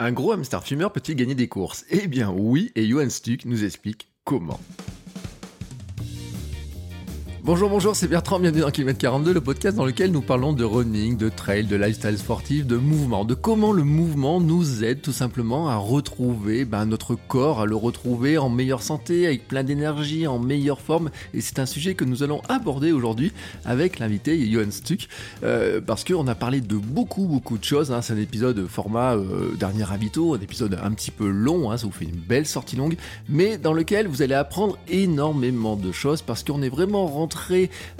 Un gros hamster fumeur peut-il gagner des courses? Eh bien oui, et Johan Stuck nous explique comment. Bonjour, bonjour, c'est Bertrand, bienvenue dans Kilomètre 42, le podcast dans lequel nous parlons de running, de trail, de lifestyle sportif, de mouvement, de comment le mouvement nous aide tout simplement à retrouver ben, notre corps, à le retrouver en meilleure santé, avec plein d'énergie, en meilleure forme. Et c'est un sujet que nous allons aborder aujourd'hui avec l'invité Johan Stuck, euh, parce qu'on a parlé de beaucoup, beaucoup de choses. Hein. C'est un épisode format euh, dernier habito, un épisode un petit peu long, hein, ça vous fait une belle sortie longue, mais dans lequel vous allez apprendre énormément de choses parce qu'on est vraiment rentré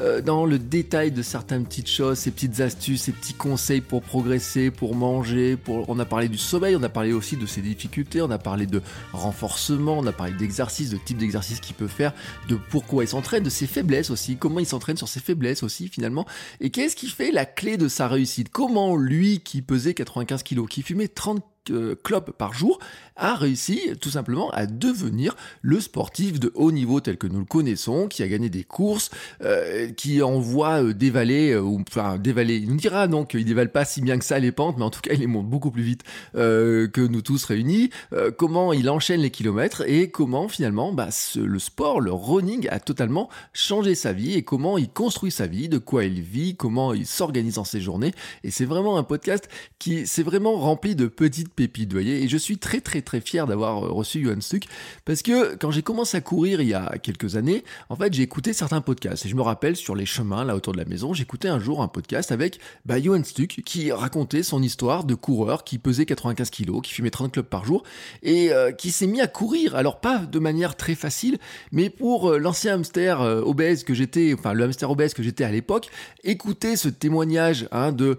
euh, dans le détail de certaines petites choses, ces petites astuces, ces petits conseils pour progresser, pour manger. On a parlé du sommeil, on a parlé aussi de ses difficultés, on a parlé de renforcement, on a parlé d'exercice, de type d'exercice qu'il peut faire, de pourquoi il s'entraîne, de ses faiblesses aussi, comment il s'entraîne sur ses faiblesses aussi finalement. Et qu'est-ce qui fait la clé de sa réussite? Comment lui qui pesait 95 kg, qui fumait 30 euh, clopes par jour, a réussi tout simplement à devenir le sportif de haut niveau tel que nous le connaissons, qui a gagné des courses, euh, qui envoie euh, dévaler, ou enfin dévaler, il nous dira non qu'il dévale pas si bien que ça les pentes, mais en tout cas il les monte beaucoup plus vite que nous tous réunis, comment il enchaîne les kilomètres et comment finalement bah, le sport, le running a totalement changé sa vie et comment il construit sa vie, de quoi il vit, comment il s'organise dans ses journées. Et c'est vraiment un podcast qui s'est vraiment rempli de petites pépites, voyez. Et je suis très très très fier d'avoir euh, reçu Johan Stuck parce que quand j'ai commencé à courir il y a quelques années, en fait j'ai écouté certains podcasts et je me rappelle sur les chemins là autour de la maison, j'écoutais un jour un podcast avec bah, Johan Stuck qui racontait son histoire de coureur qui pesait 95 kilos, qui fumait 30 clubs par jour et euh, qui s'est mis à courir. Alors pas de manière très facile, mais pour euh, l'ancien hamster obèse que j'étais, enfin le hamster obèse que j'étais à l'époque, écouter ce témoignage hein, de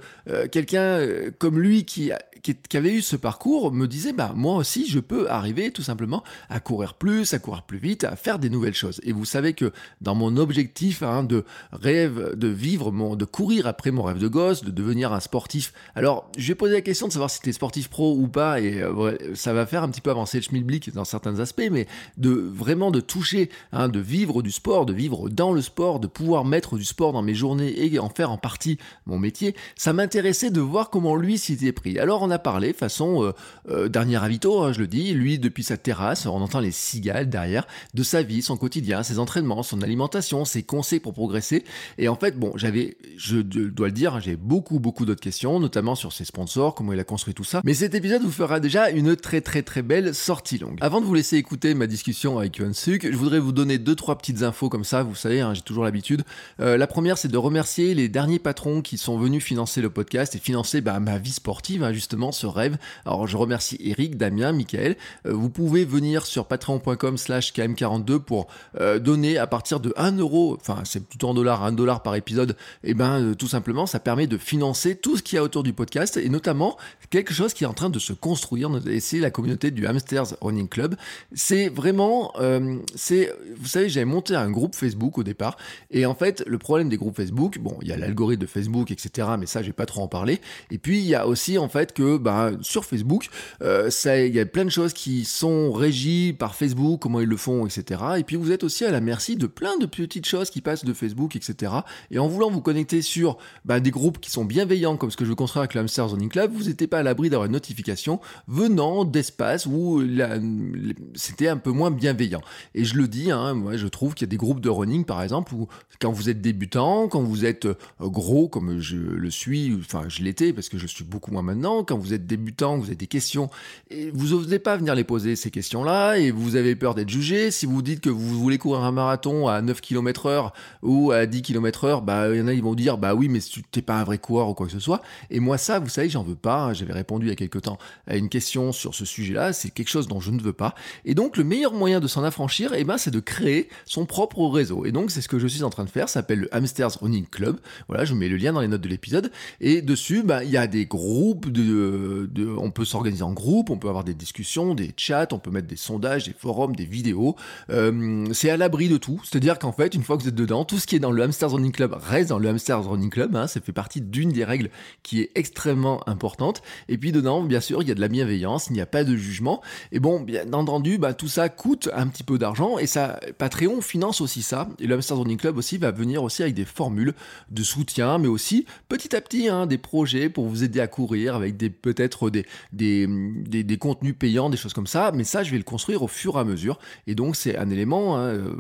quelqu'un comme lui qui, qui, avait eu ce parcours me disait bah moi aussi je peux arriver tout simplement à courir plus, à courir plus vite, à faire des nouvelles choses. Et vous savez que dans mon objectif hein, de rêve de vivre mon, de courir après mon rêve de gosse, de devenir un sportif. Alors je vais poser la question de savoir si tu es sportif pro ou pas et euh, ça va faire un petit peu avancer le schmilblick dans certains aspects, mais de vraiment de toucher, hein, de vivre du sport, de vivre dans le sport, de pouvoir mettre du sport dans mes journées et en faire en partie mon métier, ça m'intéressait de voir comment lui s'y était pris. Alors on a parlé façon euh, euh, dernier avito, hein, je le dis, lui depuis sa terrasse, on entend les cigales derrière, de sa vie, son quotidien, ses entraînements, son alimentation, ses conseils pour progresser. Et en fait, bon, j'avais, je dois le dire, j'ai beaucoup beaucoup d'autres questions, notamment sur ses sponsors, comment il a construit tout ça. Mais cet épisode vous fera déjà une très très très belle sortie longue. Avant de vous laisser écouter ma discussion avec Yuan Suk, je voudrais vous donner deux trois petites infos comme ça, vous savez, hein, j'ai toujours l'habitude. Euh, la première, c'est de remercier les derniers patrons qui sont venus financer le podcast et financer bah, ma vie sportive, hein, justement ce rêve. Alors je remercie Eric, Damien, Michael. Euh, vous pouvez venir sur patreon.com slash km42 pour euh, donner à partir de 1 euro, enfin c'est plutôt en dollars, 1 dollar par épisode, et eh ben euh, tout simplement ça permet de financer tout ce qu'il y a autour du podcast et notamment quelque chose qui est en train de se construire et c'est la communauté du Hamsters Running Club. C'est vraiment, c'est, vous savez, j'avais monté un groupe Facebook au départ et en fait le problème des groupes Facebook, bon il y a l'algorithme de Facebook etc. Mais ça j'ai pas trop en parler. Et puis il y a aussi en fait que bah, sur Facebook, euh, il y a plein de choses qui sont régies par Facebook, comment ils le font, etc. Et puis vous êtes aussi à la merci de plein de petites choses qui passent de Facebook, etc. Et en voulant vous connecter sur bah, des groupes qui sont bienveillants, comme ce que je veux construire avec le Hamster Zoning Club, vous n'êtes pas à l'abri d'avoir une notification venant d'espaces où c'était un peu moins bienveillant. Et je le dis, hein, je trouve qu'il y a des groupes de running, par exemple, où quand vous êtes débutant, quand vous êtes euh, gros, comme je le suis, enfin je l'étais parce que je suis beaucoup moins maintenant, quand vous êtes débutant vous avez des questions, et vous n'osez pas venir les poser ces questions-là, et vous avez peur d'être jugé. Si vous dites que vous voulez courir un marathon à 9 km heure ou à 10 km heure, bah, il y en a, ils vont dire, bah oui, mais tu n'es pas un vrai coureur ou quoi que ce soit. Et moi, ça, vous savez, j'en veux pas. J'avais répondu il y a quelque temps à une question sur ce sujet-là. C'est quelque chose dont je ne veux pas. Et donc, le meilleur moyen de s'en affranchir, eh ben, c'est de créer son propre réseau. Et donc, c'est ce que je suis en train de faire. Ça s'appelle le Hamsters Running Club. Voilà, je vous mets le lien dans les notes de l'épisode. Et dessus, bah, il y a des groupes de, on peut s'organiser en groupe, on peut avoir des discussions, des chats, on peut mettre des sondages, des forums, des vidéos. Euh, c'est à l'abri de tout. C'est-à-dire qu'en fait, une fois que vous êtes dedans, tout ce qui est dans le Hamsters Running Club reste dans le Hamsters Running Club. Hein, ça fait partie d'une des règles qui est extrêmement importante. Et puis dedans, bien sûr, il y a de la bienveillance, il n'y a pas de jugement. Et bon, bien entendu, bah, tout ça coûte un petit peu d'argent et ça, Patreon finance aussi ça. Et le Hamsters Running Club aussi va venir aussi avec des formules de soutien, mais aussi petit à petit hein, des projets pour vous aider à courir avec des peut-être des des, des, des, contenus payants, des choses comme ça. Mais ça, je vais le construire au fur et à mesure. Et donc, c'est un élément. Hein, euh,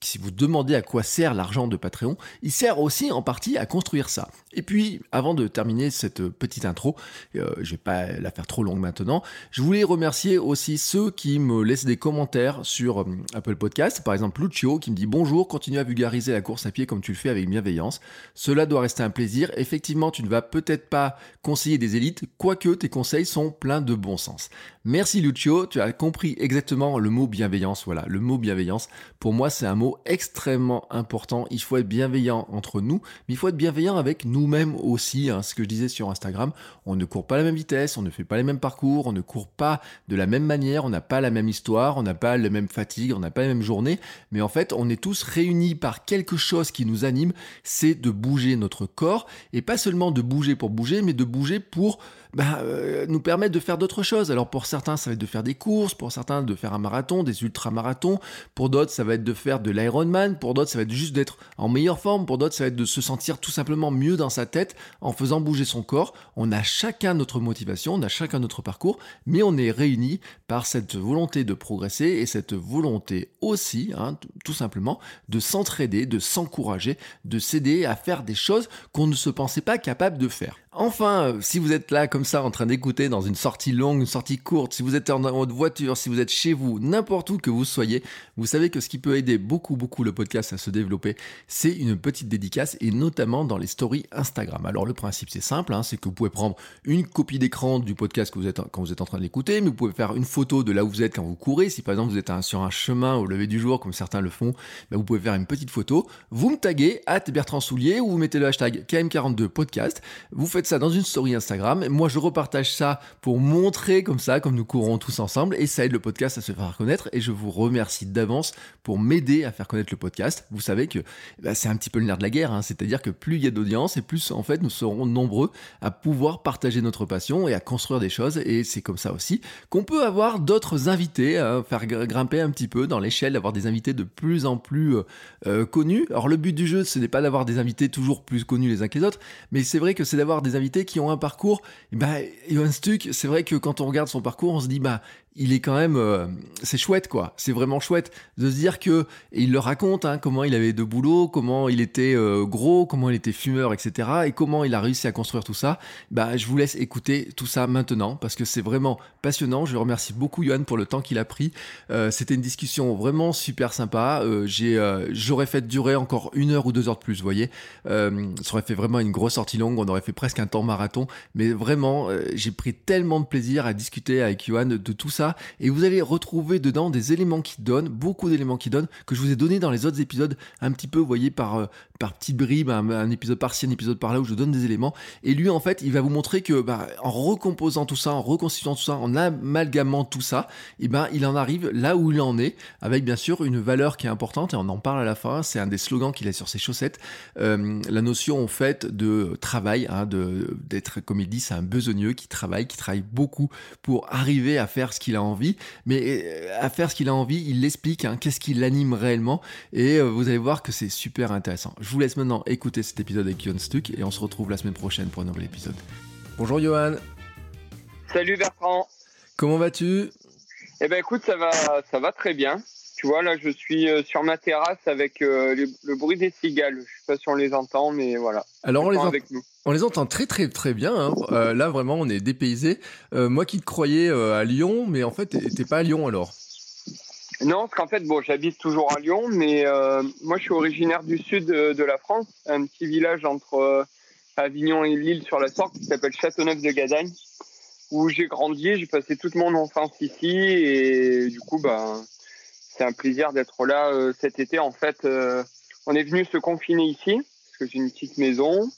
si vous demandez à quoi sert l'argent de Patreon, il sert aussi en partie à construire ça. Et puis, avant de terminer cette petite intro, euh, je vais pas la faire trop longue maintenant, je voulais remercier aussi ceux qui me laissent des commentaires sur euh, Apple Podcast. Par exemple, Lucio qui me dit bonjour, continue à vulgariser la course à pied comme tu le fais avec bienveillance. Cela doit rester un plaisir. Effectivement, tu ne vas peut-être pas conseiller des élites, quoique tes conseils sont pleins de bon sens. Merci Lucio, tu as compris exactement le mot bienveillance. Voilà, le mot bienveillance, pour moi, c'est un mot extrêmement important. Il faut être bienveillant entre nous, mais il faut être bienveillant avec nous-mêmes aussi. Hein. Ce que je disais sur Instagram, on ne court pas la même vitesse, on ne fait pas les mêmes parcours, on ne court pas de la même manière, on n'a pas la même histoire, on n'a pas la même fatigue, on n'a pas la même journée, mais en fait, on est tous réunis par quelque chose qui nous anime, c'est de bouger notre corps, et pas seulement de bouger pour bouger, mais de bouger pour bah, euh, nous permettre de faire d'autres choses. Alors pour certains, ça va être de faire des courses, pour certains, de faire un marathon, des ultramarathons, pour d'autres, ça va être de faire de l'Ironman, pour d'autres, ça va être juste d'être en meilleure forme, pour d'autres, ça va être de se sentir tout simplement mieux dans sa tête en faisant bouger son corps. On a chacun notre motivation, on a chacun notre parcours, mais on est réunis par cette volonté de progresser et cette volonté aussi, hein, tout simplement, de s'entraider, de s'encourager, de s'aider à faire des choses qu'on ne se pensait pas capable de faire. Enfin, euh, si vous êtes là comme ça en train d'écouter dans une sortie longue, une sortie courte, si vous êtes en votre voiture, si vous êtes chez vous, n'importe où que vous soyez, vous savez que ce qui peut aider beaucoup beaucoup le podcast à se développer, c'est une petite dédicace et notamment dans les stories Instagram. Alors le principe c'est simple, hein, c'est que vous pouvez prendre une copie d'écran du podcast que vous êtes quand vous êtes en train de l'écouter, mais vous pouvez faire une photo de là où vous êtes quand vous courez. Si par exemple vous êtes sur un chemin au lever du jour comme certains le font, ben, vous pouvez faire une petite photo. Vous me taguez à Bertrand Soulier ou vous mettez le hashtag KM42 podcast. Vous faites ça dans une story Instagram. Moi, je repartage ça pour montrer comme ça, comme nous courons tous ensemble, et ça aide le podcast à se faire connaître. Et je vous remercie d'avance pour m'aider à faire connaître le podcast. Vous savez que bah, c'est un petit peu le nerf de la guerre, hein. c'est-à-dire que plus il y a d'audience, et plus en fait nous serons nombreux à pouvoir partager notre passion et à construire des choses. Et c'est comme ça aussi qu'on peut avoir d'autres invités, à faire grimper un petit peu dans l'échelle, d'avoir des invités de plus en plus euh, euh, connus. Alors le but du jeu, ce n'est pas d'avoir des invités toujours plus connus les uns que les autres, mais c'est vrai que c'est d'avoir des invités qui ont un parcours, bah, Johan Stuck, c'est vrai que quand on regarde son parcours, on se dit, bah, il est quand même, euh, c'est chouette quoi. C'est vraiment chouette de se dire que et il le raconte hein, comment il avait de boulot, comment il était euh, gros, comment il était fumeur, etc. Et comment il a réussi à construire tout ça. Bah, je vous laisse écouter tout ça maintenant parce que c'est vraiment passionnant. Je remercie beaucoup Johan pour le temps qu'il a pris. Euh, C'était une discussion vraiment super sympa. J'aurais fait durer encore une heure ou deux heures de plus, vous voyez. ça aurait fait vraiment une grosse sortie longue. On aurait fait presque un temps marathon. Mais vraiment, j'ai pris tellement de plaisir à discuter avec Johan de tout ça et vous allez retrouver dedans des éléments qui donnent, beaucoup d'éléments qui donnent, que je vous ai donné dans les autres épisodes, un petit peu, vous voyez, par, euh, par bribes, un, épisode par-ci, un épisode par là, où je donne des éléments. Et lui, en fait, il va vous montrer que, bah, en recomposant tout ça, en reconstituant tout ça, en amalgamant tout ça, et eh ben, il en arrive là où il en est, avec bien sûr une valeur qui est importante, et on en parle à la fin, c'est un des slogans qu'il a sur ses chaussettes, euh, la notion, en fait, de travail, hein, d'être, comme il dit, c'est un besogneux qui travaille, qui travaille beaucoup pour arriver à faire ce qu'il a envie, mais euh, à faire ce qu'il a envie, il l'explique, hein, qu'est-ce qui l'anime réellement, et euh, vous allez voir que c'est super intéressant. Je vous laisse maintenant écouter cet épisode avec Johan Stuck, et on se retrouve la semaine prochaine pour un nouvel épisode. Bonjour Johan. Salut Bertrand. Comment vas-tu? Eh ben écoute, ça va, ça va très bien. Tu vois, là, je suis sur ma terrasse avec le bruit des cigales. Je sais pas si on les entend, mais voilà. Alors, on les, avec nous. on les entend très, très, très bien. Hein. là, vraiment, on est dépaysé. moi qui te croyais à Lyon, mais en fait, t'es pas à Lyon alors. Non, parce qu'en fait, bon, j'habite toujours à Lyon, mais euh, moi, je suis originaire du sud de, la France, un petit village entre euh, Avignon et Lille sur la Sorgue qui s'appelle Châteauneuf-de-Gadagne, où j'ai grandi, j'ai passé toute mon enfance ici, et du coup, bah, c'est un plaisir d'être là euh, cet été. En fait, on est venu se confiner ici, parce que j'ai une petite maison,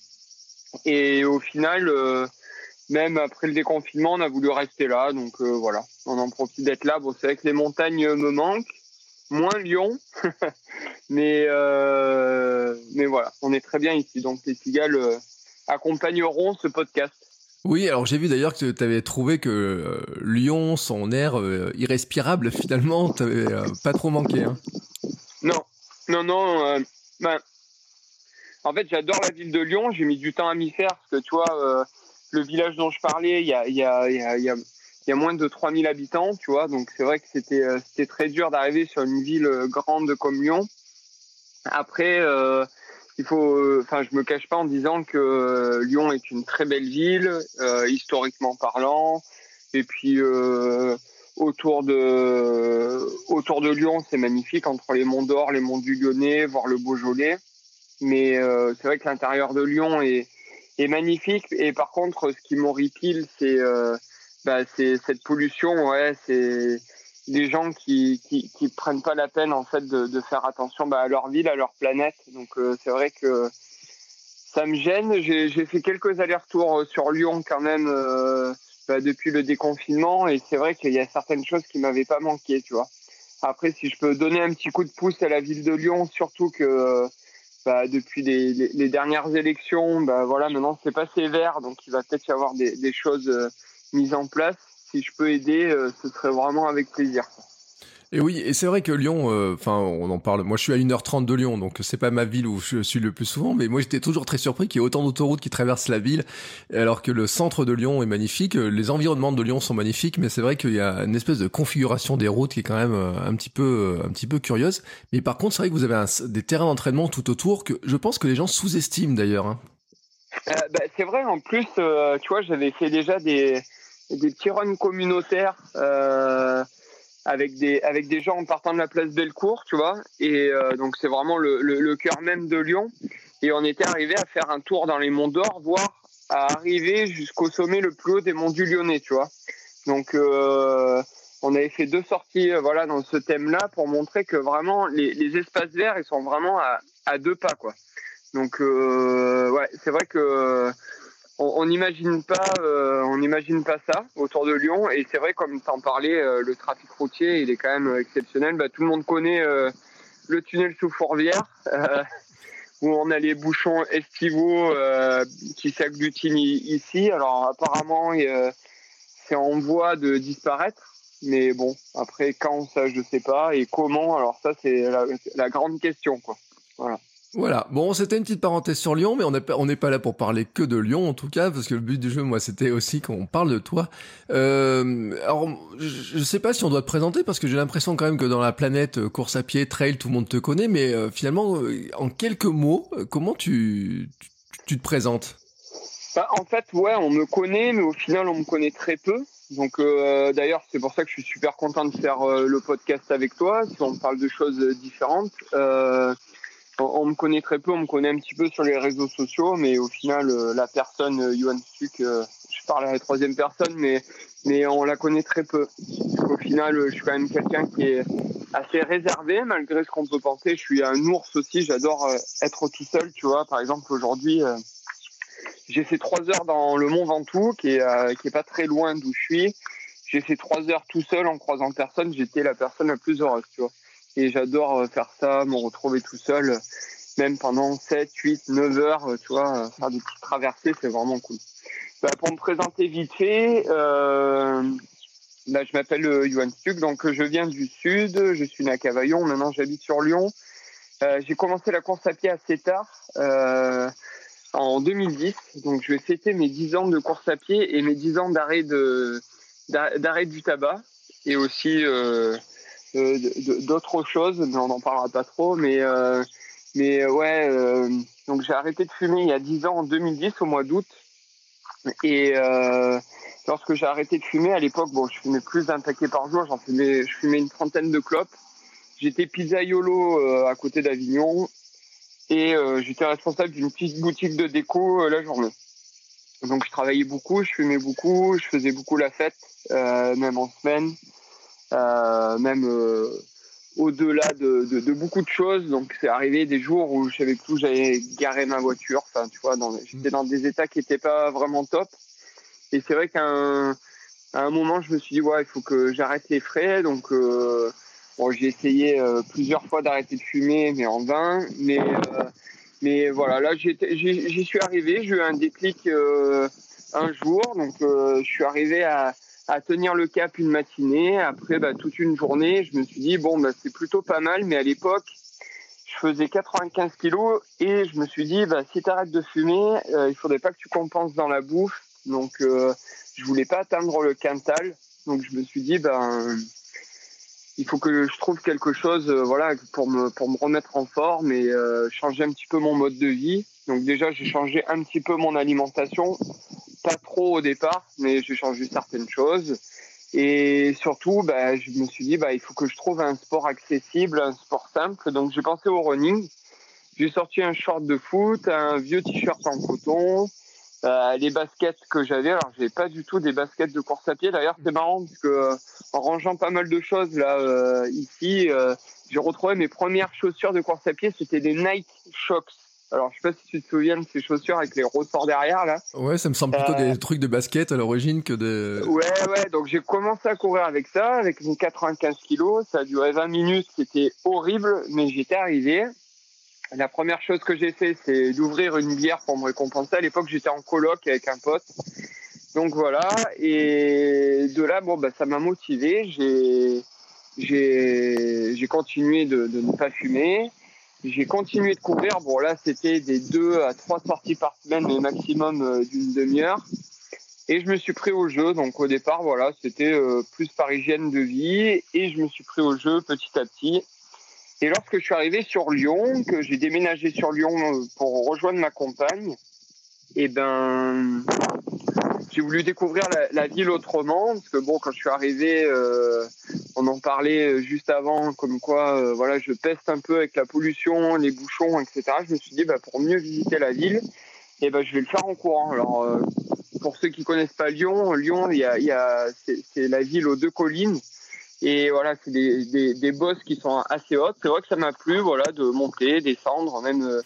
et au final, même après le déconfinement, on a voulu rester là. Donc euh, voilà, on en profite d'être là. Bon, c'est vrai que les montagnes me manquent, moins Lyon, mais euh, mais voilà, on est très bien ici. Donc les cigales euh, accompagneront ce podcast. Oui, alors j'ai vu d'ailleurs que tu avais trouvé que Lyon, son air irrespirable, finalement, t'avais pas trop manqué. Hein. Non, non, non. Ben, en fait, j'adore la ville de Lyon. J'ai mis du temps à m'y faire parce que tu vois le village dont je parlais, il y a, moins de 3000 habitants, tu vois. Donc c'est vrai que c'était euh, c'était très dur d'arriver sur une ville euh, grande comme Lyon. Après, euh, il faut, enfin, je me cache pas en disant que Lyon est une très belle ville, historiquement parlant. Et puis autour de autour de Lyon, c'est magnifique entre les monts d'Or, les monts du Lyonnais, voir le Beaujolais. Mais c'est vrai que l'intérieur de Lyon est est magnifique. Et par contre, ce qui m'horripile, c'est euh, bah, cette pollution. Ouais, c'est des gens qui, qui, qui prennent pas la peine en fait de, de faire attention bah, à leur ville, à leur planète. Donc euh, c'est vrai que ça me gêne. J'ai fait quelques allers-retours sur Lyon quand même euh, bah, depuis le déconfinement et c'est vrai qu'il y a certaines choses qui m'avaient pas manqué, tu vois. Après, si je peux donner un petit coup de pouce à la ville de Lyon, surtout que bah, depuis les, dernières élections, bah, voilà, maintenant c'est pas sévère, donc il va peut-être y avoir des, choses euh, mises en place. Si je peux aider, euh, ce serait vraiment avec plaisir. Et oui, et c'est vrai que Lyon, euh, enfin, on en parle. Moi, je suis à 1h30 de Lyon, donc c'est pas ma ville où je suis le plus souvent, mais moi, j'étais toujours très surpris qu'il y ait autant d'autoroutes qui traversent la ville, alors que le centre de Lyon est magnifique. Les environnements de Lyon sont magnifiques, mais c'est vrai qu'il y a une espèce de configuration des routes qui est quand même euh, un petit peu, euh, un petit peu curieuse. Mais par contre, c'est vrai que vous avez des terrains d'entraînement tout autour que je pense que les gens sous-estiment d'ailleurs. Hein. Bah, c'est vrai. En plus, tu vois, j'avais fait déjà des des petits runs communautaires. Euh, avec des avec des gens en partant de la place Bellecour, tu vois. Et euh, donc c'est vraiment le, le, cœur même de Lyon. Et on était arrivé à faire un tour dans les monts d'Or, voire à arriver jusqu'au sommet le plus haut des monts du Lyonnais, tu vois. Donc euh, on avait fait deux sorties euh, voilà dans ce thème-là pour montrer que vraiment les, les espaces verts ils sont vraiment à, à deux pas quoi. Donc euh, ouais, c'est vrai que on n'imagine pas, euh, on n'imagine pas ça autour de Lyon. Et c'est vrai, comme tu en parlais, euh, le trafic routier, il est quand même exceptionnel. Bah, tout le monde connaît euh, le tunnel sous Fourvière, où on a les bouchons estivaux qui s'agglutinent ici. Alors apparemment, c'est en voie de disparaître. Mais bon, après quand ça, je sais pas. Et comment? Alors ça, c'est la, la grande question, quoi. Voilà. Voilà, bon, c'était une petite parenthèse sur Lyon, mais on n'est pas, là pour parler que de Lyon en tout cas, parce que le but du jeu, moi, c'était aussi qu'on parle de toi. Euh, alors, je ne sais pas si on doit te présenter, parce que j'ai l'impression quand même que dans la planète euh, course à pied, trail, tout le monde te connaît, mais euh, finalement, en quelques mots, comment tu, tu, te présentes? Bah, En fait, ouais, on me connaît, mais au final, on me connaît très peu. Donc d'ailleurs, c'est pour ça que je suis super content de faire le podcast avec toi, si on parle de choses différentes. On, me connaît très peu, on me connaît un petit peu sur les réseaux sociaux, mais au final, euh, la personne, euh, Yuan Suk, euh, je parle à la troisième personne, mais, mais on la connaît très peu. Au final, je suis quand même quelqu'un qui est assez réservé, malgré ce qu'on peut penser. Je suis un ours aussi, j'adore être tout seul, tu vois. Par exemple, aujourd'hui, j'ai fait trois heures dans le Mont Ventoux, qui est, qui est pas très loin d'où je suis. J'ai fait trois heures tout seul en croisant personne. J'étais la personne la plus heureuse, tu vois et j'adore euh, faire ça, me retrouver tout seul, même pendant 7, 8, 9 heures, euh, tu vois, euh, faire des petites traversées, c'est vraiment cool. Bah, pour me présenter vite fait, bah, je m'appelle Johan Stuck, donc je viens du sud, je suis né à Cavaillon, maintenant j'habite sur Lyon. J'ai commencé la course à pied assez tard, en 2010, donc je vais fêter mes 10 ans de course à pied et mes 10 ans d'arrêt du tabac et aussi d'autres choses, mais on n'en parlera pas trop. Mais, mais ouais, donc j'ai arrêté de fumer il y a 10 ans, en 2010, au mois d'août. Et lorsque j'ai arrêté de fumer, à l'époque, bon, je fumais plus d'un paquet par jour, j'en fumais, je fumais une trentaine de clopes. J'étais pizzaïolo à côté d'Avignon et j'étais responsable d'une petite boutique de déco la journée. Donc je travaillais beaucoup, je fumais beaucoup, je faisais beaucoup la fête, euh, même en semaine, euh, même euh, au-delà de, de, de, beaucoup de choses. Donc c'est arrivé des jours où je savais plus où j'allais garer ma voiture. Enfin, tu vois, j'étais dans des états qui n'étaient pas vraiment top. Et c'est vrai qu'à un, moment, je me suis dit ouais, il faut que j'arrête les frais. Donc euh, bon, j'ai essayé euh, plusieurs fois d'arrêter de fumer, mais en vain. Mais mais voilà, là, j'y suis arrivé. J'ai eu un déclic euh, un jour. Donc, euh, je suis arrivé à, à, tenir le cap une matinée. Après, bah, toute une journée, je me suis dit, bon, bah, c'est plutôt pas mal. Mais à l'époque, je faisais 95 kilos et je me suis dit, bah, si tu arrêtes de fumer, euh, il faudrait pas que tu compenses dans la bouffe. Donc, euh, je voulais pas atteindre le quintal. Donc, je me suis dit, ben il faut que je trouve quelque chose euh, pour me pour me remettre en forme et euh, changer un petit peu mon mode de vie donc déjà j'ai changé un petit peu mon alimentation trop au départ mais j'ai changé certaines choses et surtout bah, je me suis dit bah il faut que je trouve un sport accessible un sport simple donc j'ai pensé au running j'ai sorti un short de foot un vieux t-shirt en coton euh, les baskets que j'avais, alors j'avais pas du tout des baskets de course à pied. D'ailleurs, c'est marrant parce que euh, en rangeant pas mal de choses là euh, ici, j'ai retrouvé mes premières chaussures de course à pied. C'était des Nike Shocks. Alors, je sais pas si tu te souviens de ces chaussures avec les ressorts derrière là. Ouais, ça me semble plutôt des trucs de basket à l'origine que de. Ouais, ouais. Donc j'ai commencé à courir avec ça, avec mes 95 kilos. Ça a duré 20 minutes. C'était horrible, mais j'étais arrivé. La première chose que j'ai fait, c'est d'ouvrir une bière pour me récompenser. À l'époque, j'étais en coloc avec un pote. Donc voilà. Et de là, bon, bah, ça m'a motivé. J'ai, j'ai, j'ai continué de, de, ne pas fumer. J'ai continué de courir. Bon, là, c'était des deux à trois sorties par semaine, mais maximum euh, d'une demi-heure. Et je me suis pris au jeu. Donc au départ, voilà, c'était euh, plus par hygiène de vie. Et je me suis pris au jeu petit à petit. Et lorsque je suis arrivé sur Lyon, que j'ai déménagé sur Lyon euh, pour rejoindre ma compagne, et eh ben, j'ai voulu découvrir la, ville autrement, parce que bon, quand je suis arrivé, euh, on en parlait juste avant, comme quoi, euh, voilà, je peste un peu avec la pollution, les bouchons, etc. Je me suis dit, bah, pour mieux visiter la ville, et eh ben, je vais le faire en courant. Alors, euh, pour ceux qui connaissent pas Lyon, Lyon, il y a, c'est la ville aux deux collines. Et voilà, c'est des, des, des, bosses qui sont assez hautes. C'est vrai que ça m'a plu, voilà, de monter, descendre, même euh,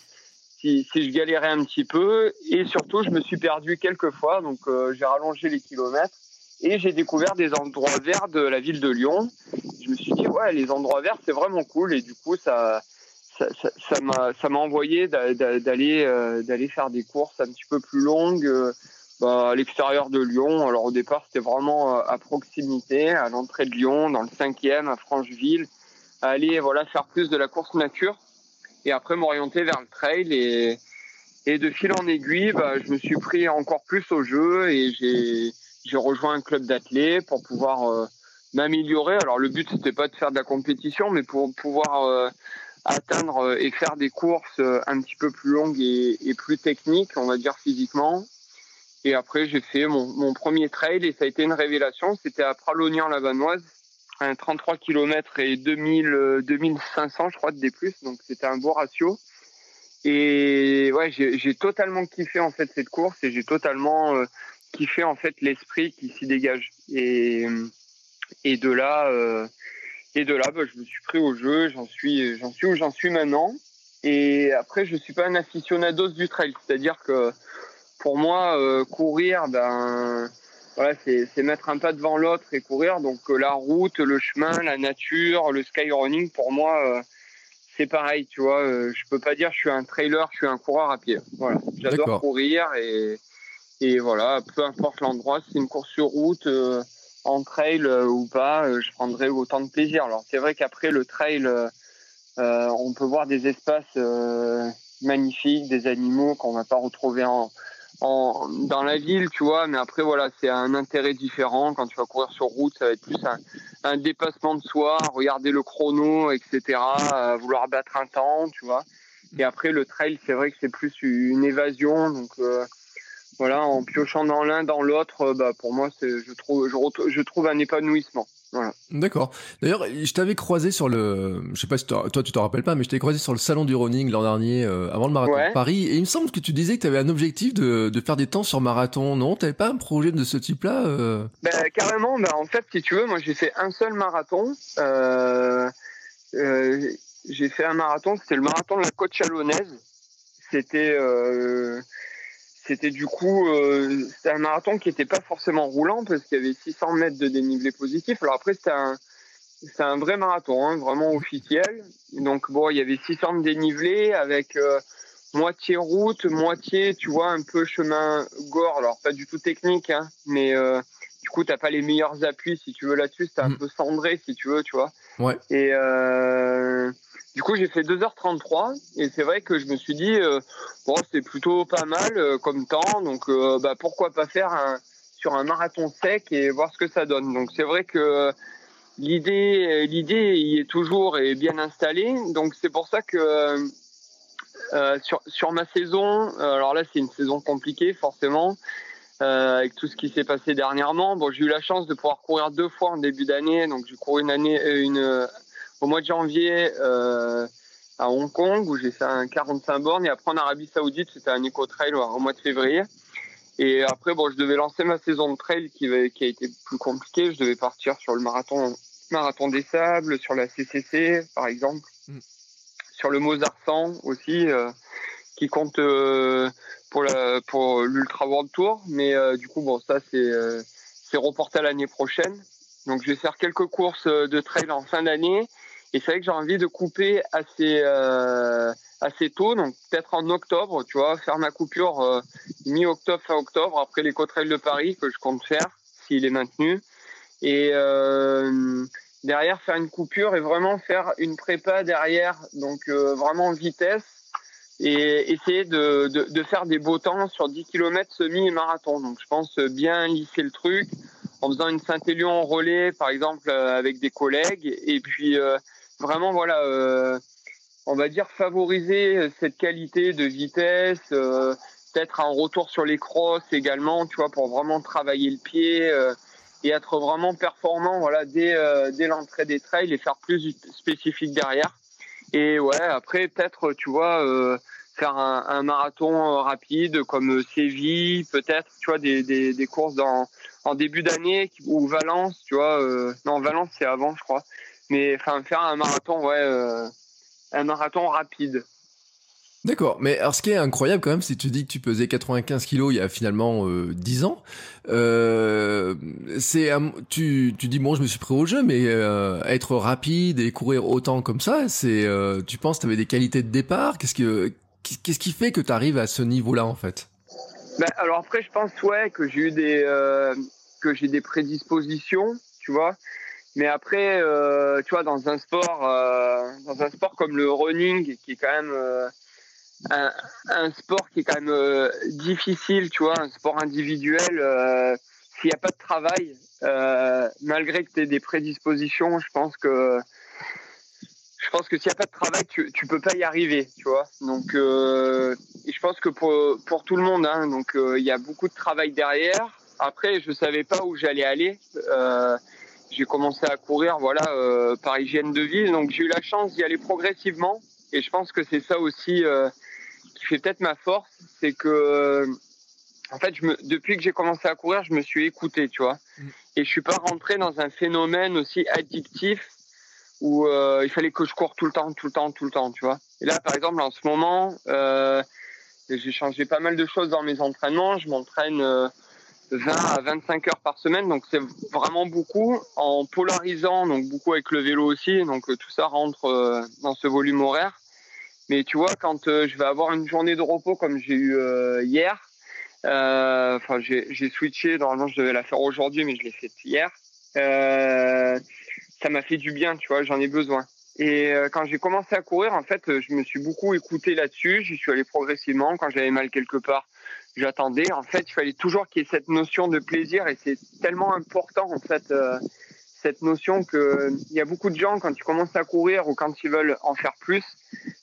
si, si, je galérais un petit peu. Et surtout, je me suis perdu quelques fois, donc euh, j'ai rallongé les kilomètres et j'ai découvert des endroits verts de la ville de Lyon. Je me suis dit, ouais, les endroits verts, c'est vraiment cool. Et du coup, ça, ça m'a ça, m'a envoyé d'aller euh, d'aller faire des courses un petit peu plus longues bah, à l'extérieur de Lyon. Alors au départ, c'était vraiment euh, à proximité, à l'entrée de Lyon, dans le 5e, à Francheville, aller voilà faire plus de la course nature et après m'orienter vers le trail et et de fil en aiguille, bah, je me suis pris encore plus au jeu et j'ai j'ai rejoint un club d'athlètes pour pouvoir euh, m'améliorer. Alors le but c'était pas de faire de la compétition, mais pour pouvoir euh, atteindre et faire des courses un petit peu plus longues et, et plus techniques, on va dire physiquement. Et après, j'ai fait mon, mon, premier trail et ça a été une révélation. C'était à Pralognan-la-Vanoise, un 33 km et 2000, 2500, je crois, de D+. Donc, c'était un beau ratio. Et ouais, j'ai totalement kiffé, en fait, cette course et j'ai totalement euh, kiffé, en fait, l'esprit qui s'y dégage. Et, et de là, euh, et de là, bah, je me suis pris au jeu. J'en suis, j'en suis où j'en suis maintenant. Et après, je suis pas un aficionados du trail. C'est-à-dire que, pour moi, euh, courir, ben voilà, c'est mettre un pas devant l'autre et courir. Donc euh, la route, le chemin, la nature, le skyrunning, pour moi, euh, c'est pareil. Tu vois, je peux pas dire je suis un trailer, je suis un coureur à pied. Voilà, j'adore courir et et voilà, peu importe l'endroit, c'est une course sur route, en trail ou pas, je prendrai autant de plaisir. Alors c'est vrai qu'après le trail, on peut voir des espaces magnifiques, des animaux qu'on va pas retrouver en dans la ville, tu vois. Mais après, voilà, c'est un intérêt différent. Quand tu vas courir sur route, ça va être plus un, un dépassement de soi, regarder le chrono, etc., vouloir battre un temps, tu vois. Et après, le trail, c'est vrai que c'est plus une évasion. Donc, voilà, en piochant dans l'un, dans l'autre, bah, pour moi, je trouve, je, je trouve un épanouissement. D'accord. D'ailleurs, je t'avais croisé sur le, je sais pas si toi tu t'en rappelles pas, mais je t'avais croisé sur le salon du running l'an dernier, euh, avant le marathon de Paris, et il me semble que tu disais que tu avais un objectif de, de, faire des temps sur marathon. Non, t'avais pas un projet de ce type-là euh ben, Carrément. Ben, en fait, si tu veux, moi j'ai fait un seul marathon. Euh, j'ai fait un marathon, c'était le marathon de la côte chalonnaise. C'était c'était du coup euh, c'était un marathon qui n'était pas forcément roulant parce qu'il y avait 600 mètres de dénivelé positif. Alors après c'était un c'est un vrai marathon, hein, vraiment officiel. Donc bon, il y avait 600 de dénivelé avec euh, moitié route, moitié, tu vois, un peu chemin gore. Alors pas du tout technique, hein, mais euh, du coup t'as pas les meilleurs appuis si tu veux là-dessus. C'était un mm. peu cendré si tu veux, tu vois. Ouais. Et euh, du coup, j'ai fait 2h33 et c'est vrai que je me suis dit, euh, bon, c'est plutôt pas mal euh, comme temps, donc euh, bah, pourquoi pas faire un, sur un marathon sec et voir ce que ça donne. Donc c'est vrai que l'idée, l'idée y est toujours et bien installée. Donc c'est pour ça que sur, sur ma saison, alors là c'est une saison compliquée forcément. avec tout ce qui s'est passé dernièrement, bon, j'ai eu la chance de pouvoir courir deux fois en début d'année, donc j'ai couru une année, une, au mois de janvier euh, à Hong Kong où j'ai fait un 45 bornes et après en Arabie Saoudite c'était un éco trail au mois de février. Et après bon je devais lancer ma saison de trail qui, qui a été plus compliquée. Je devais partir sur le marathon marathon des sables, sur la CCC par exemple, mm. sur le Mozart 100 aussi euh, qui compte euh, pour la pour l'Ultra World Tour. Mais du coup bon ça c'est c'est reporté à l'année prochaine. Donc je vais faire quelques courses de trail en fin d'année et c'est vrai que j'ai envie de couper assez euh, assez tôt, donc peut-être en octobre, tu vois, faire ma coupure euh, mi-octobre, fin octobre, après les côtes de Paris que je compte faire s'il est maintenu. Et euh, derrière faire une coupure et vraiment faire une prépa derrière, donc euh, vraiment vitesse et essayer de, de, de, faire des beaux temps sur 10 km semi et marathon. Donc je pense bien lisser le truc en faisant une Saint-Élion relais par exemple euh, avec des collègues et puis vraiment, voilà, euh, on va dire favoriser cette qualité de vitesse, euh, peut-être un retour sur les crosses également, tu vois, pour vraiment travailler le pied euh, et être vraiment performant, voilà, dès, dès l'entrée des trails et faire plus spécifique derrière. Et ouais, après, peut-être, tu vois, faire un, marathon rapide comme Séville, peut-être, tu vois, des, des, courses en début d'année ou Valence, tu vois. non, Valence, c'est avant, je crois. Mais enfin, faire un marathon, ouais, euh, un marathon rapide. D'accord, mais alors ce qui est incroyable quand même, c'est que tu dis que tu pesais 95 kilos il y a finalement euh, 10 ans. Euh, c'est tu, tu dis bon, je me suis pris au jeu, mais euh, être rapide et courir autant comme ça, c'est tu penses que tu avais des qualités de départ? Qu'est-ce que qu'est-ce qui fait que tu arrives à ce niveau-là en fait? Ben, alors après, je pense ouais que j'ai eu des que j'ai des prédispositions, tu vois. Mais après, euh, tu vois, dans un sport, euh, dans un sport comme le running, qui est quand même euh, un, un, sport qui est quand même euh, difficile, tu vois, un sport individuel, euh, s'il n'y a pas de travail, malgré que tu aies des prédispositions, je pense que je pense que s'il n'y a pas de travail, tu, tu peux pas y arriver, tu vois. Donc, et je pense que pour, pour tout le monde, hein, donc il y a beaucoup de travail derrière. Après, je savais pas où j'allais aller. Euh, j'ai commencé à courir voilà euh, par hygiène de vie. Donc j'ai eu la chance d'y aller progressivement. Et je pense que c'est ça aussi euh, qui fait peut-être ma force. C'est que euh, en fait je me, depuis que j'ai commencé à courir je me suis écouté tu vois. Mm. et je suis pas rentré dans un phénomène aussi addictif où il fallait que je cours tout le temps tout le temps tout le temps tu vois. Et là par exemple en ce moment j'ai changé pas mal de choses dans mes entraînements. Je m'entraîne 20 à 25 heures par semaine, donc c'est vraiment beaucoup en polarisant, donc beaucoup avec le vélo aussi, donc euh, tout ça rentre euh, dans ce volume horaire. Mais tu vois, quand euh, je vais avoir une journée de repos comme j'ai eu hier, enfin j'ai switché, normalement je devais la faire aujourd'hui, mais je l'ai fait hier. ça m'a fait du bien, tu vois, j'en ai besoin. Et quand j'ai commencé à courir, en fait, je me suis beaucoup écouté là-dessus. J'y suis allé progressivement. Quand j'avais mal quelque part, j'attendais. En fait, il fallait toujours qu'il y ait cette notion de plaisir et c'est tellement important en fait. Euh, cette notion que il y a beaucoup de gens quand ils commencent à courir ou quand ils veulent en faire plus,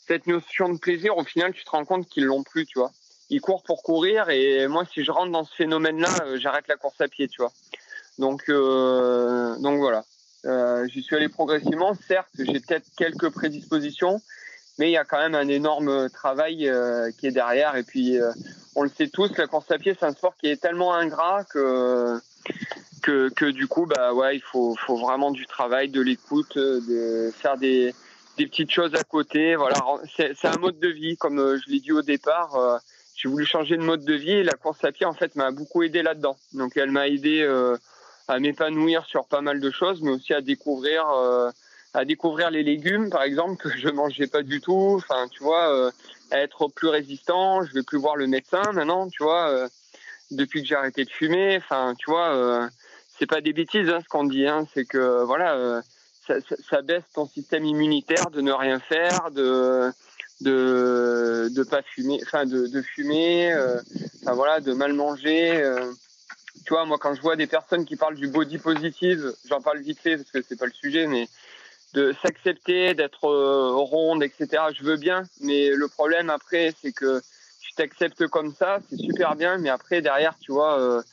cette notion de plaisir, au final, tu te rends compte qu'ils l'ont plus, tu vois. Ils courent pour courir et moi, si je rentre dans ce phénomène-là, euh, j'arrête la course à pied, tu vois. Donc, euh, donc voilà. Euh, J'y suis allé progressivement. Certes, j'ai peut-être quelques prédispositions, mais il y a quand même un énorme travail euh, qui est derrière. Et puis, euh, on le sait tous, la course à pied, c'est un sport qui est tellement ingrat que que, du coup, bah ouais, il faut, faut vraiment du travail, de l'écoute, de faire des, des petites choses à côté. Voilà, c'est un mode de vie, comme euh, je l'ai dit au départ. Euh, j'ai voulu changer de mode de vie et la course à pied, en fait, m'a beaucoup aidé là-dedans. Donc, elle m'a aidé euh, à m'épanouir sur pas mal de choses, mais aussi à découvrir, à découvrir les légumes, par exemple, que je mangeais pas du tout. Enfin, tu vois, à être plus résistant. Je vais plus voir le médecin maintenant, tu vois. depuis que j'ai arrêté de fumer, enfin, tu vois c'est pas des bêtises hein, ce qu'on dit, hein, c'est que voilà, euh, ça, ça, ça, baisse ton système immunitaire de ne rien faire, de de de pas fumer, enfin de, de fumer, euh, enfin voilà, de mal manger. Euh. tu vois, moi quand je vois des personnes qui parlent du body positive, j'en parle vite fait parce que c'est pas le sujet, mais de s'accepter, d'être ronde, etc. Je veux bien, mais le problème après, c'est que tu t'acceptes comme ça, c'est super bien, mais après derrière, tu vois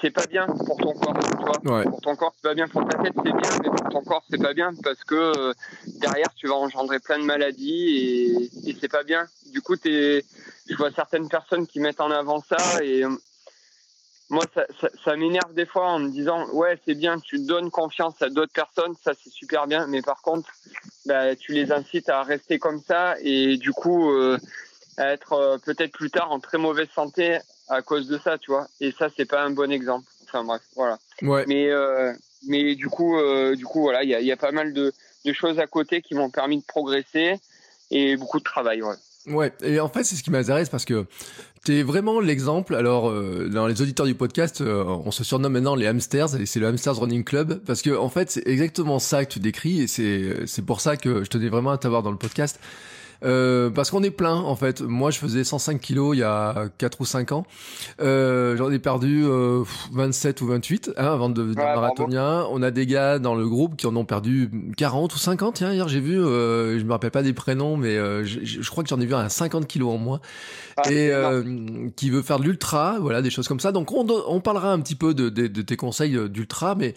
c'est pas bien pour ton corps, tu vois. Pour ton corps, c'est pas bien. Pour ta tête, c'est bien, mais pour ton corps, c'est pas bien parce que euh, derrière, tu vas engendrer plein de maladies et, et c'est pas bien. Du coup, es, je vois certaines personnes qui mettent en avant ça et euh, moi, ça, ça, ça m'énerve des fois en me disant, ouais, c'est bien, tu donnes confiance à d'autres personnes, ça c'est super bien, mais par contre, bah, tu les incites à rester comme ça et du coup, euh, à être euh, peut-être plus tard en très mauvaise santé à cause de ça, tu vois. Et ça, c'est pas un bon exemple. Enfin bref, voilà. Ouais. Mais euh, mais du coup, du coup, voilà, il y a, y a, pas mal de, de choses à côté qui m'ont permis de progresser et beaucoup de travail, ouais. Ouais, et en fait, c'est ce qui m'intéresse parce que tu es vraiment l'exemple. Alors, euh, dans les auditeurs du podcast, euh, on se surnomme maintenant les hamsters, et c'est le Hamsters Running Club, parce que en fait, c'est exactement ça que tu décris, et c'est c'est pour ça que je tenais vraiment à t'avoir dans le podcast. Euh, parce qu'on est plein en fait. Moi je faisais 105 kilos il y a 4 ou 5 ans. Euh, J'en ai perdu euh, 27 ou 28 hein, avant de devenir ouais, marathonien. On a des gars dans le groupe qui en ont perdu 40 ou 50. Tiens, hier j'ai vu, euh, je me rappelle pas des prénoms, mais euh, je, je, crois que j'en ai vu un à 50 kilos en moins. Ah, et euh, qui veut faire de l'ultra, voilà, des choses comme ça. Donc on, on parlera un petit peu de, de, de tes conseils d'ultra, mais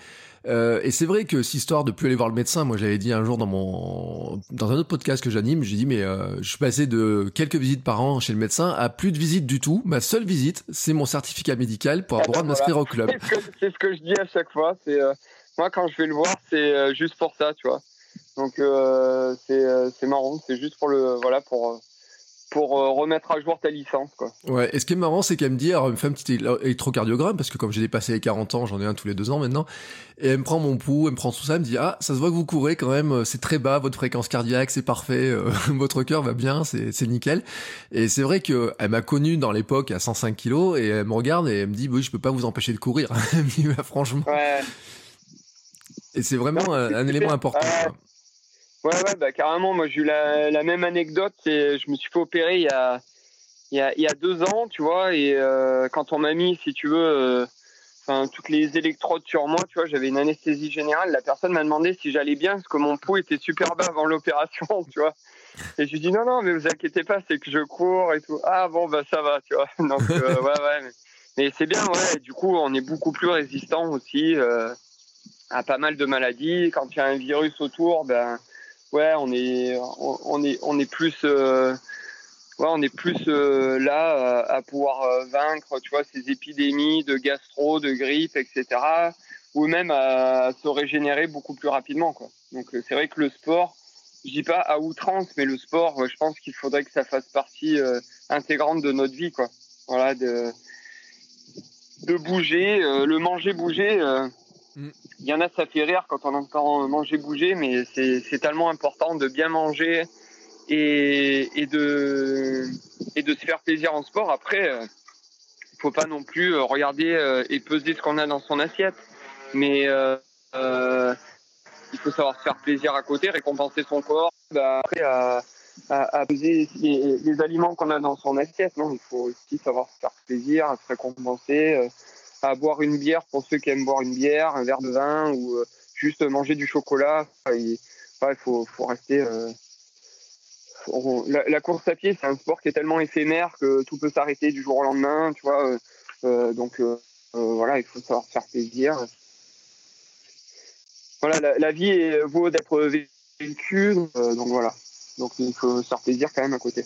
euh, et c'est vrai que cette histoire de plus aller voir le médecin, moi j'avais dit un jour dans mon dans un autre podcast que j'anime, j'ai dit mais euh, je suis passé de quelques visites par an chez le médecin à plus de visites du tout. Ma seule visite, c'est mon certificat médical pour avoir de m'inscrire au club. C'est ce, que je dis à chaque fois. C'est euh, moi quand je vais le voir, c'est juste pour ça, tu vois. Donc c'est marrant, c'est juste pour le voilà pour pour euh, remettre à jour ta licence. Quoi. Ouais, et ce qui est marrant, c'est qu'elle me dit, alors elle me fait un petit électrocardiogramme, parce que comme j'ai dépassé les 40 ans, j'en ai un tous les deux ans maintenant, et elle me prend mon pouls, elle me prend tout ça, elle me dit, ah, ça se voit que vous courez quand même, euh, c'est très bas, votre fréquence cardiaque, c'est parfait, euh, votre cœur va bien, c'est nickel. Et c'est vrai que elle m'a connu dans l'époque à 105 kilos, et elle me regarde et elle me dit, oui, je peux pas vous empêcher de courir. elle me dit, bah, franchement. Ouais. Et c'est vraiment un, un élément important. Ouais, ouais, bah carrément. Moi, j'ai eu la, même anecdote. C'est, je me suis fait opérer il y a, il y a, deux ans, tu vois. Et euh, quand on m'a mis, si tu veux, euh, enfin toutes les électrodes sur moi, tu vois, j'avais une anesthésie générale. La personne m'a demandé si j'allais bien parce que mon pouls était super bas avant l'opération, tu vois. Et je lui dis non, non, mais vous inquiétez pas, c'est que je cours et tout. Ah bon, bah ça va, tu vois. Donc euh, ouais, ouais. Mais, mais c'est bien, ouais. Et du coup, on est beaucoup plus résistant aussi euh, à pas mal de maladies. Quand il y a un virus autour, ben ouais, on est, on, est, on est plus, euh, ouais, on est plus euh, là à, à pouvoir euh, vaincre, tu vois, ces épidémies de gastro, de grippe, etc. Ou même à, se régénérer beaucoup plus rapidement, quoi. Donc c'est vrai que le sport, je dis pas à outrance, mais le sport, je pense qu'il faudrait que ça fasse partie intégrante de notre vie, quoi. Voilà, de de bouger, le manger, bouger. Mm il y en a, ça fait rire quand on entend manger, bouger, mais c'est tellement important de bien manger et, de, et de se faire plaisir en sport. Après, il euh, faut pas non plus regarder euh, et peser ce qu'on a dans son assiette, mais euh, il faut savoir se faire plaisir à côté, récompenser son corps. Bah, après, à, peser les, les aliments qu'on a dans son assiette, non, il faut aussi savoir se faire plaisir, se récompenser à boire une bière pour ceux qui aiment boire une bière, un verre de vin ou juste manger du chocolat. Il faut, faut rester. La, course à pied, c'est un sport qui est tellement éphémère que tout peut s'arrêter du jour au lendemain, tu vois. donc voilà, il faut savoir faire plaisir. Voilà, la, vie vaut d'être vécue, donc voilà. Donc il faut se faire plaisir quand même à côté.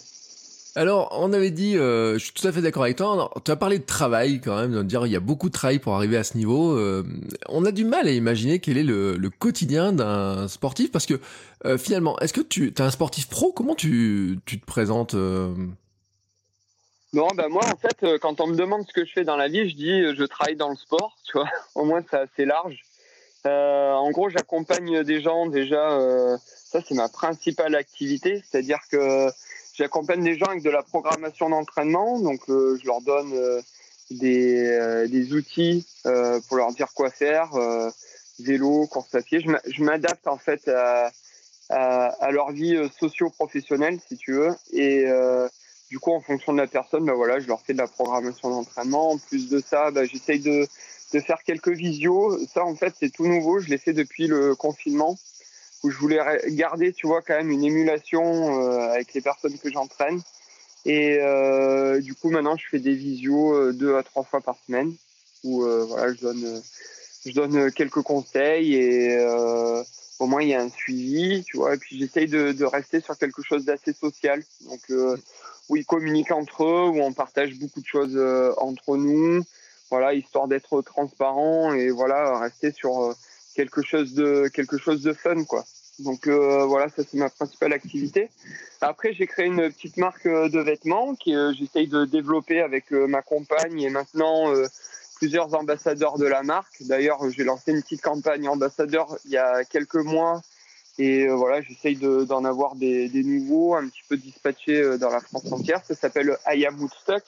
Alors, on avait dit, euh, je suis tout à fait d'accord avec toi. Tu as parlé de travail quand même, de dire il y a beaucoup de travail pour arriver à ce niveau. Euh, on a du mal à imaginer quel est le, quotidien d'un sportif parce que euh, finalement, est-ce que tu es un sportif pro? Comment tu, tu te présentes Non, ben moi en fait, quand on me demande ce que je fais dans la vie, je dis je travaille dans le sport. Tu vois, au moins c'est assez large. en gros, j'accompagne des gens déjà. ça, c'est ma principale activité, c'est-à-dire que J'accompagne des gens avec de la programmation d'entraînement, donc euh, je leur donne euh, des, euh, des, outils pour leur dire quoi faire, vélo, course à pied. Je m'adapte en fait à, à, à, leur vie socio-professionnelle, si tu veux, et du coup, en fonction de la personne, ben voilà, je leur fais de la programmation d'entraînement. En plus de ça, ben, j'essaye de, de faire quelques visios. Ça, en fait, c'est tout nouveau. Je l'ai fait depuis le confinement où je voulais garder, tu vois, quand même une émulation euh, avec les personnes que j'entraîne. Et euh, du coup, maintenant, je fais des visios euh, deux à trois fois par semaine où voilà, je donne, je donne quelques conseils et au moins il y a un suivi, tu vois. Et puis j'essaye de, rester sur quelque chose d'assez social. Donc où ils communiquent entre eux, où on partage beaucoup de choses entre nous, voilà, histoire d'être transparent et voilà, rester sur quelque chose de quelque chose de fun, quoi. Donc euh, voilà, ça c'est ma principale activité. Après, j'ai créé une petite marque euh, de vêtements que euh, j'essaye de développer avec ma compagne et maintenant plusieurs ambassadeurs de la marque. D'ailleurs, j'ai lancé une petite campagne ambassadeur il y a quelques mois et voilà, j'essaye d'en avoir des, des, nouveaux, un petit peu dispatchés dans la France entière. Ça s'appelle I Am Woodstock.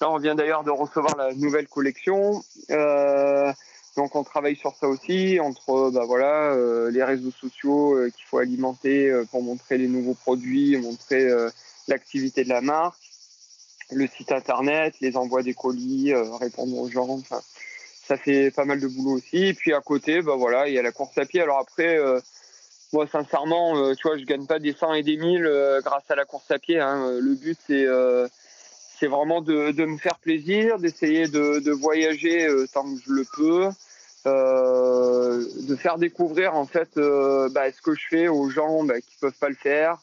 Là, on vient d'ailleurs de recevoir la nouvelle collection. Euh, donc on travaille sur ça aussi, entre bah voilà, euh, les réseaux sociaux euh, qu'il faut alimenter euh, pour montrer les nouveaux produits, montrer l'activité de la marque, le site internet, les envois des colis, répondre aux gens. ça fait pas mal de boulot aussi. Et puis à côté, bah voilà, il y a la course à pied. Alors après, moi sincèrement, tu vois, je gagne pas des 100 et des 1000 grâce à la course à pied. Hein. Le but c'est c'est vraiment de, de, me faire plaisir, d'essayer de, de, voyager tant que je le peux, euh, de faire découvrir en fait euh, bah, ce que je fais aux gens bah, qui peuvent pas le faire.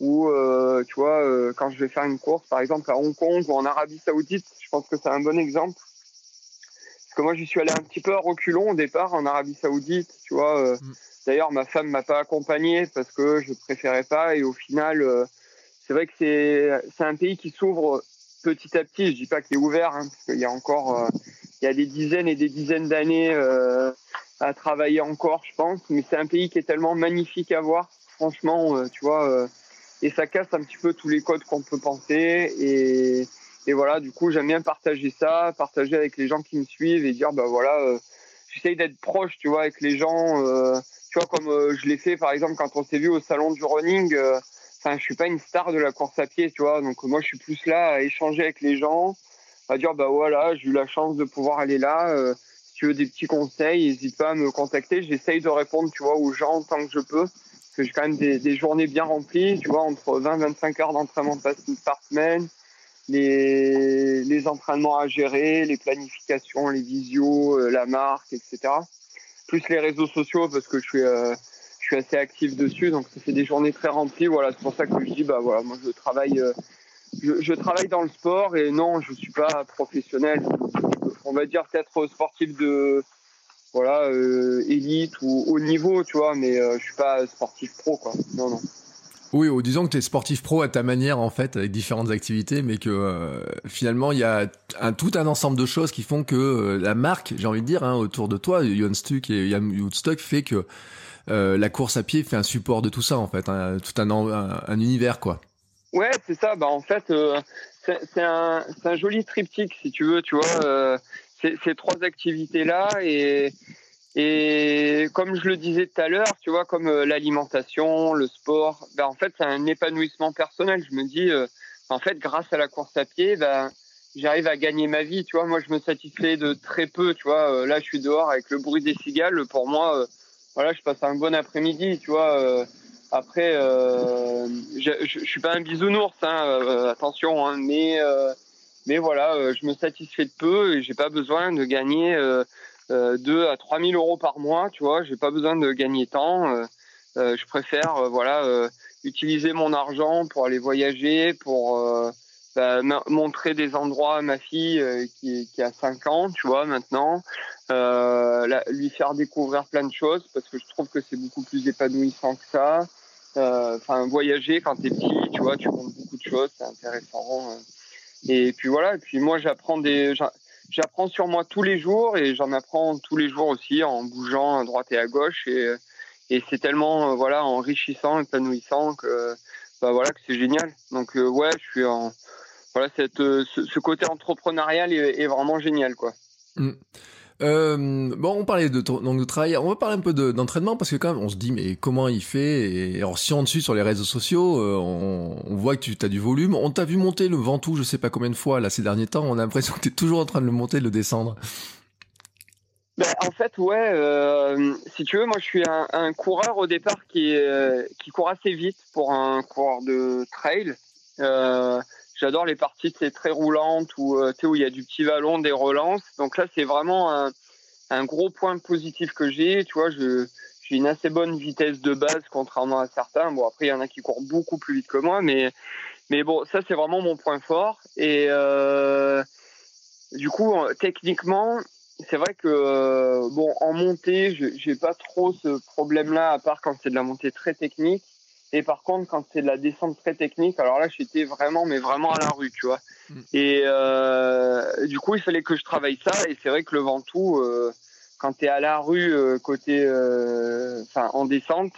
Ou euh, tu vois quand je vais faire une course par exemple à Hong Kong ou en Arabie Saoudite je pense que c'est un bon exemple. Parce que moi j'y suis allé un petit peu à reculons au départ en Arabie Saoudite tu vois mm. d'ailleurs ma femme m'a pas accompagné parce que je préférais pas. Et au final c'est vrai que c'est un pays qui s'ouvre petit à petit je dis pas qu'il est ouvert hein, parce qu'il y a encore il y a des dizaines et des dizaines d'années euh, à travailler encore, je pense. Mais c'est un pays qui est tellement magnifique à voir, franchement, euh, tu vois. Euh, et ça casse un petit peu tous les codes qu'on peut penser. Et, et voilà, du coup, j'aime bien partager ça, partager avec les gens qui me suivent et dire, bah voilà, j'essaye d'être proche, tu vois, avec les gens. tu vois, comme je l'ai fait, par exemple, quand on s'est vu au salon du running. Enfin, je suis pas une star de la course à pied, tu vois. Donc moi, je suis plus là à échanger avec les gens à dire bah voilà, j'ai eu la chance de pouvoir aller là. Euh, si tu veux des petits conseils, n'hésite pas à me contacter. J'essaye de répondre, tu vois, aux gens tant que je peux. Parce que j'ai quand même des, journées bien remplies, tu vois, entre 20 25 heures d'entraînement par semaine, les, les entraînements à gérer, les planifications, les visios, euh, la marque, etc. Plus les réseaux sociaux parce que je suis euh, suis assez actif dessus, donc ça fait des journées très remplies. Voilà, c'est pour ça que je dis bah voilà, moi je travaille je, travaille dans le sport et non, je suis pas professionnel. On va dire peut-être sportif de voilà euh, élite ou haut niveau, tu vois, mais euh, je suis pas sportif pro, quoi. Non, non. Oui, ou disons que tu es sportif pro à ta manière, en fait, avec différentes activités, mais que euh, finalement, il y a un, tout un ensemble de choses qui font que la marque, j'ai envie de dire, hein, autour de toi, Yon Stuck et Yann Woodstock, fait que la course à pied fait un support de tout ça, en fait, hein, tout un, un univers, quoi. Ouais, c'est ça. Bah, en fait, euh, c'est un, joli triptyque, si tu veux, tu vois, euh, ces trois activités-là. Et, et comme je le disais tout à l'heure, tu vois, comme euh, l'alimentation, le sport, bah, en fait, c'est un épanouissement personnel. Je me dis, euh, en fait, grâce à la course à pied, bah, j'arrive à gagner ma vie. Tu vois, moi, je me satisfais de très peu. Tu vois, là, je suis dehors avec le bruit des cigales. Pour moi, voilà, je passe un bon après-midi. Tu vois. après, je, je, suis pas un bisounours, hein, attention, hein, mais mais voilà, je me satisfais de peu et j'ai pas besoin de gagner 2 à 3 000 euros par mois. Tu vois, j'ai pas besoin de gagner tant. je préfère, voilà utiliser mon argent pour aller voyager, pour euh, bah, montrer des endroits à ma fille euh, qui, qui, a 5 ans, tu vois, maintenant, euh, lui faire découvrir plein de choses parce que je trouve que c'est beaucoup plus épanouissant que ça. Euh, enfin, voyager quand t'es petit, tu vois, tu comptes beaucoup de choses, c'est intéressant. Et puis voilà, et puis moi j'apprends des, j'apprends sur moi tous les jours et j'en apprends tous les jours aussi en bougeant à droite et à gauche et et c'est tellement euh, voilà enrichissant, épanouissant que bah voilà que c'est génial. Donc euh, ouais, je suis en voilà cette euh, ce, côté entrepreneurial est, vraiment génial quoi. Mm. bon, on parlait de donc de travail. On va parler un peu d'entraînement parce que quand même, on se dit mais comment il fait? Et alors si on dessus sur les réseaux sociaux, on, voit que tu as du volume. On t'a vu monter le Ventoux, je sais pas combien de fois là ces derniers temps. On a l'impression que tu es toujours en train de le monter, de le descendre. Ben, en fait, ouais. Euh, si tu veux, moi, je suis un, un coureur au départ qui, euh, qui court assez vite pour un coureur de trail. J'adore les parties très roulantes où, euh, où il y a du petit vallon, des relances. Donc là, c'est vraiment un, gros point positif que j'ai. Tu vois, j'ai une assez bonne vitesse de base, contrairement à certains. Bon, après, il y en a qui courent beaucoup plus vite que moi, mais mais bon, ça, c'est vraiment mon point fort. Et euh, du coup, techniquement, c'est vrai que euh, bon en montée, je j'ai pas trop ce problème-là à part quand c'est de la montée très technique. Et par contre, quand c'est de la descente très technique, alors là, j'étais vraiment, mais vraiment à la rue, tu vois. Mm. Et euh, du coup, il fallait que je travaille ça. Et c'est vrai que le Ventoux, euh, quand tu es à la rue, euh, côté, euh, enfin, en descente,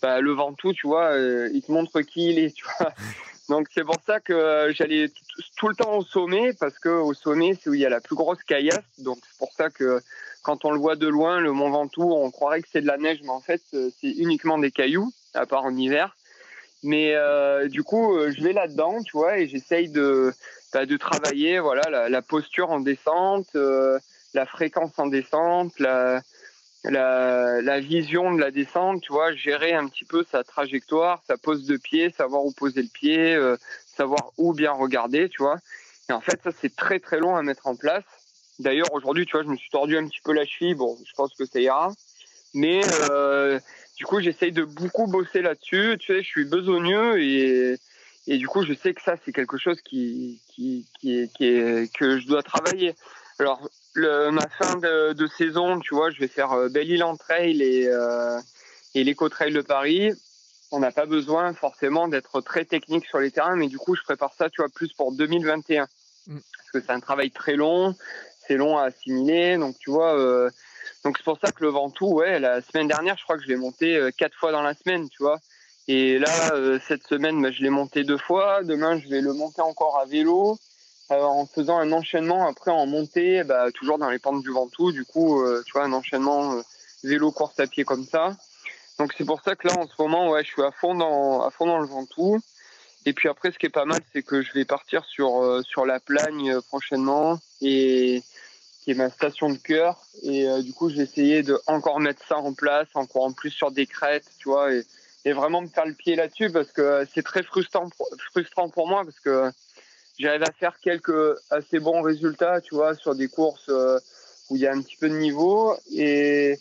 bah, le Ventoux, tu vois, il te montre qui il est, tu vois. Donc c'est pour ça que euh, j'allais tout le temps au sommet parce que au sommet c'est où il y a la plus grosse caillasse. Donc c'est pour ça que quand on le voit de loin, le Mont Ventoux, on croirait que c'est de la neige, mais en fait euh, c'est uniquement des cailloux, à part en hiver. Mais euh, du coup, je vais là-dedans, tu vois, et j'essaye de bah, de travailler, voilà, la, la posture en descente, la fréquence en descente, la la, la, vision de la descente, tu vois, gérer un petit peu sa trajectoire, sa pose de pied, savoir où poser le pied, euh, savoir où bien regarder, tu vois. Et en fait, ça, c'est très très long à mettre en place. D'ailleurs, aujourd'hui, tu vois, je me suis tordu un petit peu la cheville. Bon, je pense que ça ira. Mais euh, du coup, j'essaye de beaucoup bosser là-dessus. Tu sais, je suis besogneux et, et du coup, je sais que ça, c'est quelque chose qui, qui, qui, est, qui est, que je dois travailler. Alors, le, ma fin de, de, saison, tu vois, je vais faire euh, Belle-Île Trail et, euh, et l'Eco-Trail de Paris. On n'a pas besoin forcément d'être très technique sur les terrains, mais du coup, je prépare ça, tu vois, plus pour 2021. Mm. Parce que c'est un travail très long, c'est long à assimiler. Donc, tu vois, euh, donc c'est pour ça que le Ventoux, ouais, la semaine dernière, je crois que je l'ai monté euh, quatre fois dans la semaine, tu vois. Et là, euh, cette semaine, bah, je l'ai monté deux fois. Demain, je vais le monter encore à vélo. Euh, en faisant un enchaînement après en montée, bah, toujours dans les pentes du Ventoux, du coup, euh, tu vois, un enchaînement euh, vélo course à pied comme ça. Donc c'est pour ça que là en ce moment, ouais, je suis à fond dans à fond dans le Ventoux. Et puis après, ce qui est pas mal, c'est que je vais partir sur sur la Plagne prochainement et qui est ma station de cœur. Et du coup, je vais essayer de encore mettre ça en place, encore en plus sur des crêtes, tu vois, et, et vraiment me faire le pied là-dessus parce que c'est très frustrant frustrant pour moi parce que j'arrive à faire quelques assez bons résultats, tu vois, sur des courses euh, où il y a un petit peu de niveau. Et,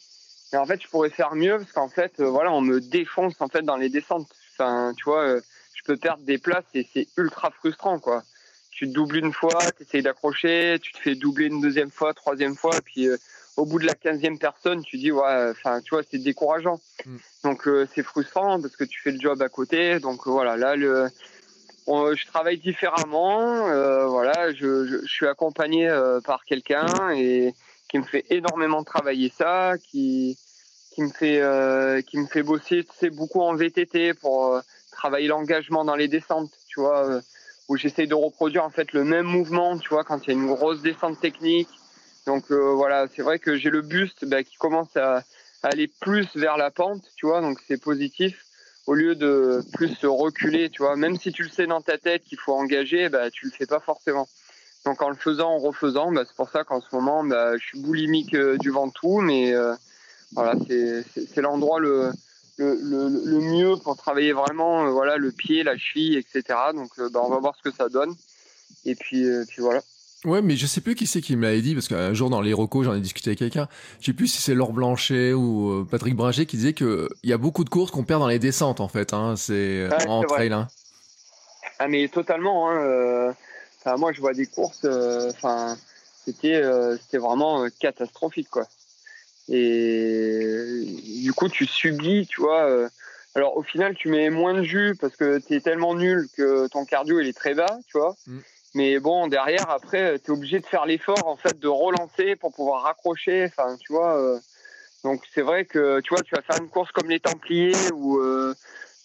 en fait, je pourrais faire mieux parce qu'en fait, euh, voilà, on me défonce en fait dans les descentes. Enfin, tu vois, euh, je peux perdre des places et c'est ultra frustrant, quoi. Tu te doubles une fois, tu essayes d'accrocher, tu te fais doubler une deuxième fois, troisième fois, puis au bout de la quinzième personne, tu dis ouais, enfin, tu vois, c'est décourageant. Mm. Donc c'est frustrant parce que tu fais le job à côté. Donc voilà, là le je travaille différemment. Euh, voilà, je, je, je, suis accompagné euh, par quelqu'un et qui me fait énormément travailler ça, qui qui me fait euh, qui me fait bosser, tu sais, beaucoup en VTT pour euh, travailler l'engagement dans les descentes, tu vois, euh, où j'essaie de reproduire en fait le même mouvement, tu vois, quand il y a une grosse descente technique. Donc voilà, c'est vrai que j'ai le buste bah, qui commence à aller plus vers la pente, tu vois, donc c'est positif au lieu de plus se reculer, tu vois, même si tu le sais dans ta tête qu'il faut engager, bah, tu le fais pas forcément. Donc en le faisant, en refaisant, bah, c'est pour ça qu'en ce moment, bah, je suis boulimique du Ventoux, mais voilà, c'est l'endroit le, le, le, mieux pour travailler vraiment voilà, le pied, la cheville, etc. Donc bah, on va voir ce que ça donne. Et puis, puis voilà. Ouais, mais je sais plus qui c'est qui me l'avait dit, parce qu'un jour dans les recos, j'en ai discuté avec quelqu'un. Je sais plus si c'est Laure Blanchet ou euh, Patrick Bringer qui disait qu'il y a beaucoup de courses qu'on perd dans les descentes, en fait. Hein. C'est en trail. Hein. Ah, mais totalement. Hein, euh, moi, je vois des courses, euh, enfin, c'était c'était vraiment catastrophique, quoi. Et du coup, tu subis, tu vois. alors, au final, tu mets moins de jus parce que tu es tellement nul que ton cardio, il est très bas, tu vois. Mm. Mais bon, derrière, après, tu es obligé de faire l'effort en fait de relancer pour pouvoir raccrocher. Enfin, tu vois. Euh, donc c'est vrai que tu vois, tu vas faire une course comme les Templiers où euh,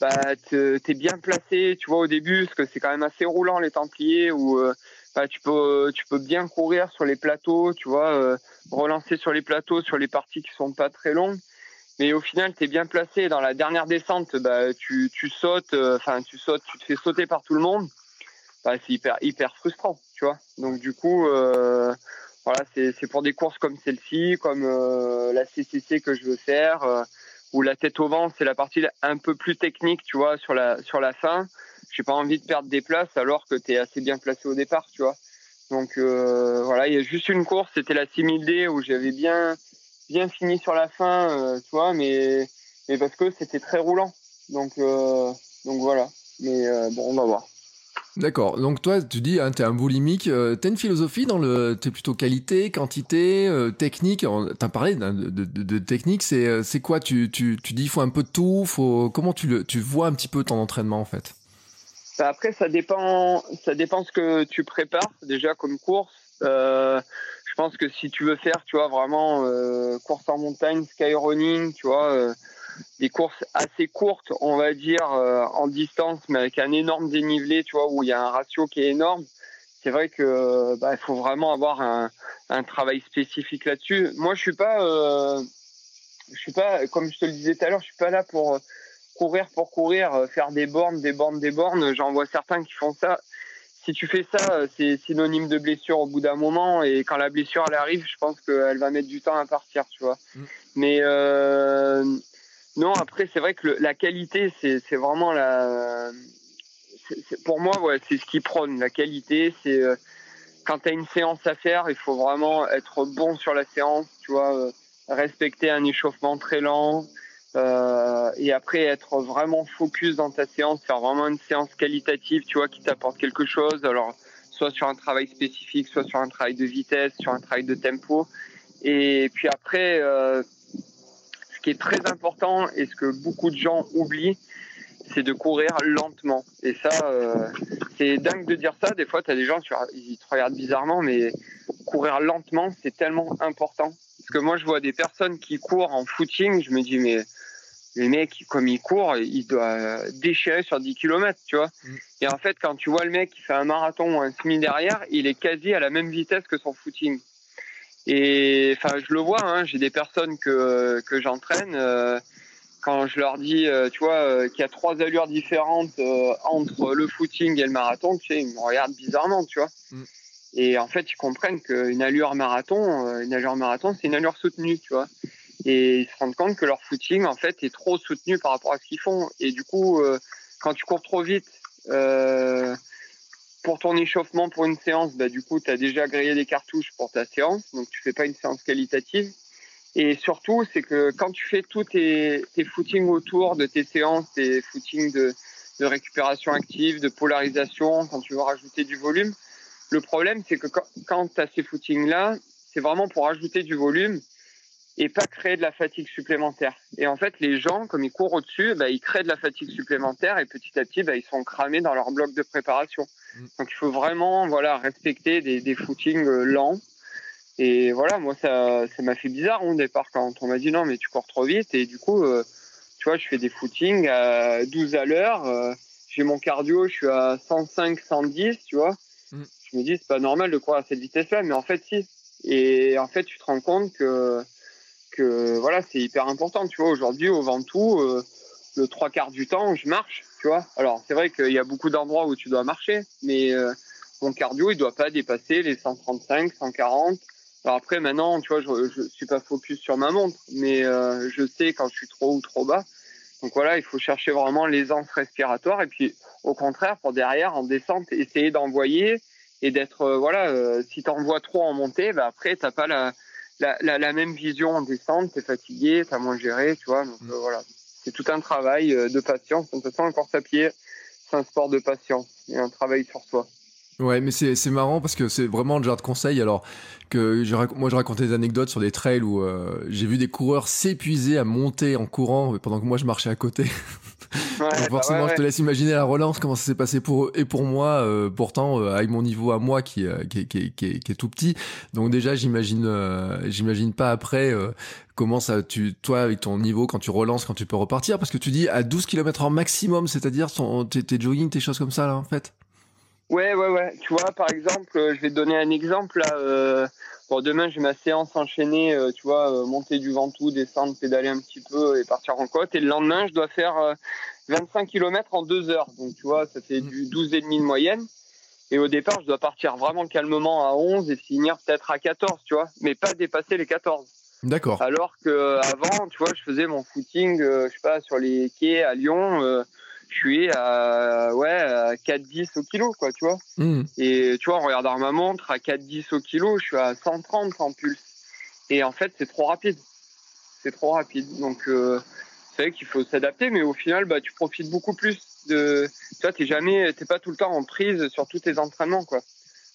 bah, tu es bien placé, tu vois, au début, parce que c'est quand même assez roulant les Templiers où euh, tu peux tu peux bien courir sur les plateaux, tu vois, relancer sur les plateaux, sur les parties qui sont pas très longues. Mais au final, tu es bien placé. Dans la dernière descente, bah, tu, tu sautes, enfin, tu sautes, tu te fais sauter par tout le monde. Bah, c'est hyper frustrant, tu vois. Donc du coup, euh, voilà, c'est pour des courses comme celle-ci, comme euh, la CCC que je veux faire, euh, où la tête au vent, c'est la partie un peu plus technique, tu vois, sur la sur la fin. J'ai pas envie de perdre des places alors que tu es assez bien placé au départ, tu vois. Donc voilà, il y a juste une course, c'était la 6000D où j'avais bien bien fini sur la fin, tu vois, mais mais parce que c'était très roulant. Donc donc voilà. Mais bon, on va voir. D'accord. Donc toi, tu dis, hein, tu es un boulimique. Euh, tu as une philosophie dans le... Tu es plutôt qualité, quantité, euh, technique. Tu as parlé de, technique. C'est, euh, quoi? Tu, tu, tu dis, il faut un peu de tout faut... Comment tu, le, tu vois un petit peu ton entraînement en fait? Après, ça dépend, ça dépend ce que tu prépares déjà comme course. je pense que si tu veux faire, tu vois, vraiment course en montagne, skyrunning, tu vois des courses assez courtes, on va dire, euh, en distance, mais avec un énorme dénivelé, tu vois, où il y a un ratio qui est énorme. C'est vrai que bah, il faut vraiment avoir un, un travail spécifique là-dessus. Moi, je suis pas, euh, je suis pas, comme je te le disais tout à l'heure, je suis pas là pour courir pour courir, euh, faire des bornes, des bornes, des bornes. J'en vois certains qui font ça. Si tu fais ça, c'est synonyme de blessure au bout d'un moment. Et quand la blessure elle arrive, je pense qu'elle va mettre du temps à partir, tu vois. Mm. Mais euh, non, après, c'est vrai que la qualité, c'est vraiment la. pour moi, ouais, c'est ce qui prône. La qualité, c'est euh, quand tu as une séance à faire, il faut vraiment être bon sur la séance, tu vois, euh, respecter un échauffement très lent. Euh, et après être vraiment focus dans ta séance, faire vraiment une séance qualitative, tu vois, qui t'apporte quelque chose. Alors, soit sur un travail spécifique, soit sur un travail de vitesse, sur un travail de tempo. Et puis après, qui est très important et ce que beaucoup de gens oublient, c'est de courir lentement. Et ça, euh, c'est dingue de dire ça. Des fois, tu as des gens, ils te regardent bizarrement, mais courir lentement, c'est tellement important. Parce que moi, je vois des personnes qui courent en footing, je me dis, mais les mecs, comme ils courent, ils doivent déchirer sur 10 km, tu vois. Mm. Et en fait, quand tu vois le mec qui fait un marathon ou un semi derrière, il est quasi à la même vitesse que son footing. Et enfin, je le vois, hein, j'ai des personnes que, que j'entraîne. Euh, quand je leur dis, euh, tu vois, euh, qu'il y a trois allures différentes entre le footing et le marathon, tu sais, ils me regardent bizarrement, tu vois. Mm. Et en fait, ils comprennent qu'une allure marathon, une allure marathon, c'est une allure soutenue, tu vois. Et ils se rendent compte que leur footing, en fait, est trop soutenu par rapport à ce qu'ils font. Et du coup, quand tu cours trop vite, pour ton échauffement pour une séance, bah, du coup, tu as déjà grillé des cartouches pour ta séance, donc tu fais pas une séance qualitative. Et surtout, c'est que quand tu fais tous tes, tes footings autour de tes séances, tes footings de, de récupération active, de polarisation, quand tu veux rajouter du volume, le problème, c'est que quand, tu as ces footings-là, c'est vraiment pour rajouter du volume et pas créer de la fatigue supplémentaire. Et en fait, les gens, comme ils courent au-dessus, bah, ils créent de la fatigue supplémentaire et petit à petit, bah, ils sont cramés dans leur bloc de préparation. Mm. Donc il faut vraiment voilà respecter des, des footings euh, lents. Et voilà, moi ça ça m'a fait bizarre au départ quand on m'a dit non mais tu cours trop vite et du coup euh, tu vois je fais des footings à 12 à l'heure. Euh, j'ai mon cardio, je suis à 105, 110, tu vois. Mm. Je me dis c'est pas normal de courir à cette vitesse-là, mais en fait si. Et en fait tu te rends compte que voilà c'est hyper important. Tu vois aujourd'hui au Ventoux, euh, le trois quarts du temps je marche tu vois. Alors, c'est vrai qu'il y a beaucoup d'endroits où tu dois marcher, mais euh, mon cardio, il doit pas dépasser les 135, 140. Alors après, maintenant, tu vois, je, suis pas focus sur ma montre, mais euh, je sais quand je suis trop ou trop bas. Donc voilà, il faut chercher vraiment l'aisance respiratoire et puis au contraire, pour derrière, en descente, essayer d'envoyer et d'être, euh, voilà, si tu envoies trop en montée, bah après, t'as pas la, la, la, la, même vision en descente, t'es fatigué, t'as moins géré, tu vois. Donc mm. voilà, c'est tout un travail de patience. De toute façon, un course à pied, c'est un sport de patience et un travail sur soi. Ouais, mais c'est marrant parce que c'est vraiment le genre de conseil. Alors que je, moi, je racontais des anecdotes sur des trails où euh, j'ai vu des coureurs s'épuiser à monter en courant pendant que moi je marchais à côté. Ouais, bah forcément, je te laisse imaginer la relance, comment ça s'est passé pour eux et pour moi. Euh, pourtant, euh, avec mon niveau à moi qui, qui, qui, qui, est, tout petit. Donc déjà, j'imagine, j'imagine pas après comment ça, tu, toi, avec ton niveau, quand tu relances, quand tu peux repartir, parce que tu dis à 12 km en maximum, c'est-à-dire tes, tes jogging, tes choses comme ça là, en fait. Ouais, ouais, ouais. Tu vois, par exemple, euh, je vais te donner un exemple. Là, euh, bon, demain, j'ai ma séance enchaînée, euh, tu vois, euh, monter du Ventoux, descendre, pédaler un petit peu et partir en côte. Et le lendemain, je dois faire 25 km en deux heures. Donc, tu vois, ça fait du 12,5 de moyenne. Et au départ, je dois partir vraiment calmement à 11 et finir peut-être à 14, tu vois, mais pas dépasser les 14. D'accord. Alors que avant, tu vois, je faisais mon footing, je sais pas, sur les quais à Lyon je suis à ouais à 4,10 au kilo quoi tu vois. Hmm. et tu vois en regardant ma montre à 4,10 au kilo je suis à 130 en pulse et en fait c'est trop rapide. C'est trop rapide. Donc euh, c'est vrai qu'il faut s'adapter mais au final bah tu profites beaucoup plus de tu vois t'es jamais t'es pas tout le temps en prise sur tous tes entraînements quoi.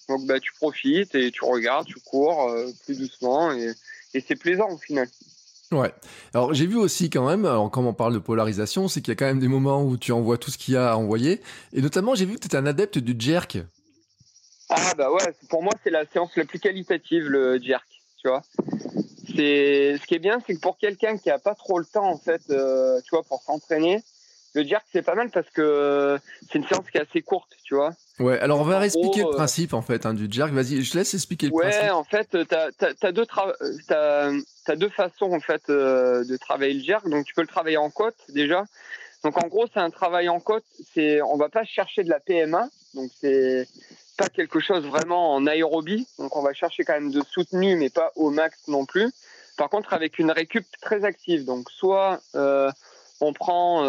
Donc bah tu profites et tu regardes tu cours euh, plus doucement et, et c'est plaisant au final Ouais. Alors j'ai vu aussi quand même, alors quand on parle de polarisation, c'est qu'il y a quand même des moments où tu envoies tout ce qu'il y a à envoyer. Et notamment, j'ai vu que tu étais un adepte du jerk. Ah bah ouais, pour moi c'est la séance la plus qualitative, le jerk, tu vois. C'est ce qui est bien, c'est que pour quelqu'un qui a pas trop le temps en fait, euh, tu vois, pour s'entraîner, le jerk c'est pas mal parce que c'est une séance qui est assez courte, tu vois. Ouais, alors on va expliquer le euh, principe en fait hein, du jerk. Vas-y, je laisse expliquer le principe. Ouais, en fait, t'as as, deux as, deux façons en fait euh, de travailler le jerk. Donc tu peux le travailler en côte déjà. Donc en gros, c'est un travail en côte. C'est, on va pas chercher de la PMA. Donc c'est pas quelque chose vraiment en aérobie. Donc on va chercher quand même de soutenu, mais pas au max non plus. Par contre, avec une récup très active. Donc soit euh, on prend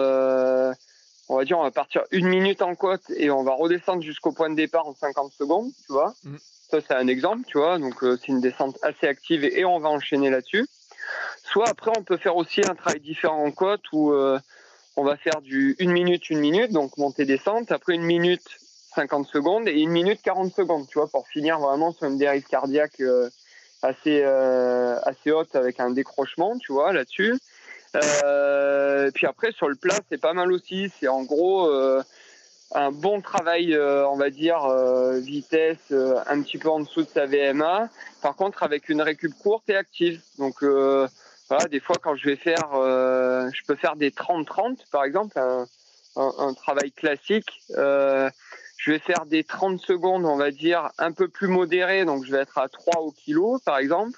on va dire, on va partir une minute en côte et on va redescendre jusqu'au point de départ en 50 secondes, tu vois. Mm. Ça, c'est un exemple, tu vois. Donc, euh, c'est une descente assez active et, on va enchaîner là-dessus. Soit après, on peut faire aussi un travail différent en côte où euh, on va faire du une minute, une minute, donc montée descente. Après une minute, 50 secondes et une minute 40 secondes, tu vois, pour finir vraiment sur une dérive cardiaque euh, assez assez haute avec un décrochement, tu vois, là-dessus. Euh, puis après sur le plat c'est pas mal aussi. C'est en gros euh, un bon travail, euh, on va dire vitesse un petit peu en dessous de sa VMA. Par contre avec une récup courte et active. Donc voilà, des fois quand je vais faire, je peux faire des 30-30 par exemple, un, un, travail classique. je vais faire des 30 secondes, on va dire, un peu plus modéré, donc je vais être à 3 au kilo, par exemple.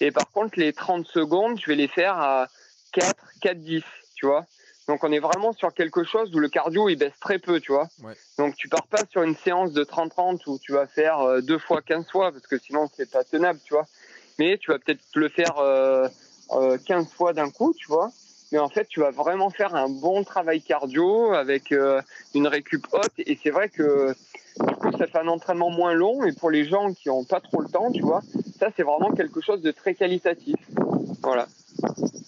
Et par contre, les 30 secondes, je vais les faire à 4, 4, 10, tu vois. Donc on est vraiment sur quelque chose où le cardio il baisse très peu, tu vois. Donc tu pars pas sur une séance de 30-30 où tu vas faire euh, deux fois 15 fois parce que sinon c'est pas tenable, tu vois. Mais tu vas peut-être le faire euh, euh, 15 fois d'un coup, tu vois. Mais en fait, tu vas vraiment faire un bon travail cardio avec euh, une récup haute. Et c'est vrai que du coup, ça fait un entraînement moins long. Et pour les gens qui ont pas trop le temps, tu vois, ça c'est vraiment quelque chose de très qualitatif. Voilà.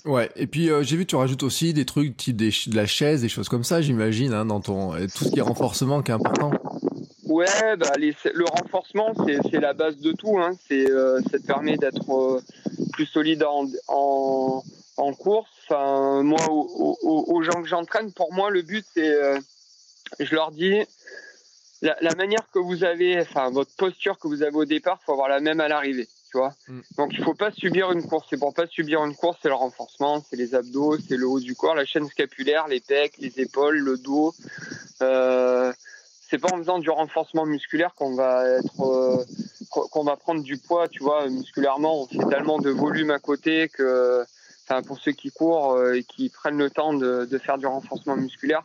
Ouais, et puis euh, j'ai vu tu rajoutes aussi des trucs type des, de la chaise, des choses comme ça, j'imagine, hein, dans ton tout ce qui est renforcement qui est important. Ouais, bah, le renforcement c'est la base de tout. Hein. Euh, ça te permet d'être euh, plus solide en, en, course. Enfin, moi, aux, gens que j'entraîne, pour moi le but c'est, je leur dis, la, la, manière que vous avez, enfin votre posture que vous avez au départ, faut avoir la même à l'arrivée tu vois. Mm. Donc il faut pas subir une course. C'est pour pas subir une course, c'est le renforcement, c'est les abdos, c'est le haut du corps, la chaîne scapulaire, les pecs, les épaules, le dos. Euh, c'est pas en faisant du renforcement musculaire qu'on va être euh, qu'on va prendre du poids, tu vois, musculairement. On fait tellement de volume à côté que, enfin, pour ceux qui courent euh, et qui prennent le temps de, de faire du renforcement musculaire,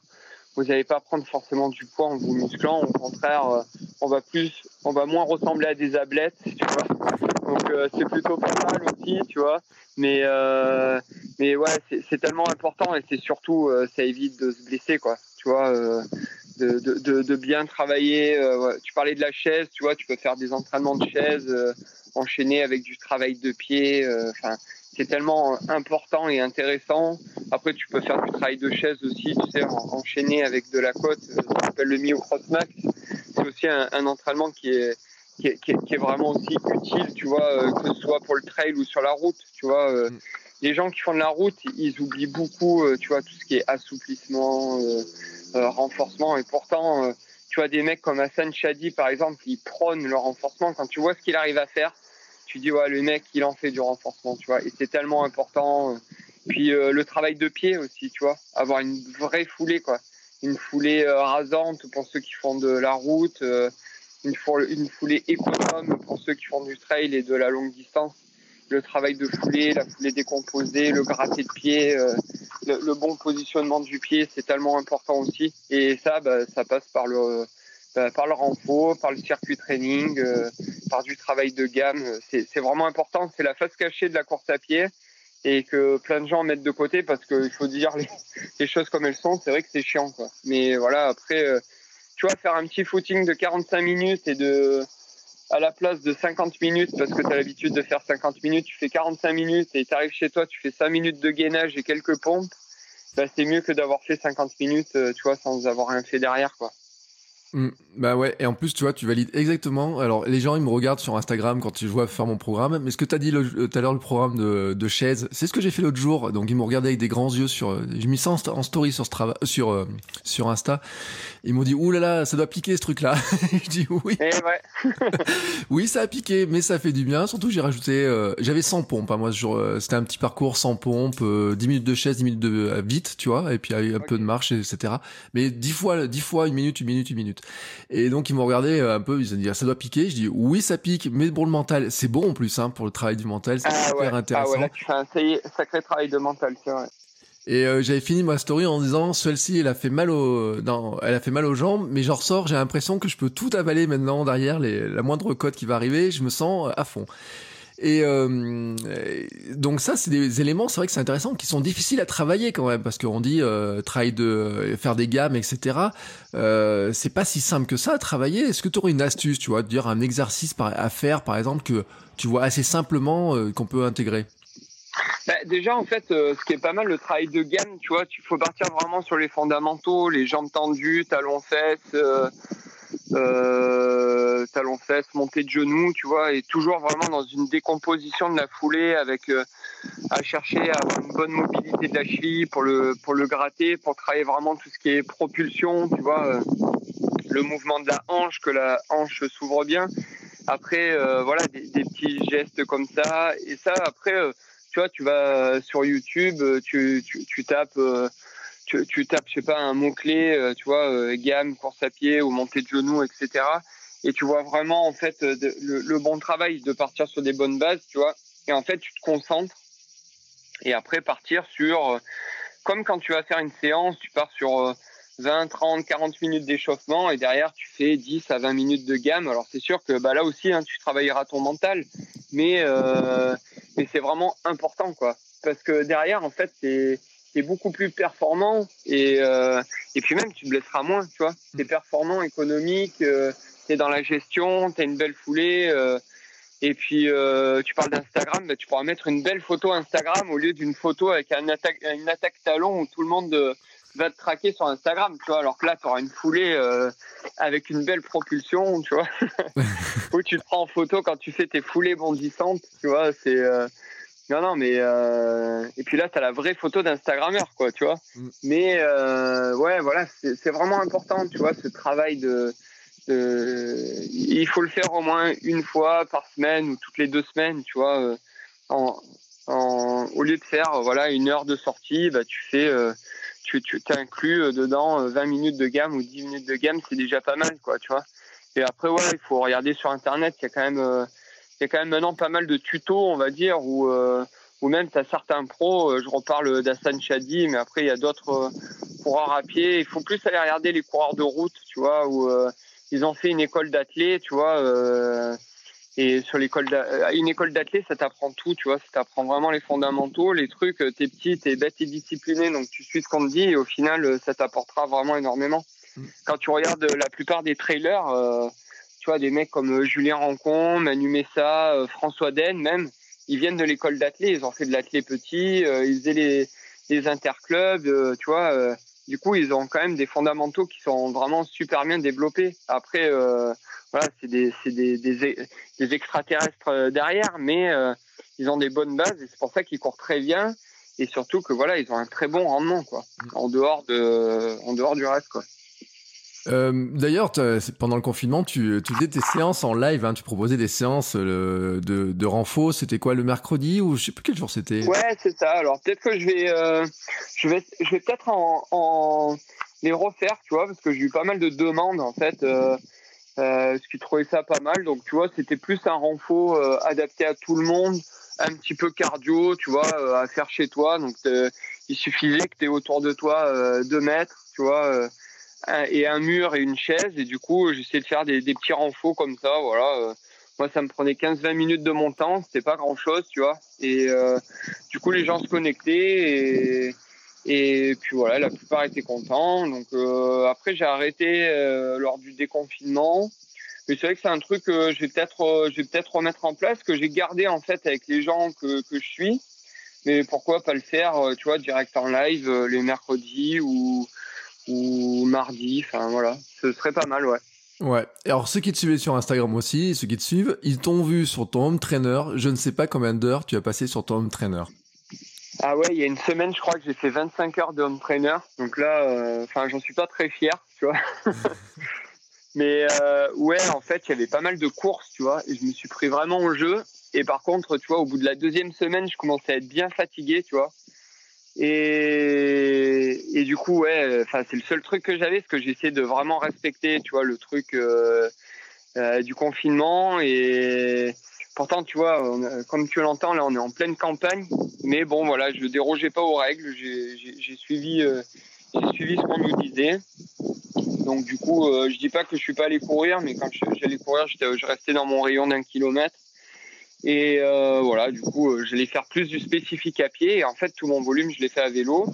vous n'allez pas prendre forcément du poids en vous musclant. Au contraire, on va plus, on va moins ressembler à des ablettes, tu vois. Donc c'est plutôt pas mal aussi, tu vois. Mais mais ouais, c'est tellement important et c'est surtout ça évite de se blesser, quoi. Tu vois. De, de, de, bien travailler. tu parlais de la chaise, tu vois, tu peux faire des entraînements de chaise enchaîner avec du travail de pied. Enfin, c'est tellement important et intéressant. Après, tu peux faire du travail de chaise aussi, tu sais, enchaîner avec de la côte, euh, ça s'appelle le Mio Cross Max. C'est aussi un, un, entraînement qui est, qui est, qui, est, vraiment aussi utile, tu vois, euh, que ce soit pour le trail ou sur la route, tu vois. Euh, mm. Les gens qui font de la route, ils oublient beaucoup, tu vois, tout ce qui est assouplissement, renforcement. Et pourtant, tu vois, des mecs comme Hassan Chadi, par exemple, ils prônent le renforcement. Quand tu vois ce qu'il arrive à faire, tu dis ouais le mec il en fait du renforcement tu vois. Et c'est tellement important. Puis euh, le travail de pied aussi tu vois. Avoir une vraie foulée quoi. Une foulée euh, rasante pour ceux qui font de la route euh, une, foulée, une foulée économe pour ceux qui font du trail et de la longue distance. Le travail de foulée la foulée décomposée le gratté de pied le, bon positionnement du pied c'est tellement important aussi. Et ça bah, ça passe par le par le renfort, par le circuit training, euh, par du travail de gamme. C'est vraiment important. C'est la face cachée de la course à pied et que plein de gens mettent de côté parce qu'il faut dire les, choses comme elles sont. C'est vrai que c'est chiant, quoi. Mais voilà, après, euh, tu vois, faire un petit footing de 45 minutes et de à la place de 50 minutes parce que tu as l'habitude de faire 50 minutes, tu fais 45 minutes et tu arrives chez toi, tu fais 5 minutes de gainage et quelques pompes. Bah, c'est mieux que d'avoir fait 50 minutes, euh, tu vois, sans avoir rien fait derrière, quoi. Mm. bah ouais, et en plus, tu vois, tu valides exactement. Alors, les gens, ils me regardent sur Instagram quand je vois faire mon programme. Mais ce que tu as dit euh, tout à l'heure, le programme de, de chaise, c'est ce que j'ai fait l'autre jour. Donc, ils m'ont regardé avec des grands yeux sur. Euh, j'ai mis ça en, story sur, sur, euh, sur Insta. Ils m'ont dit, là là, ça doit piquer ce truc-là. je dis oui. Eh ouais. oui, ça a piqué, mais ça fait du bien. Surtout, j'ai rajouté. J'avais 100 pompes. Hein, moi, c'était un petit parcours sans pompe, 10 minutes de chaise, 10 minutes de vite, tu vois, et puis un peu de marche, etc. Mais 10 fois, 10 fois, une minute, une minute, une minute. Et donc ils m'ont regardé euh, un peu, ils ont dit ah, ça doit piquer. Je dis oui ça pique, mais pour le mental c'est bon en plus hein, pour le travail du mental, c'est ah super intéressant. Ah ouais, là tu fais un sacré travail de mental, c'est vrai. Et euh, j'avais fini ma story en disant celle-ci elle a fait mal au non, elle a fait mal aux jambes mais j'en ressors j'ai l'impression que je peux tout avaler maintenant derrière les, la moindre cote qui va arriver je me sens à fond et euh, donc ça, c'est des éléments, c'est vrai que c'est intéressant, qui sont difficiles à travailler quand même, parce qu'on dit euh, de faire des gammes, etc. Euh, c'est pas si simple que ça à travailler. Est-ce que tu aurais une astuce, tu vois, de dire un exercice à faire, par exemple, que tu vois assez simplement euh, qu'on peut intégrer? Bah, déjà, en fait, euh, ce qui est pas mal, le travail de gamme, tu vois, tu faut partir vraiment sur les fondamentaux, les jambes tendues, talons fesses, euh, talons fesses, montée de genoux, tu vois, et toujours vraiment dans une décomposition de la foulée avec euh, à chercher à avoir une bonne mobilité de la cheville pour le pour le gratter, pour travailler vraiment tout ce qui est propulsion, tu vois, euh, le mouvement de la hanche, que la hanche s'ouvre bien. Après, euh, voilà, des, des, petits gestes comme ça, et ça, après, tu vois, tu vas sur YouTube, tu tu, tu tapes tu, tu tapes, je sais pas, un mot-clé, euh, tu vois, euh, gamme, course à pied ou montée de genoux, etc. Et tu vois vraiment, en fait, euh, le, bon travail de partir sur des bonnes bases, tu vois. Et en fait, tu te concentres. Et après, partir sur, comme quand tu vas faire une séance, tu pars sur 20, 30, 40 minutes d'échauffement et derrière, tu fais 10 à 20 minutes de gamme. Alors, c'est sûr que bah, là aussi, hein, tu travailleras ton mental. Mais, mais c'est vraiment important, quoi. Parce que derrière, en fait, c'est t'es beaucoup plus performant et euh, et puis même tu te blesseras moins, tu vois. T'es performant, économique, euh, t'es dans la gestion, t'as une belle foulée. Euh, et puis euh, tu parles d'Instagram, bah, tu pourras mettre une belle photo Instagram au lieu d'une photo avec un attaque, une attaque talon où tout le monde va te traquer sur Instagram, tu vois. Alors que là, tu auras une foulée avec une belle propulsion, tu vois. où tu te prends en photo quand tu fais tes foulées bondissantes, tu vois. C'est non, non, mais euh... et puis là, tu as la vraie photo d'Instagrammeur, quoi, tu vois. Mm. Mais euh, ouais, voilà, c'est vraiment important, tu vois, ce travail de, de, Il faut le faire au moins une fois par semaine ou toutes les deux semaines, tu vois. Euh, en, en, au lieu de faire voilà une heure de sortie, bah, tu fais, euh, tu, tu t'inclus euh, dedans 20 minutes de gamme ou 10 minutes de gamme, c'est déjà pas mal, quoi, tu vois. Et après, ouais, il faut regarder sur Internet, il y a quand même il y a quand même maintenant pas mal de tutos, on va dire, où, euh, même tu as certains pros, euh, je reparle d'Assan Chadi, mais après il y a d'autres coureurs à pied. Il faut plus aller regarder les coureurs de route, tu vois, où ils ont fait une école d'athlètes, tu vois. et sur l'école, une école d'athlètes, ça t'apprend tout, tu vois. Ça t'apprend vraiment les fondamentaux, les trucs. T'es petit, t'es bête et discipliné, donc tu suis ce qu'on te dit et au final, ça t'apportera vraiment énormément. Mm. Quand tu regardes la plupart des trailers, tu vois, des mecs comme Julien Rancon, Manu Messa, François Den, même, ils viennent de l'école d'athlètes. Ils ont fait de l'athlète petit, ils faisaient les les interclubs, euh, tu vois. Euh, du coup, ils ont quand même des fondamentaux qui sont vraiment super bien développés. Après, euh, voilà, c'est des, extraterrestres derrière, mais ils ont des bonnes bases et c'est pour ça qu'ils courent très bien et surtout que voilà, ils ont un très bon rendement quoi, en dehors de, en dehors du reste quoi. Euh, d'ailleurs, pendant le confinement, tu, faisais tes séances en live. Hein, tu proposais des séances euh, de, de renfort. C'était quoi le mercredi ou je sais plus quel jour c'était? Ouais, c'est ça. Alors peut-être que je vais, euh, je vais, peut-être en, les refaire, tu vois, parce que j'ai eu pas mal de demandes en fait. Ce qui trouvait ça pas mal. Donc tu vois, c'était plus un renfort adapté à tout le monde, un petit peu cardio, tu vois, à faire chez toi. Donc il suffisait que tu aies autour de toi deux mètres, tu vois et un mur et une chaise. Et du coup, j'essayais de faire des, petits renforts comme ça. Voilà. Euh. Moi, ça me prenait 15-20 minutes de mon temps. C'était pas grand chose, tu vois. Et euh, du coup, les gens se connectaient et, puis voilà, la plupart étaient contents. Donc euh, après, j'ai arrêté euh, lors du déconfinement. Mais c'est vrai que c'est un truc que je vais peut-être, je peut-être remettre en place, que j'ai gardé en fait avec les gens que, que je suis. Mais pourquoi pas le faire, tu vois, direct en live les mercredis ou ou mardi. Enfin voilà, ce serait pas mal, ouais. Ouais. alors ceux qui te suivaient sur Instagram aussi, ceux qui te suivent, ils t'ont vu sur ton home trainer. Je ne sais pas combien d'heures tu as passé sur ton home trainer. Ah ouais, il y a une semaine, je crois que j'ai fait 25 heures de home trainer. Donc là, euh, enfin, j'en suis pas très fier, tu vois. Mais euh, ouais, en fait, il y avait pas mal de courses, tu vois, et je me suis pris vraiment au jeu. Et par contre, tu vois, au bout de la deuxième semaine, je commençais à être bien fatigué, tu vois. Et, du coup, ouais, enfin, c'est le seul truc que j'avais, parce que j'essayais de vraiment respecter, tu vois, le truc euh, euh, du confinement. Et pourtant, tu vois, comme tu l'entends, là, on est en pleine campagne. Mais bon, voilà, je dérogeais pas aux règles. J'ai suivi, euh, suivi ce qu'on nous disait. Donc, du coup, euh, je dis pas que je suis pas allé courir, mais quand j'allais courir, je restais dans mon rayon d'un kilomètre. Et euh, voilà, du coup, euh, je vais faire plus du spécifique à pied. Et en fait, tout mon volume, je l'ai fait à vélo.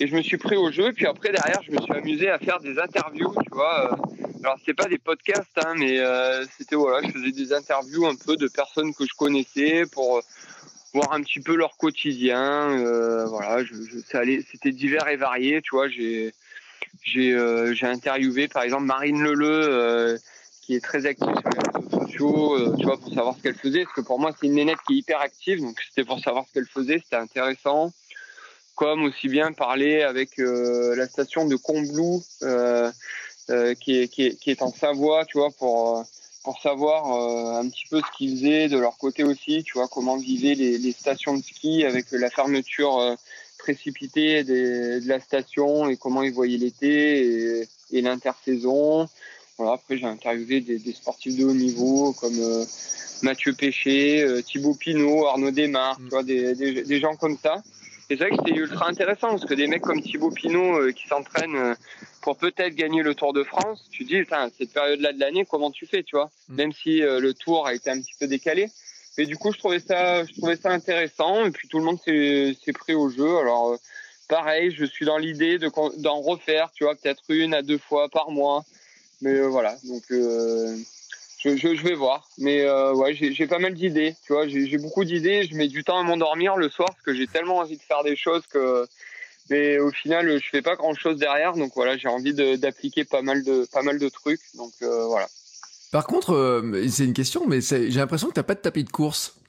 Et je me suis pris au jeu. Puis après, derrière, je me suis amusé à faire des interviews, tu vois. Euh. Alors, c'est pas des podcasts, hein, mais euh, c'était, voilà, je faisais des interviews un peu de personnes que je connaissais pour voir un petit peu leur quotidien. Euh, voilà, je, je, c'était divers et varié, tu vois. J'ai, j'ai, j'ai interviewé, par exemple, Marine Leleu, qui est très active sur les euh, tu vois, pour savoir ce qu'elle faisait. Parce que pour moi, c'est une nénette qui est hyper active, donc c'était pour savoir ce qu'elle faisait, c'était intéressant. Comme aussi bien parler avec euh, la station de Combloux, euh, qui, est, en Savoie, tu vois, pour, pour savoir un petit peu ce qu'ils faisaient de leur côté aussi, tu vois, comment vivaient les, les stations de ski avec la fermeture précipitée de la station et comment ils voyaient l'été et l'intersaison après, j'ai interviewé des, des, sportifs de haut niveau comme euh, Mathieu Péché, euh, Thibaut Pinot, Arnaud Desmar, mm. tu vois, des, des, des, gens comme ça. Et c'est vrai que c'était ultra intéressant parce que des mecs comme Thibaut Pinot euh, qui s'entraînent pour peut-être gagner le Tour de France, tu dis, cette période-là de l'année, comment tu fais, tu vois mm. Même si le Tour a été un petit peu décalé. Mais du coup, je trouvais ça, je trouvais ça intéressant. Et puis tout le monde s'est pris au jeu. Alors, pareil, je suis dans l'idée d'en refaire, tu vois, peut-être une à deux fois par mois. Mais euh, voilà, donc euh, je, je, je, vais voir. Mais euh, ouais, j'ai pas mal d'idées. Tu vois, j'ai beaucoup d'idées. Je mets du temps à m'endormir le soir parce que j'ai tellement envie de faire des choses que. Mais au final, je fais pas grand chose derrière. Donc voilà, j'ai envie d'appliquer pas mal de pas mal de trucs. Donc voilà. Par contre, c'est une question, mais j'ai l'impression que t'as pas de tapis de course.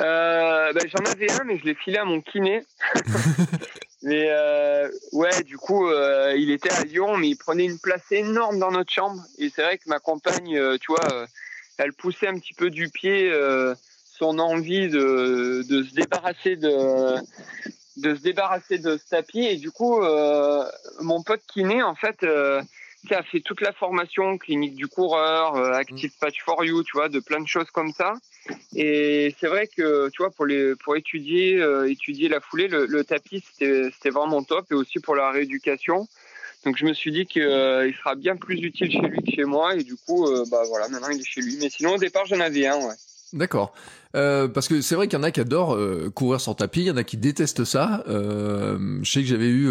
Euh, ben, J'en avais un, mais je l'ai filé à mon kiné. mais euh, ouais, du coup, euh, il était à Lyon, mais il prenait une place énorme dans notre chambre. Et c'est vrai que ma compagne, euh, tu vois, euh, elle poussait un petit peu du pied son envie de, de se débarrasser de de se débarrasser de ce tapis. Et du coup, mon pote kiné, en fait, a fait toute la formation clinique du coureur, euh, Active mm. Patch for You, tu vois, de plein de choses comme ça. Et c'est vrai que, tu vois, pour, les, pour étudier, euh, étudier la foulée, le, tapis, c'était vraiment top et aussi pour la rééducation. Donc je me suis dit qu'il sera bien plus utile chez lui que chez moi et du coup, bah voilà, maintenant il est chez lui. Mais sinon, au départ, j'en avais un, ouais. D'accord. Euh, parce que c'est vrai qu'il y en a qui adorent euh, courir sans tapis, il y en a qui détestent ça. Euh, je sais que j'avais eu,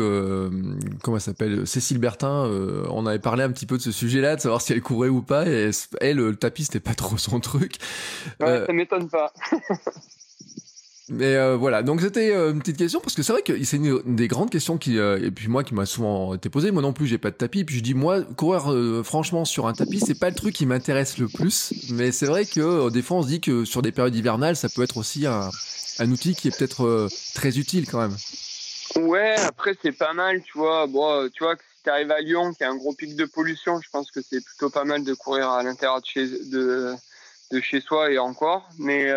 comment elle s'appelle, Cécile Bertin, on avait parlé un petit peu de ce sujet-là, de savoir si elle courait ou pas, et elle, le tapis, c'était pas trop son truc. Ouais, ça m'étonne pas. Mais euh, voilà, donc c'était euh, une petite question parce que c'est vrai que c'est une, des grandes questions qui euh, et puis moi qui m'a souvent été posée. Moi non plus, j'ai pas de tapis. Puis je dis moi courir franchement sur un tapis, c'est pas le truc qui m'intéresse le plus. Mais c'est vrai que des fois on se dit que sur des périodes hivernales, ça peut être aussi un, outil qui est peut-être très utile quand même. Ouais, après c'est pas mal, tu vois. Bon, tu vois que si t'arrives à Lyon, qui a un gros pic de pollution, je pense que c'est plutôt pas mal de courir à l'intérieur de chez de chez soi et encore. Mais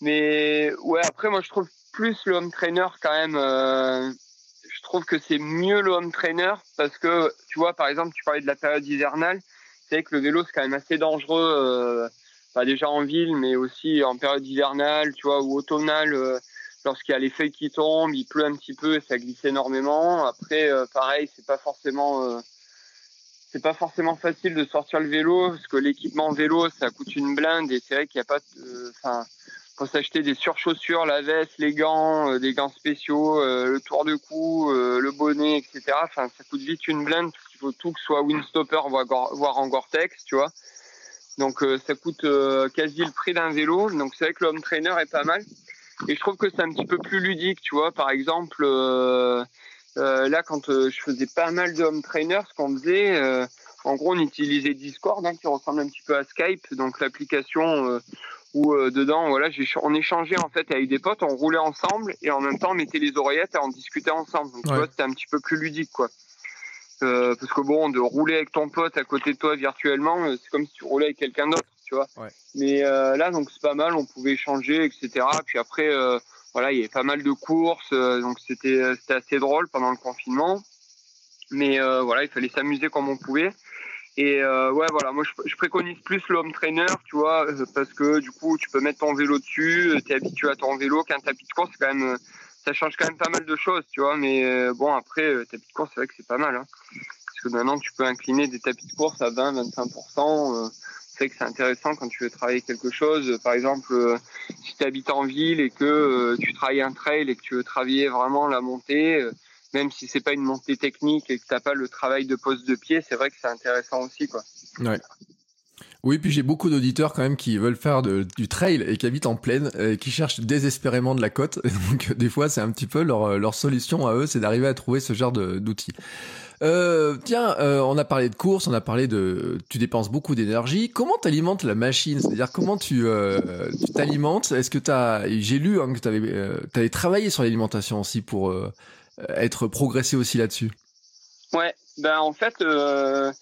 mais ouais, après, moi, je trouve plus le home trainer quand même. Euh, je trouve que c'est mieux le home trainer parce que, tu vois, par exemple, tu parlais de la période hivernale. C'est que le vélo, c'est quand même assez dangereux, euh, pas déjà en ville, mais aussi en période hivernale, tu vois, ou automnale. Euh, lorsqu'il y a les feuilles qui tombent, il pleut un petit peu et ça glisse énormément. Après, euh, pareil, c'est pas forcément euh, c'est pas forcément facile de sortir le vélo parce que l'équipement vélo ça coûte une blinde et c'est vrai qu'il n'y a pas enfin faut s'acheter des surchaussures, la veste, les gants, euh, des gants spéciaux, euh, le tour de cou, euh, le bonnet, etc. Enfin, ça coûte vite une blinde parce qu'il faut tout que ce soit windstopper voire en Gore-Tex, tu vois. Donc ça coûte quasi le prix d'un vélo. Donc c'est vrai que l'homme trainer est pas mal. Et je trouve que c'est un petit peu plus ludique, tu vois. Par exemple, là quand je faisais pas mal de home trainer, ce qu'on faisait, en gros, on utilisait Discord, hein, qui ressemble un petit peu à Skype, donc l'application où euh, dedans, voilà, on échangeait en fait avec des potes, on roulait ensemble et en même temps on mettait les oreillettes et on discutait ensemble. Donc tu vois, c'était un petit peu plus ludique, quoi. Euh, parce que bon, de rouler avec ton pote à côté de toi virtuellement, euh, c'est comme si tu roulais avec quelqu'un d'autre, tu vois. Ouais. Mais là, donc c'est pas mal, on pouvait échanger, etc. Puis après, voilà, il y avait pas mal de courses, donc c'était c'était assez drôle pendant le confinement. Mais voilà, il fallait s'amuser comme on pouvait. Et euh, ouais, voilà, moi je, préconise plus l'homme trainer, tu vois, euh, parce que du coup tu peux mettre ton vélo dessus, euh, tu es habitué à ton vélo, qu'un tapis de course, quand même, ça change quand même pas mal de choses, tu vois. Mais bon, après, tapis de course, c'est vrai que c'est pas mal, hein, parce que maintenant tu peux incliner des tapis de course à 20-25%. c'est vrai que c'est intéressant quand tu veux travailler quelque chose. Par exemple, si tu habites en ville et que tu travailles un trail et que tu veux travailler vraiment la montée même si c'est pas une montée technique et que t'as pas le travail de pose de pied, c'est vrai que c'est intéressant aussi, quoi. Ouais. Oui, puis j'ai beaucoup d'auditeurs quand même qui veulent faire du trail et qui habitent en plaine et qui cherchent désespérément de la côte. donc des fois, c'est un petit peu leur, leur solution à eux, c'est d'arriver à trouver ce genre d'outils. Euh, tiens, euh, on a parlé de course, on a parlé de, tu dépenses beaucoup d'énergie. Comment t'alimentes la machine? C'est-à-dire comment tu euh, t'alimentes? Est-ce que t'as, j'ai lu hein, que t'avais avais travaillé sur l'alimentation aussi pour être progressé aussi là-dessus Ouais, ben en fait, euh,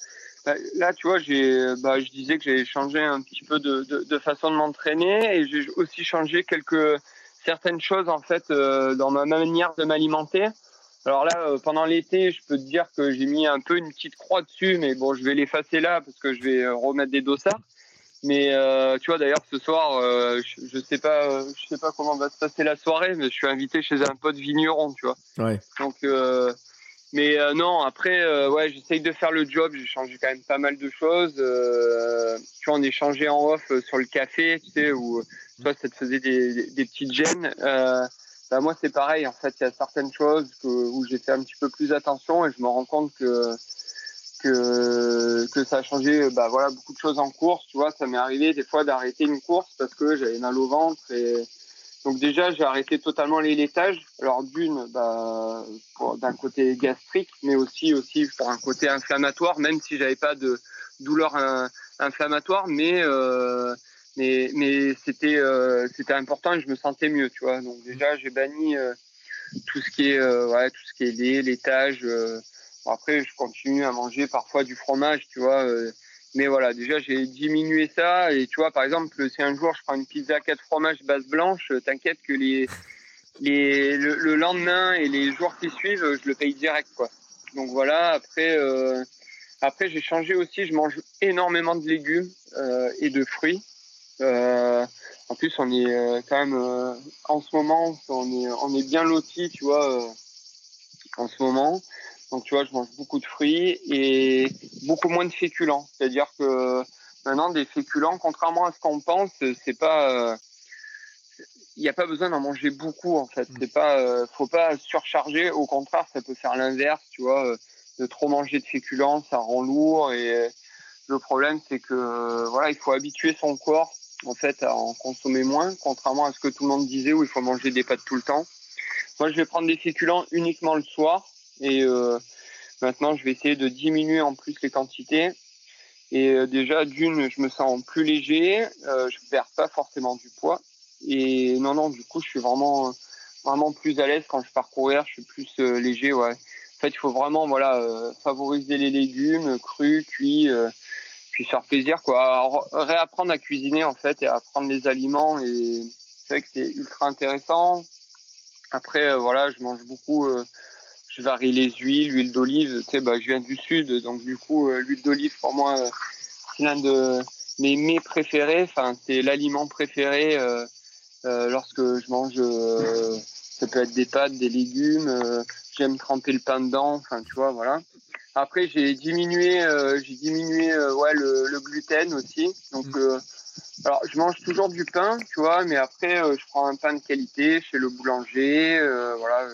bah, là tu vois, j'ai, bah, je disais que j'ai changé un petit peu de, de, façon de m'entraîner et j'ai aussi changé quelques certaines choses en fait euh, dans ma manière de m'alimenter. Alors là, pendant l'été, je peux te dire que j'ai mis un peu une petite croix dessus, mais bon, je vais l'effacer là parce que je vais remettre des dossards. Mais euh, tu vois, d'ailleurs, ce soir, euh, je, je, sais pas, je sais pas comment va se passer la soirée, mais je suis invité chez un pote vigneron, tu vois. Ouais. Donc, euh, mais euh, non, après, euh, ouais, j'essaye de faire le job. J'ai changé quand même pas mal de choses. tu vois, on échangeait en off sur le café, tu sais, où toi, ça te faisait des, des, petites gênes. bah moi, c'est pareil. En fait, il y a certaines choses que, où j'ai fait un petit peu plus attention et je me rends compte que que, que ça a changé bah, voilà, beaucoup de choses en course. Tu vois, ça m'est arrivé des fois d'arrêter une course parce que j'avais mal au ventre. Et... Donc déjà, j'ai arrêté totalement les laitages. Alors d'une, bah, d'un côté gastrique, mais aussi, aussi pour un côté inflammatoire, même si j'avais pas de douleur inflammatoire, mais... Euh, mais, mais c'était euh, c'était important et je me sentais mieux tu vois donc déjà j'ai banni euh, tout ce qui est euh, ouais, tout ce qui est lait laitage euh, après, je continue à manger parfois du fromage, tu vois. Euh, mais voilà, déjà, j'ai diminué ça. Et tu vois, par exemple, si un jour je prends une pizza 4 fromages base blanche, euh, t'inquiète que les, les, le, lendemain et les jours qui suivent, je le paye direct, quoi. Donc voilà, après, euh, Après, j'ai changé aussi. Je mange énormément de légumes euh, et de fruits. Euh, en plus, on est euh, quand même euh, en ce moment, on est, on est bien loti, tu vois, euh, en ce moment. Donc, tu vois, je mange beaucoup de fruits et beaucoup moins de féculents. C'est-à-dire que maintenant, des féculents, contrairement à ce qu'on pense, c'est pas il n'y a pas besoin d'en manger beaucoup en fait. C'est pas, euh, faut pas surcharger. Au contraire, ça peut faire l'inverse, tu vois. Euh, de trop manger de féculents, ça rend lourd. Et euh, le problème, c'est que voilà, il faut habituer son corps en fait à en consommer moins, contrairement à ce que tout le monde disait où il faut manger des pâtes tout le temps. Moi, je vais prendre des féculents uniquement le soir et maintenant, je vais essayer de diminuer en plus les quantités. Et déjà, d'une, je me sens plus léger, je perds pas forcément du poids et non, non, du coup, je suis vraiment, vraiment plus à l'aise quand je pars courir. Je suis plus euh, léger, ouais. En fait, il faut vraiment, voilà, euh, favoriser les légumes crus, cuits, euh, puis faire plaisir, quoi. réapprendre à cuisiner, en fait, et à prendre les aliments. Et c'est vrai que c'est ultra intéressant. Après, voilà, je mange beaucoup. Je varie les huiles, l'huile d'olive. Tu sais, bah, je viens du sud, donc du coup, l'huile d'olive pour moi, c'est l'un de mes mets préférés. Enfin, c'est l'aliment préféré. Euh, lorsque je mange, euh, ça peut être des pâtes, des légumes. Euh, j'aime tremper le pain dedans. Enfin, tu vois, voilà. Après, j'ai diminué, j'ai diminué, ouais, le, gluten aussi. Donc, mm. alors, je mange toujours du pain, tu vois, mais après, je prends un pain de qualité chez le boulanger. voilà,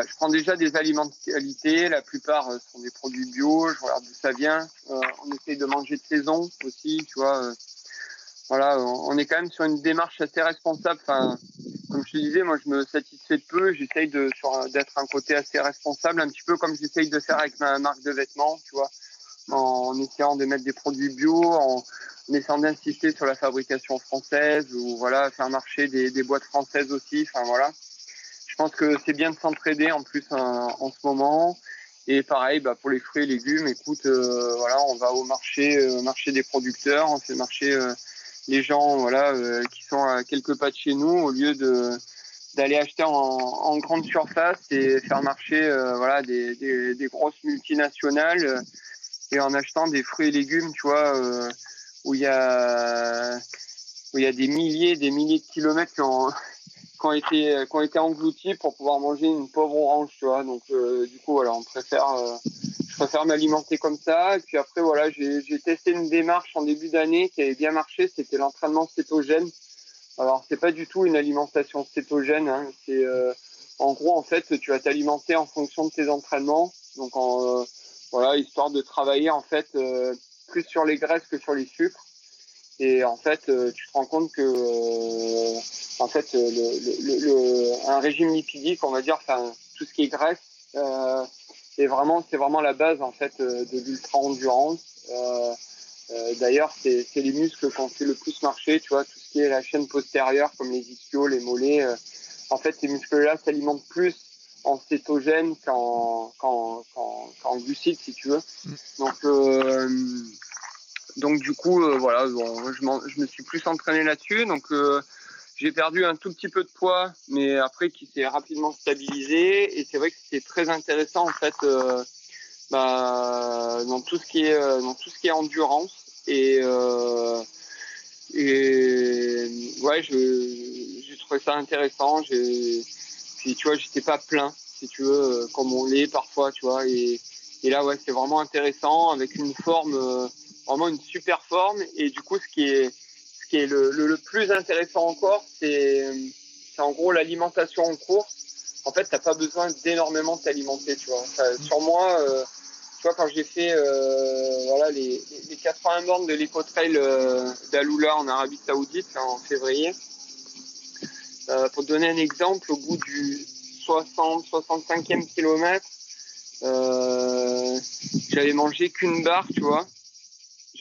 je prends déjà des aliments de qualité. La plupart sont des produits bio. Je regarde d'où ça vient. on essaye de manger de saison aussi, tu vois voilà, on est quand même sur une démarche assez responsable. Enfin, comme je te disais, moi, je me satisfais de peu. J'essaye d'être un côté assez responsable, un petit peu comme j'essaye de faire avec ma marque de vêtements, tu vois, en essayant de mettre des produits bio, en, essayant d'insister sur la fabrication française ou voilà, faire marcher des, des boîtes françaises aussi. Enfin voilà, pense que c'est bien de s'entraider en plus en, ce moment. Et pareil, bah, pour les fruits et légumes, écoute, euh, voilà, on va au marché, euh, marché des producteurs, on fait marcher euh, les gens voilà euh, qui sont à quelques pas de chez nous au lieu de d'aller acheter en, grande surface et faire marcher euh, voilà des, des, grosses multinationales et en achetant des fruits et légumes tu vois euh, où il y a où il y a des milliers des milliers de kilomètres qui ont été qui ont été engloutis pour pouvoir manger une pauvre orange tu vois donc du coup voilà on préfère je préfère m'alimenter comme ça. Et puis après, voilà, j'ai testé une démarche en début d'année qui avait bien marché. C'était l'entraînement cétogène. Alors, c'est pas du tout une alimentation cétogène. Hein. C'est euh, en gros, en fait, tu vas t'alimenter en fonction de tes entraînements. Donc, en, euh, voilà, histoire de travailler en fait euh, plus sur les graisses que sur les sucres. Et en fait, tu te rends compte que, en fait, le, le, le, un régime lipidique, on va dire, enfin, tout ce qui est graisse c'est vraiment c'est vraiment la base en fait euh, de l'ultra endurance. Euh, euh, D'ailleurs, c'est les muscles qu'on fait le plus marcher, tu vois, tout ce qui est la chaîne postérieure, comme les ischios, les mollets. Euh, en fait, ces muscles-là s'alimentent plus en cétogène qu'en qu qu glucides, si tu veux. Mm. Donc, euh, donc du coup, euh, voilà, bon, je, je, me suis plus entraîné là-dessus. Donc, j'ai perdu un tout petit peu de poids, mais après qui s'est rapidement stabilisé. Et c'est vrai que c'est très intéressant en fait euh, bah, dans tout ce qui est euh, dans tout ce qui est endurance. Et euh, et ouais, j'ai trouvé ça intéressant. Puis tu vois, j'étais pas plein, si tu veux, comme on l'est parfois, tu vois. Et et là ouais, c'est vraiment intéressant avec une forme vraiment une super forme. Et du coup, ce qui est qui est le, le, plus intéressant encore, c'est en gros l'alimentation en course. En fait, t'as pas besoin d'énormément t'alimenter, tu vois. sur moi, euh, tu vois, quand j'ai fait euh, voilà les, les 80 bornes de l'éco-trail euh, d'Aloula en Arabie Saoudite en février, euh, pour donner un exemple, au bout du 60-65e kilomètre, euh, j'avais mangé qu'une barre, tu vois.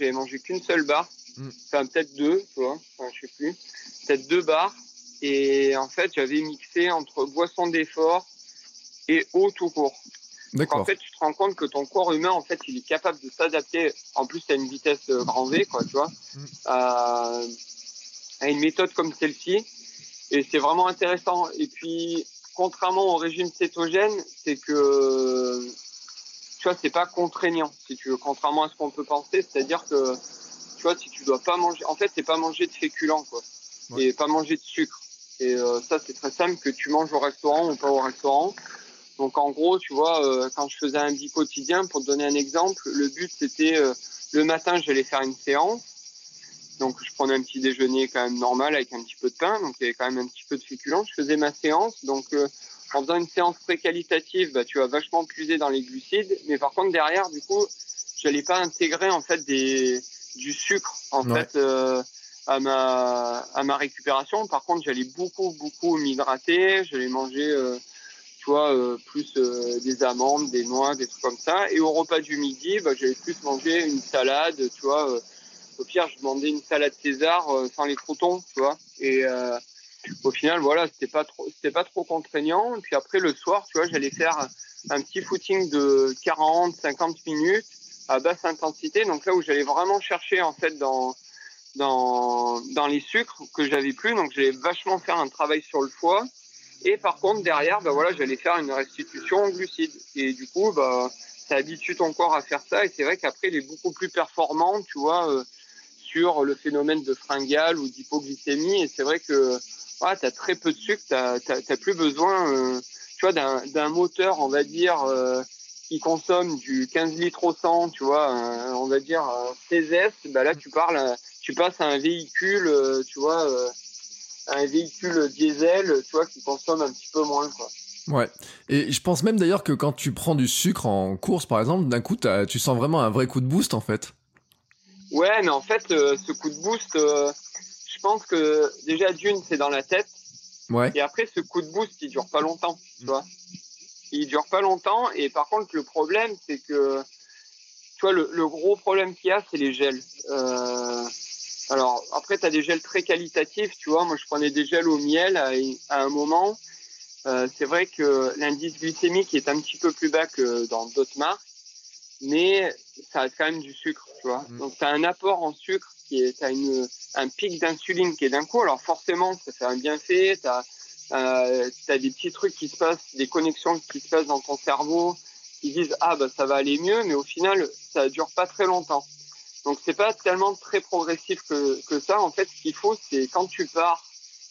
J'avais mangé qu'une seule barre Mm. Enfin, peut-être deux, tu vois, enfin, je sais plus. Peut-être deux bars. Et en fait, j'avais mixé entre boisson d'effort et eau tout court. Donc, en fait, tu te rends compte que ton corps humain, en fait, il est capable de s'adapter. En plus, à une vitesse euh, grand V, quoi, tu vois, mm. à, à une méthode comme celle-ci. Et c'est vraiment intéressant. Et puis, contrairement au régime cétogène, c'est que tu vois, c'est pas contraignant, si tu veux, contrairement à ce qu'on peut penser. C'est-à-dire que, tu vois, si tu dois pas manger, en fait, c'est pas manger de féculents, quoi. Et pas manger de sucre. Et euh, ça, c'est très simple que tu manges au restaurant ou pas au restaurant. Donc, en gros, tu vois, euh, quand je faisais un bi quotidien, pour te donner un exemple, le but, c'était euh, le matin, j'allais faire une séance. Donc, je prenais un petit déjeuner quand même normal avec un petit peu de pain. Donc, il y avait quand même un petit peu de féculents. Je faisais ma séance. Donc, en faisant une séance très qualitative, bah, tu vas vachement puiser dans les glucides. Mais par contre, derrière, du coup, j'allais pas intégrer en fait des, du sucre en fait euh, à ma à ma récupération. Par contre, j'allais beaucoup beaucoup m'hydrater. J'allais manger, euh, tu vois, euh, plus des amandes, des noix, des trucs comme ça. Et au repas du midi, bah, j'allais plus manger une salade, tu vois. au pire, je demandais une salade César sans les croutons, tu vois. Et au final, voilà, c'était pas trop, c'était pas trop contraignant. Puis après, le soir, tu vois, j'allais faire un petit footing de 40, 50 minutes à basse intensité. Donc là où j'allais vraiment chercher, en fait, dans, dans, dans les sucres que j'avais plus. Donc j'allais vachement faire un travail sur le foie. Et par contre, derrière, bah voilà, j'allais faire une restitution en glucides. Et du coup, bah, ça habitue ton corps à faire ça. Et c'est vrai qu'après, il est beaucoup plus performant, tu vois, euh, sur le phénomène de fringale ou d'hypoglycémie. Et c'est vrai que tu as très peu de sucre, tu n'as plus besoin euh, tu d'un moteur, on va dire, euh, qui consomme du 15 litres au 100, tu vois, on va dire un CZS, bah là tu parles, tu passes à un véhicule, euh, tu vois, un véhicule diesel, tu vois, qui consomme un petit peu moins. Ouais, et je pense même d'ailleurs que quand tu prends du sucre en course, par exemple, d'un coup, tu sens vraiment un vrai coup de boost, en fait. Ouais, mais en fait, ce coup de boost, je pense que déjà d'une, c'est dans la tête. Ouais. Et après, ce coup de boost, il dure pas longtemps, tu vois. Il dure pas longtemps. Et par contre, le problème, c'est que, tu vois, le, gros problème qu'il y a, c'est les gels. Euh, alors, après, tu as des gels très qualitatifs, tu vois. Moi, je prenais des gels au miel à, un moment. Euh, c'est vrai que l'indice glycémique est un petit peu plus bas que dans d'autres marques, mais ça a quand même du sucre, tu vois. Mm. Donc, tu as un apport en sucre qui est, as une, un pic d'insuline qui est d'un coup. Alors forcément, ça fait un bienfait. Tu as, euh, des petits trucs qui se passent, des connexions qui se passent dans ton cerveau qui disent ah bah ça va aller mieux, mais au final ça dure pas très longtemps. Donc c'est pas tellement très progressif que, que ça. En fait, ce qu'il faut, c'est quand tu pars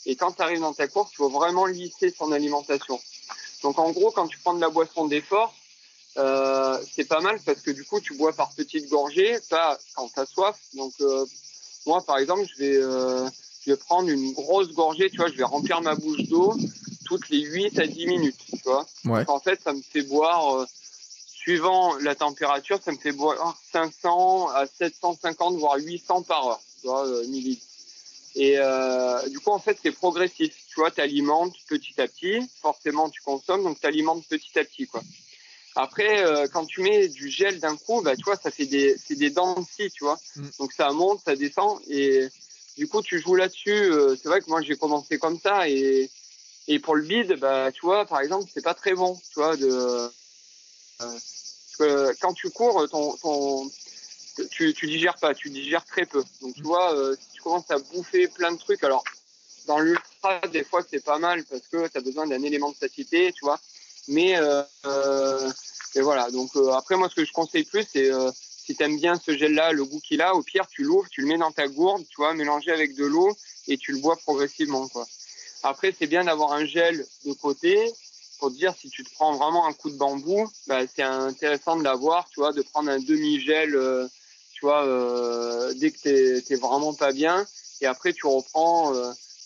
et quand tu arrives dans ta course, il faut vraiment lisser son alimentation. Donc en gros, quand tu prends de la boisson d'effort, euh, c'est pas mal parce que du coup, tu bois par petites gorgées, pas quand tu as soif. Donc euh, moi, par exemple, je vais, euh, je vais prendre une grosse gorgée, tu vois, je vais remplir ma bouche d'eau toutes les 8 à 10 minutes, tu vois. En fait, ça me fait boire, euh, suivant la température, ça me fait boire 500 à 750, voire 800 par heure, tu vois, euh, millilitres. Et euh, du coup, en fait, c'est progressif. Tu vois, tu alimentes petit à petit. Forcément, tu consommes, donc tu alimentes petit à petit, quoi. Après, euh, quand tu mets du gel d'un coup, bah, tu vois, ça fait des, c'est des dents de tu vois. Mm. Donc ça monte, ça descend, et du coup, tu joues là-dessus. Euh, c'est vrai que moi, j'ai commencé comme ça, et, et pour le bide, bah, tu vois, par exemple, c'est pas très bon, tu vois, de, euh, quand tu cours, ton, ton, tu, tu digères pas, tu digères très peu. Donc, tu vois, si tu commences à bouffer plein de trucs, alors, dans l'ultra, des fois, c'est pas mal parce que tu as besoin d'un élément de satiété, tu vois. Mais euh, euh, et voilà. Donc euh, après, moi, ce que je conseille plus, c'est si tu aimes bien ce gel-là, le goût qu'il a, au pire, tu l'ouvres, tu le mets dans ta gourde, tu vois, mélanger avec de l'eau et tu le bois progressivement, quoi. Après, c'est bien d'avoir un gel de côté pour te dire si tu te prends vraiment un coup de bambou, bah, c'est intéressant de l'avoir, tu vois, de prendre un demi-gel, tu vois, euh, dès que t'es vraiment pas bien, et après tu reprends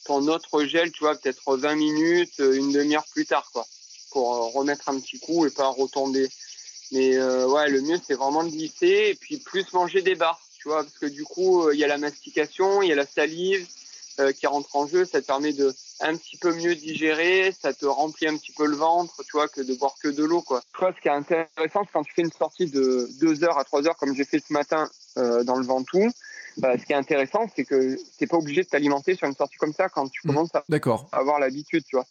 ton autre gel, tu vois, peut-être 20 minutes, une demi-heure plus tard, quoi pour euh, remettre un petit coup et pas retomber. Mais euh, ouais, le mieux c'est vraiment de glisser et puis plus manger des barres, tu vois, parce que du coup euh, il y a la mastication, il y a la salive qui rentre en jeu, ça te permet de un petit peu mieux digérer, ça te remplit un petit peu le ventre, tu vois, que de boire que de l'eau, quoi. Tu vois, ce qui est intéressant, c'est quand tu fais une sortie de 2 heures à 3 heures, comme j'ai fait ce matin dans le Ventoux, bah, ce qui est intéressant, c'est que t'es pas obligé de t'alimenter sur une sortie comme ça quand tu mmh. commences à avoir l'habitude, tu vois.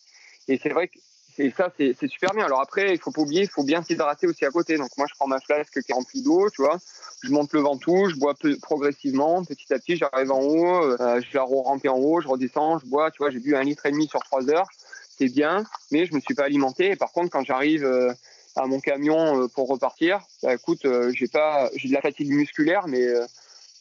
Et c'est vrai que et ça, c'est super bien. Alors après, il faut pas oublier, il faut bien s'hydrater aussi à côté. Donc moi, je prends ma flasque qui est remplie d'eau, tu vois. Je monte le ventoux, je bois progressivement, petit à petit, j'arrive en haut, euh, je la remplis en haut, je redescends, je bois, tu vois. J'ai bu un litre et demi sur trois heures, c'est bien, mais je me suis pas alimenté. Par contre, quand j'arrive, euh, à mon camion pour repartir, bah, écoute, j'ai pas, j'ai de la fatigue musculaire, mais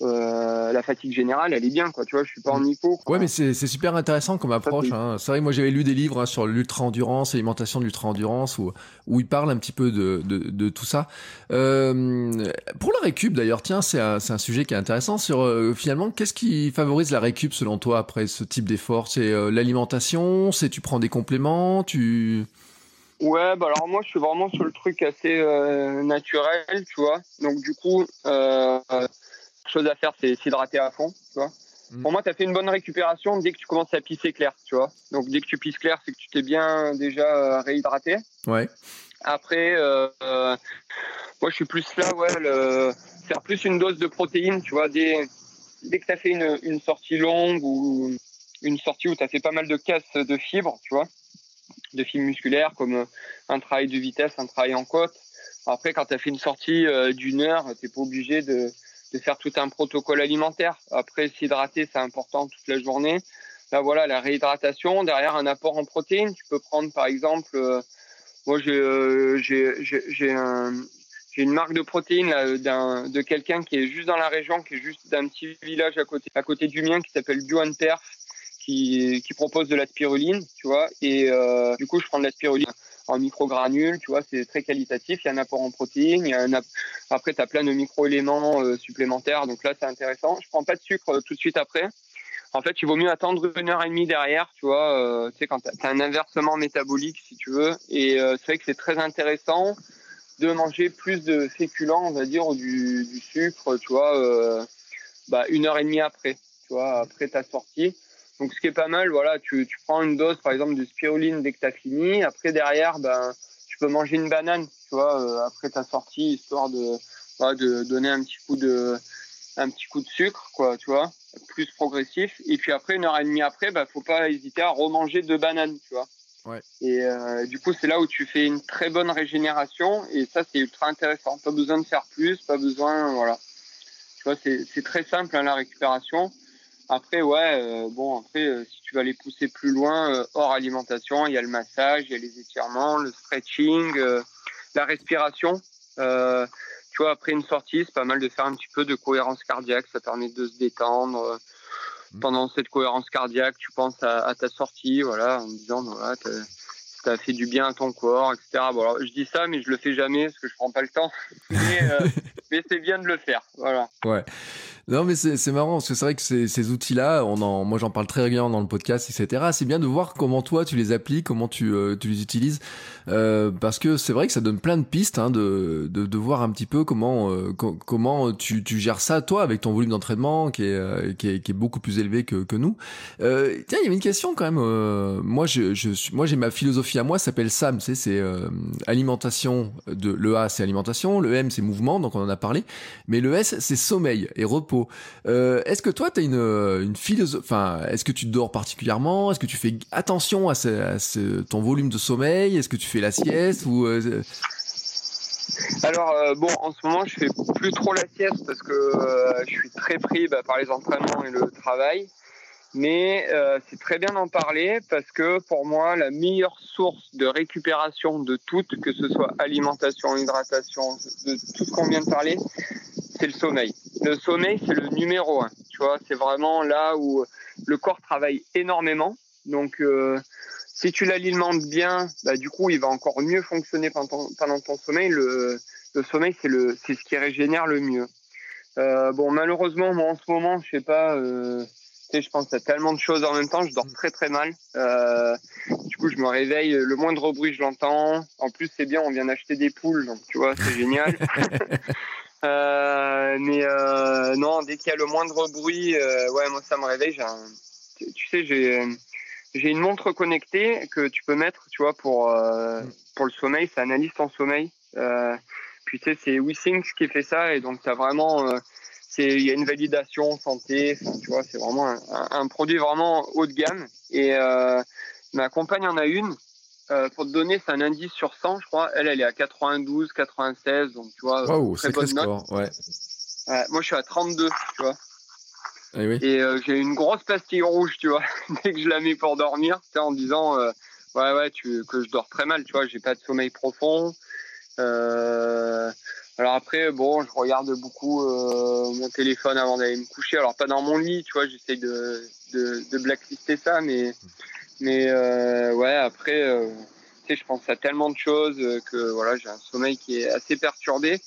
euh, la fatigue générale, elle est bien, quoi. Tu vois, je suis pas en hypo. Ouais, mais c'est super intéressant comme approche. Hein. C'est vrai que moi j'avais lu des livres hein, sur l'ultra-endurance, l'alimentation de l'ultra-endurance, où, où ils parlent un petit peu de, de, de tout ça. Euh, pour la récup, d'ailleurs, tiens, c'est un, un, sujet qui est intéressant. Sur euh, finalement, qu'est-ce qui favorise la récup selon toi après ce type d'effort? C'est l'alimentation? C'est tu prends des compléments? Tu Ouais, bah alors moi je suis vraiment sur le truc assez naturel, tu vois. Donc du coup, euh, chose à faire, c'est s'hydrater à fond, tu vois. Mm. Pour moi, tu as fait une bonne récupération dès que tu commences à pisser clair, tu vois. Donc, dès que tu pisses clair, c'est que tu t'es bien déjà euh, réhydraté. Ouais. Après, euh, euh, moi, je suis plus là, ouais, le, faire plus une dose de protéines, tu vois. Dès, dès que tu as fait une, une, sortie longue ou une sortie où tu as fait pas mal de casse de fibres, tu vois, de fibres musculaires, comme un travail de vitesse, un travail en côte. Après, quand tu as fait une sortie d'une heure, tu pas obligé de de faire tout un protocole alimentaire. Après, s'hydrater, c'est important toute la journée. Là, voilà, la réhydratation, derrière un apport en protéines. Tu peux prendre, par exemple, euh, moi, euh, j'ai un, une marque de protéines là, de quelqu'un qui est juste dans la région, qui est juste d'un petit village à côté, à côté du mien, qui s'appelle Duan Perf, qui, qui propose de la spiruline, tu vois. Et euh, du coup, je prends de la spiruline en microgranules, tu vois, c'est très qualitatif. Il y a un apport en protéines, après, tu as plein de micro-éléments euh, supplémentaires, donc là, c'est intéressant. Je prends pas de sucre euh, tout de suite après. En fait, il vaut mieux attendre une heure et demie derrière, tu vois, euh, tu sais, quand tu as, un inversement métabolique, si tu veux. Et c'est vrai que c'est très intéressant de manger plus de féculents, on va dire, ou du, sucre, tu vois, bah, une heure et demie après, tu vois, après ta sortie. Donc, ce qui est pas mal, voilà, tu, tu prends une dose, par exemple, de spiruline dès que tu as fini. Après, derrière, ben, tu peux manger une banane, tu vois, euh, après ta sortie, histoire de, de donner un petit coup de, un petit coup de sucre, quoi, tu vois, plus progressif. Et puis après, une heure et demie après, bah, faut pas hésiter à remanger deux bananes, tu vois. Ouais. Et euh, du coup, c'est là où tu fais une très bonne régénération. Et ça, c'est ultra intéressant. Pas besoin de faire plus, pas besoin, voilà. Tu vois, c'est très simple, hein, la récupération. Après, ouais, euh, bon, après, euh, si tu vas les pousser plus loin, euh, hors alimentation, il y a le massage, il y a les étirements, le stretching, la respiration. tu vois, après une sortie, c'est pas mal de faire un petit peu de cohérence cardiaque, ça permet de se détendre. Mmh. Pendant cette cohérence cardiaque, tu penses à, ta sortie, voilà, en disant, voilà, ça fait du bien à ton corps, etc. Bon, alors, je dis ça, mais je le fais jamais parce que je prends pas le temps. Mais, mais c'est bien de le faire, voilà. Ouais. Non, mais c'est marrant parce que c'est vrai que ces, outils-là, on en, moi j'en parle très régulièrement dans le podcast, etc. C'est bien de voir comment toi tu les appliques, comment tu, euh, tu les utilises, euh, parce que c'est vrai que ça donne plein de pistes hein, de, de, voir un petit peu comment euh, comment tu, tu gères ça toi avec ton volume d'entraînement qui est, qui est, qui est beaucoup plus élevé que, que nous. tiens, il y avait une question quand même. moi, je, je suis, moi j'ai ma philosophie à moi, s'appelle SAM, tu sais, c'est alimentation. De le A c'est alimentation, le M c'est mouvement, donc on en a parlé, mais le S c'est sommeil et repos. Euh, est-ce que toi, tu as une, euh, une philosophie, enfin, est-ce que tu dors particulièrement? Est-ce que tu fais attention à, ton volume de sommeil? Est-ce que tu fais la sieste ou euh, alors bon, en ce moment, je fais plus trop la sieste parce que je suis très pris bah, par les entraînements et le travail. Mais c'est très bien d'en parler parce que pour moi, la meilleure source de récupération de toutes, que ce soit alimentation, hydratation, de tout ce qu'on vient de parler, c'est le sommeil. Le sommeil, c'est le numéro un. Tu vois, c'est vraiment là où le corps travaille énormément. Donc, euh, si tu l'alimentes bien, bah, du coup, il va encore mieux fonctionner pendant, ton sommeil. Le, le sommeil, c'est le, c'est ce qui régénère le mieux. Euh, bon, malheureusement, moi, en ce moment, je sais pas. Euh, je pense à tellement de choses en même temps. Je dors très très mal. Euh, du coup, je me réveille, le moindre bruit, je l'entends. En plus, c'est bien, on vient d'acheter des poules, donc tu vois, c'est génial. Euh, mais euh, non, dès qu'il y a le moindre bruit, ouais, moi ça me réveille. tu, sais, j'ai j'ai une montre connectée que tu peux mettre, tu vois, pour pour le sommeil. Ça analyse ton sommeil. puis tu sais, c'est WeSync qui fait ça et donc t'as vraiment c'est il y a une validation santé tu vois c'est vraiment un, un, produit vraiment haut de gamme et ma compagne en a une euh, pour te donner, c'est un indice sur 100, je crois. Elle, elle est à 92, 96, donc tu vois, wow, très bonne note. Ouais. moi, je suis à 32, tu vois. Eh oui. Et euh, j'ai une grosse pastille rouge, tu vois, dès que je la mets pour dormir, en disant, euh, ouais, ouais, tu, que je dors très mal, tu vois, j'ai pas de sommeil profond. Alors après, bon, je regarde beaucoup mon téléphone avant d'aller me coucher. Alors pas dans mon lit, tu vois, j'essaye de, de, de, blacklister ça, mais mais ouais, après, tu sais, je pense à tellement de choses que voilà, j'ai un sommeil qui est assez perturbé.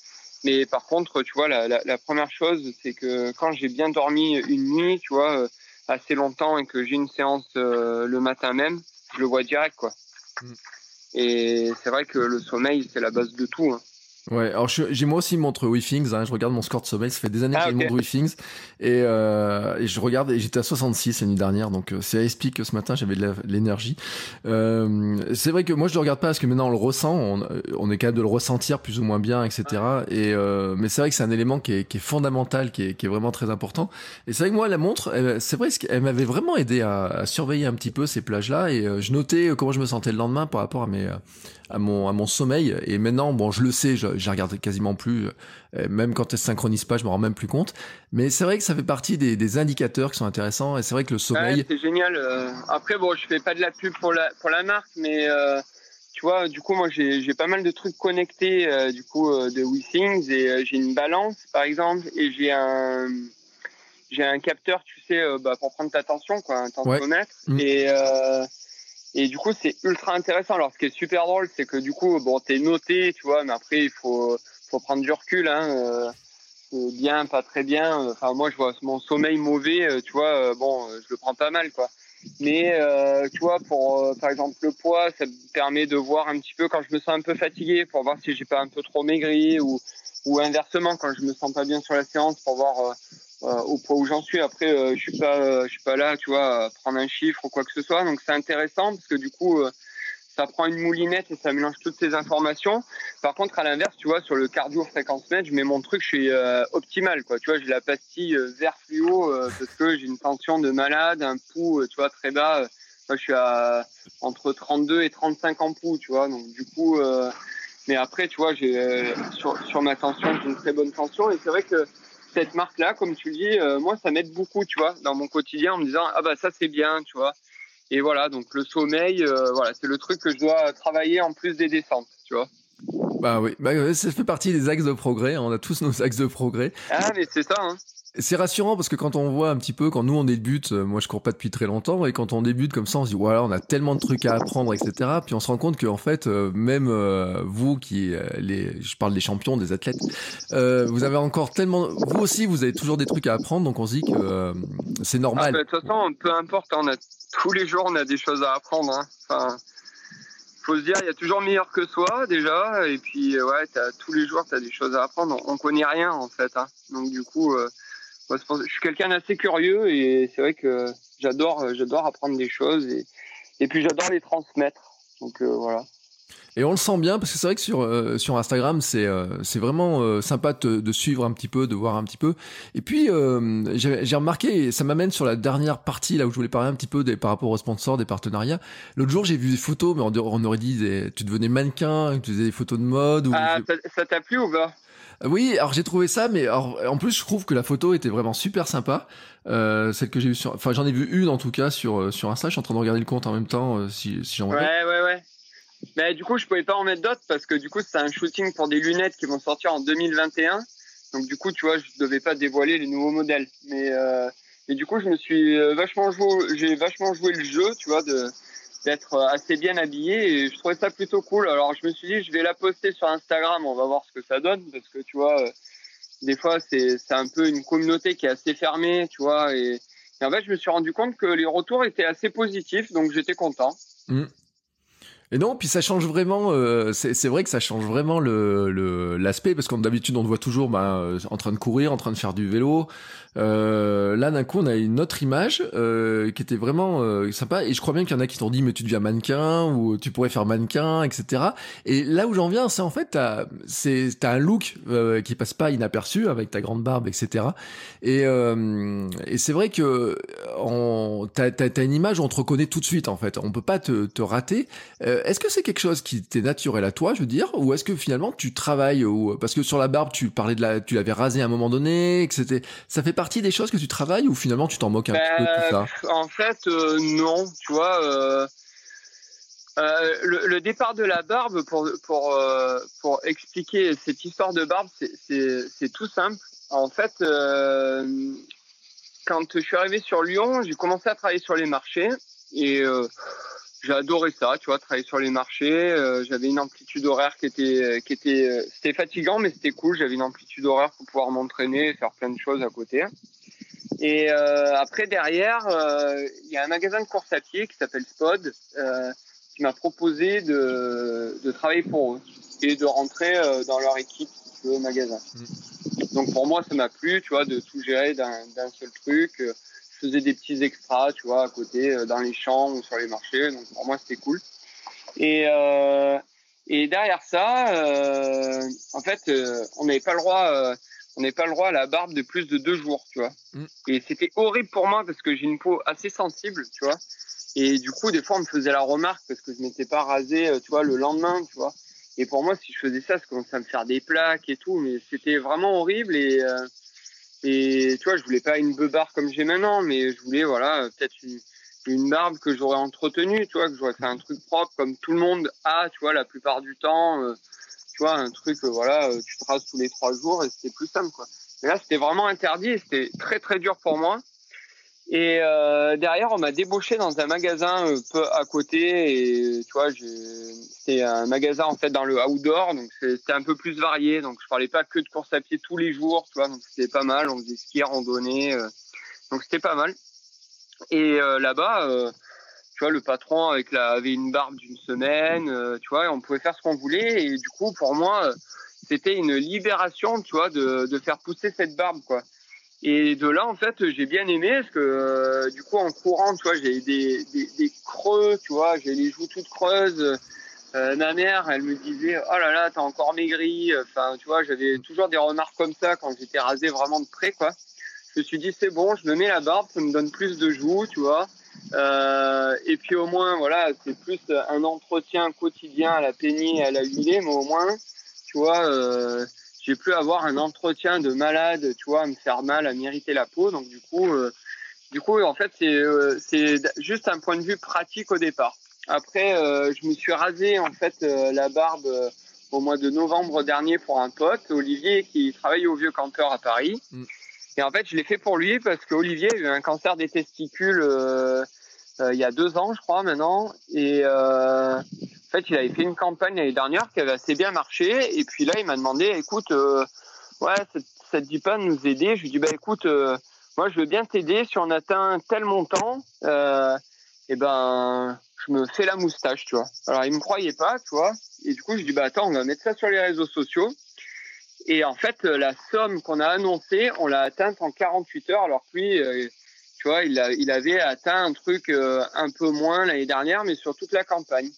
Mais par contre, tu vois, la, la, la première chose, c'est que quand j'ai bien dormi une nuit, tu vois, assez longtemps et que j'ai une séance le matin même, je le vois direct, quoi. Mm. Et c'est vrai que le sommeil, c'est la base de tout. Hein. Ouais, alors j'ai moi aussi une montre WeThings, hein, je regarde mon score de sommeil, ça fait des années que ah, j'ai une montre WeThings et, euh, et je regarde et j'étais à 66 la nuit dernière, donc euh, c'est à explique que ce matin j'avais de l'énergie. Euh, c'est vrai que moi je le regarde pas parce que maintenant on le ressent, on, on, est capable de le ressentir plus ou moins bien, etc. Et euh, mais c'est vrai que c'est un élément qui est, qui est fondamental, qui est, qui est, vraiment très important. Et c'est vrai que moi la montre, c'est vrai qu'elle m'avait vraiment aidé à, à, surveiller un petit peu ces plages là et euh, je notais comment je me sentais le lendemain par rapport à mes à mon à mon sommeil et maintenant bon je le sais je, je regarde quasiment plus euh, même quand elle se synchronise pas je me rends même plus compte. Mais c'est vrai que ça fait partie des, des indicateurs qui sont intéressants et c'est vrai que le sommeil c'est génial euh, après bon je fais pas de la pub pour la pour la marque mais euh, tu vois du coup moi j'ai pas mal de trucs connectés du coup de WeThings et j'ai une balance par exemple et j'ai un j'ai un capteur tu sais bah, pour prendre ta tension quoi un tensiomètre mmh. et et du coup, c'est ultra intéressant. Alors, ce qui est super drôle, c'est que du coup, bon, t'es noté, tu vois, mais après, il faut, faut prendre du recul, hein. Euh, bien, pas très bien. Enfin, moi, je vois mon sommeil mauvais, euh, tu vois, euh, bon, je le prends pas mal, quoi. Mais, tu vois, pour, par exemple, le poids, ça me permet de voir un petit peu quand je me sens un peu fatigué, pour voir si j'ai pas un peu trop maigri ou, ou inversement, quand je me sens pas bien sur la séance, pour voir euh, au point où j'en suis. Après, euh, je suis pas, euh, je suis pas là, tu vois, à prendre un chiffre ou quoi que ce soit. Donc c'est intéressant parce que du coup, ça prend une moulinette et ça mélange toutes ces informations. Par contre, à l'inverse, tu vois, sur le cardio fréquence mètre, je mets mon truc, je suis optimal, quoi. Tu vois, j'ai la pastille vert fluo parce que j'ai une tension de malade, un pouls, tu vois, très bas. Moi, je suis à entre 32 et 35 en pouls, tu vois. Donc, du coup, mais après, tu vois, j'ai sur, sur ma tension, j'ai une très bonne tension et c'est vrai que cette marque-là, comme tu le dis, euh, moi, ça m'aide beaucoup, tu vois, dans mon quotidien, en me disant, ah bah ça, c'est bien, tu vois. Et voilà, donc le sommeil, euh, voilà, c'est le truc que je dois travailler en plus des descentes, tu vois. Bah oui, bah, ça fait partie des axes de progrès, on a tous nos axes de progrès. Ah, mais c'est ça, hein. C'est rassurant parce que quand on voit un petit peu, quand nous on débute, euh, moi je cours pas depuis très longtemps, et quand on débute comme ça, on se dit voilà, on a tellement de trucs à apprendre, etc. Puis on se rend compte qu'en fait, euh, même euh, vous qui, les, je parle des champions, des athlètes, vous avez encore tellement, vous aussi, vous avez toujours des trucs à apprendre, donc on se dit que c'est normal. Ah, de toute façon, peu importe, on a tous les jours, on a des choses à apprendre. Hein. Faut se dire, il y a toujours meilleur que soi déjà, et puis ouais, as, tous les jours, tu as des choses à apprendre. On, connaît rien en fait, hein. donc du coup je suis quelqu'un d'assez curieux et c'est vrai que j'adore, j'adore apprendre des choses et, et puis j'adore les transmettre. Donc euh, voilà. Et on le sent bien parce que c'est vrai que sur euh, sur Instagram c'est euh, c'est vraiment sympa de, de, suivre un petit peu, de voir un petit peu. Et puis j'ai remarqué, ça m'amène sur la dernière partie là où je voulais parler un petit peu des, par rapport aux sponsors, des partenariats. L'autre jour j'ai vu des photos, mais on, aurait dit des, tu devenais mannequin, tu faisais des photos de mode. Ou... Ah, ça t'a plu ou pas? Oui, alors j'ai trouvé ça, mais en plus je trouve que la photo était vraiment super sympa. Euh, celle que j'ai vue sur, enfin j'en ai vu une en tout cas sur euh, sur Insta. Je suis en train de regarder le compte en même temps euh, si si j'en Ouais ouais ouais. Mais du coup je pouvais pas en mettre d'autres parce que du coup c'est un shooting pour des lunettes qui vont sortir en 2021. Donc du coup tu vois je devais pas dévoiler les nouveaux modèles. Mais euh, du coup je me suis vachement joué, j'ai vachement joué le jeu, tu vois de d'être assez bien habillé et je trouvais ça plutôt cool. Alors je me suis dit je vais la poster sur Instagram, on va voir ce que ça donne parce que tu vois euh, des fois c'est un peu une communauté qui est assez fermée, tu vois et, en fait je me suis rendu compte que les retours étaient assez positifs donc j'étais content. Mmh. Et non, puis ça change vraiment. Euh, c'est vrai que ça change vraiment le l'aspect parce qu'en d'habitude on te voit toujours bah, en train de courir, en train de faire du vélo, euh, là, d'un coup, on a une autre image euh, qui était vraiment euh, sympa. Et je crois bien qu'il y en a qui t'ont dit, mais tu deviens mannequin ou tu pourrais faire mannequin, etc. Et là où j'en viens, c'est en fait, t'as, c'est, un look euh, qui passe pas inaperçu avec ta grande barbe, etc. Et, euh, et c'est vrai que on, t'as, t'as, une image on te reconnaît tout de suite, en fait. On peut pas te, te rater. est-ce que c'est quelque chose qui t'est naturel à toi, je veux dire, ou est-ce que finalement tu travailles ou parce que sur la barbe, tu parlais de la, tu l'avais rasé à un moment donné, que c'était, ça fait partie des choses que tu travailles ou finalement tu t'en moques un peu tout ça? En fait, euh, non, tu vois. Euh, Euh, le, départ de la barbe, pour, pour, pour expliquer cette histoire de barbe, c'est tout simple. En fait, quand je suis arrivé sur Lyon, j'ai commencé à travailler sur les marchés et j'ai adoré ça, tu vois, travailler sur les marchés. Euh, j'avais une amplitude horaire qui était, qui était, c'était fatigant, mais c'était cool. J'avais une amplitude horaire pour pouvoir m'entraîner, faire plein de choses à côté. Et après, derrière, il y a un magasin de course à pied qui s'appelle Spod qui m'a proposé de, de, travailler pour eux et de rentrer euh, dans leur équipe au magasin. Mm. Donc pour moi, ça m'a plu, tu vois, de tout gérer d'un seul truc. Je faisais des petits extras, tu vois, à côté, euh, dans les champs ou sur les marchés. Donc pour moi, c'était cool. Et, euh, et derrière ça, euh, en fait, euh, on n'avait pas le droit, on n'avait pas le droit à la barbe de plus de deux jours, tu vois. Mm. Et c'était horrible pour moi parce que j'ai une peau assez sensible, tu vois. Et du coup, des fois, on me faisait la remarque parce que je m'étais pas rasé, tu vois, le lendemain, tu vois. Et pour moi, si je faisais ça, ça commençait à me faire des plaques et tout, mais c'était vraiment horrible. Et, et tu vois, je voulais pas une beubare comme j'ai maintenant, mais je voulais, voilà, peut-être une, une barbe que j'aurais entretenue, tu vois, que j'aurais fait un truc propre comme tout le monde a, tu vois, la plupart du temps. Euh, tu vois, un truc, voilà, tu te rases tous les trois jours et c'était plus simple, quoi. Mais là, c'était vraiment interdit et c'était très, très dur pour moi. Et euh, derrière, on m'a débauché dans un magasin euh, peu à côté. Et tu vois, c'était un magasin en fait dans le outdoor, donc c'était un peu plus varié. Donc je parlais pas que de course à pied tous les jours, tu vois. Donc c'était pas mal. On faisait ski, randonnée, euh, donc c'était pas mal. Et euh, là-bas, euh, tu vois, le patron avec la, avait une barbe d'une semaine, tu vois, et on pouvait faire ce qu'on voulait. Et du coup, pour moi, c'était une libération, tu vois, de, de faire pousser cette barbe, quoi. Et de là, en fait, j'ai bien aimé parce que euh, du coup, en courant, tu vois, j'ai des, des, creux, tu vois, j'ai les joues toutes creuses. Euh, ma mère, elle me disait, oh là là, t'as encore maigri. Enfin, tu vois, j'avais toujours des remarques comme ça quand j'étais rasé vraiment de près, quoi. Je me suis dit, c'est bon, je me mets la barbe, ça me donne plus de joues, tu vois. Euh, et puis au moins, voilà, c'est plus un entretien quotidien à la peignée, à la huilée, mais au moins, tu vois. J'ai plus avoir un entretien de malade, tu vois, à me faire mal, à m'irriter la peau. Donc du coup, euh, du coup, en fait, c'est euh, c'est juste un point de vue pratique au départ. Après, euh, je me suis rasé en fait la barbe au mois de novembre dernier pour un pote, Olivier, qui travaille au Vieux Campeur à Paris. Mm. Et en fait, je l'ai fait pour lui parce qu'Olivier a eu un cancer des testicules il y a deux ans, je crois maintenant, et fait, il avait fait une campagne l'année dernière qui avait assez bien marché. Et puis là, il m'a demandé, écoute, euh, ouais, ça, ça, te dit pas de nous aider? Je lui dis, bah écoute, euh, moi, je veux bien t'aider. Si on atteint tel montant, euh, et eh ben, je me fais la moustache, tu vois. Alors, il me croyait pas, tu vois. Et du coup, je dis, bah attends, on va mettre ça sur les réseaux sociaux. Et en fait, la somme qu'on a annoncée, on l'a atteinte en 48 heures, alors que lui, euh, tu vois, il, avait atteint un truc euh, un peu moins l'année dernière, mais sur toute la campagne.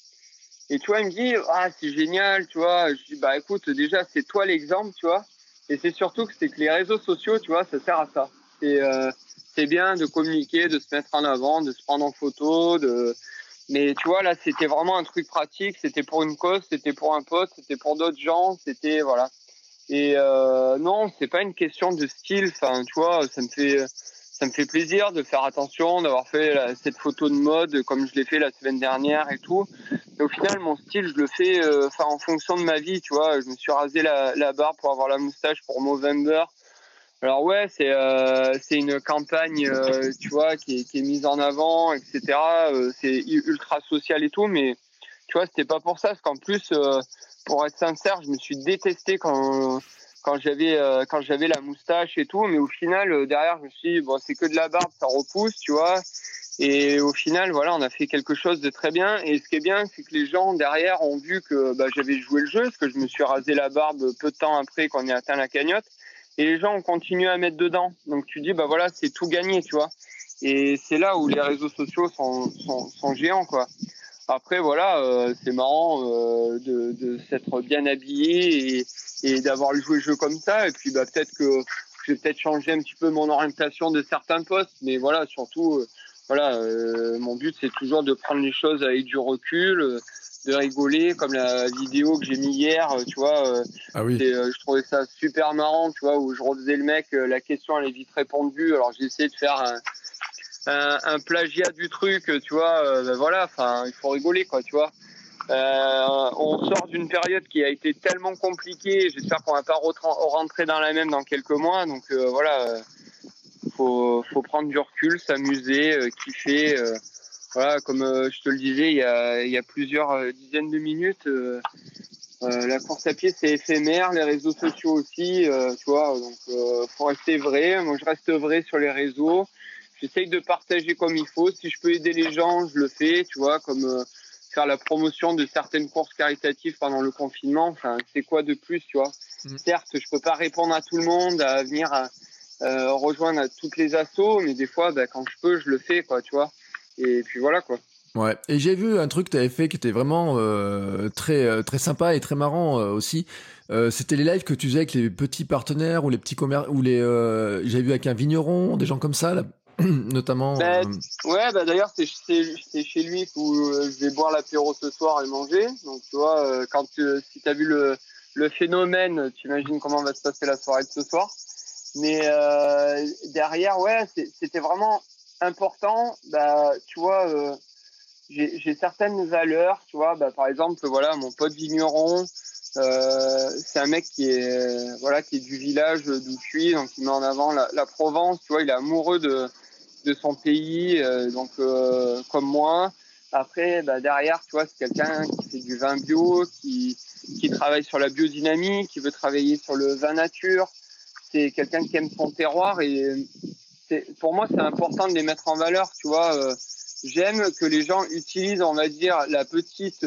Et tu vois, il me dit, ah, c'est génial, tu vois. Je dis, bah écoute, déjà, c'est toi l'exemple, tu vois. Et c'est surtout que c'est que les réseaux sociaux, tu vois, ça sert à ça. Et euh, c'est bien de communiquer, de se mettre en avant, de se prendre en photo, de. Mais tu vois, là, c'était vraiment un truc pratique. C'était pour une cause, c'était pour un pote, c'était pour d'autres gens, c'était voilà. Et euh, non, c'est pas une question de style. Enfin, tu vois, ça me fait ça me fait plaisir de faire attention, d'avoir fait cette photo de mode comme je l'ai fait la semaine dernière et tout. Et au final, mon style, je le fais euh, en fonction de ma vie, tu vois. Je me suis rasé la, la barbe pour avoir la moustache pour Movember. Alors ouais, c'est euh, une campagne, euh, tu vois, qui est, qui est mise en avant, etc. C'est ultra social et tout, mais tu vois, c'était pas pour ça, parce qu'en plus, pour être sincère, je me suis détesté quand quand j'avais euh, quand j'avais la moustache et tout mais au final euh, derrière je me suis dit, bon c'est que de la barbe ça repousse tu vois. Et au final voilà on a fait quelque chose de très bien. Et ce qui est bien c'est que les gens derrière ont vu que bah, j'avais joué le jeu parce que je me suis rasé la barbe peu de temps après qu'on ait atteint la cagnotte. Et les gens ont continué à mettre dedans. Donc tu dis bah voilà c'est tout gagné tu vois. Et c'est là où les réseaux sociaux sont, sont, sont géants quoi après voilà euh, c'est marrant euh, de, de s'être bien habillé et et d'avoir joué le jeu comme ça. Et puis bah, peut-être que je vais peut-être changer un petit peu mon orientation de certains postes, mais voilà, surtout, euh, voilà, euh, mon but c'est toujours de prendre les choses avec du recul, euh, de rigoler, comme la vidéo que j'ai mis hier, euh, tu vois. Euh, ah oui. euh, je trouvais ça super marrant, tu vois, où je refaisais le mec, la question elle est vite répondue. Alors j'ai essayé de faire un, un, plagiat du truc, tu vois, ben voilà, enfin, il faut rigoler, quoi, tu vois. on sort d'une période qui a été tellement compliquée. J'espère qu'on va pas rentrer dans la même dans quelques mois. Donc voilà, faut faut prendre du recul, s'amuser, kiffer. voilà, comme je te le disais, il y a, il y a plusieurs dizaines de minutes. Euh, la course à pied, c'est éphémère, les réseaux sociaux aussi, euh, tu vois. Donc, euh, faut rester vrai. Moi, je reste vrai sur les réseaux. J'essaye de partager comme il faut. Si je peux aider les gens, je le fais, tu vois, comme euh, faire la promotion de certaines courses caritatives pendant le confinement. Enfin, c'est quoi de plus, tu vois? Mm. Certes, je peux pas répondre à tout le monde, à venir rejoindre toutes les assos, mais des fois, bah, quand je peux, je le fais, quoi, tu vois? Et puis voilà, quoi. Ouais. Et j'ai vu un truc que tu avais fait qui était vraiment euh, très euh, très sympa et très marrant euh, aussi. C'était les lives que tu faisais avec les petits partenaires ou les petits commerces ou les. J'avais vu avec un vigneron, des gens comme ça, là, notamment. Bah, ouais, bah d'ailleurs c'est chez lui où je vais boire l'apéro ce soir et manger. Donc tu vois, quand si tu as vu le le phénomène, tu imagines comment va se passer la soirée de ce soir. Mais derrière, ouais, c'était vraiment important. Bah, tu vois j'ai certaines valeurs, tu vois. Bah, par exemple, voilà, mon pote vigneron, euh, c'est un mec qui est voilà qui est du village d'où je suis, donc il met en avant la, la, Provence. Tu vois, il est amoureux de de son pays, euh, donc euh, comme moi. Après, bah, derrière, tu vois, c'est quelqu'un qui fait du vin bio, qui qui travaille sur la biodynamie, qui veut travailler sur le vin nature. C'est quelqu'un qui aime son terroir et pour moi, c'est important de les mettre en valeur, tu vois. Euh, j'aime que les gens utilisent, on va dire, la petite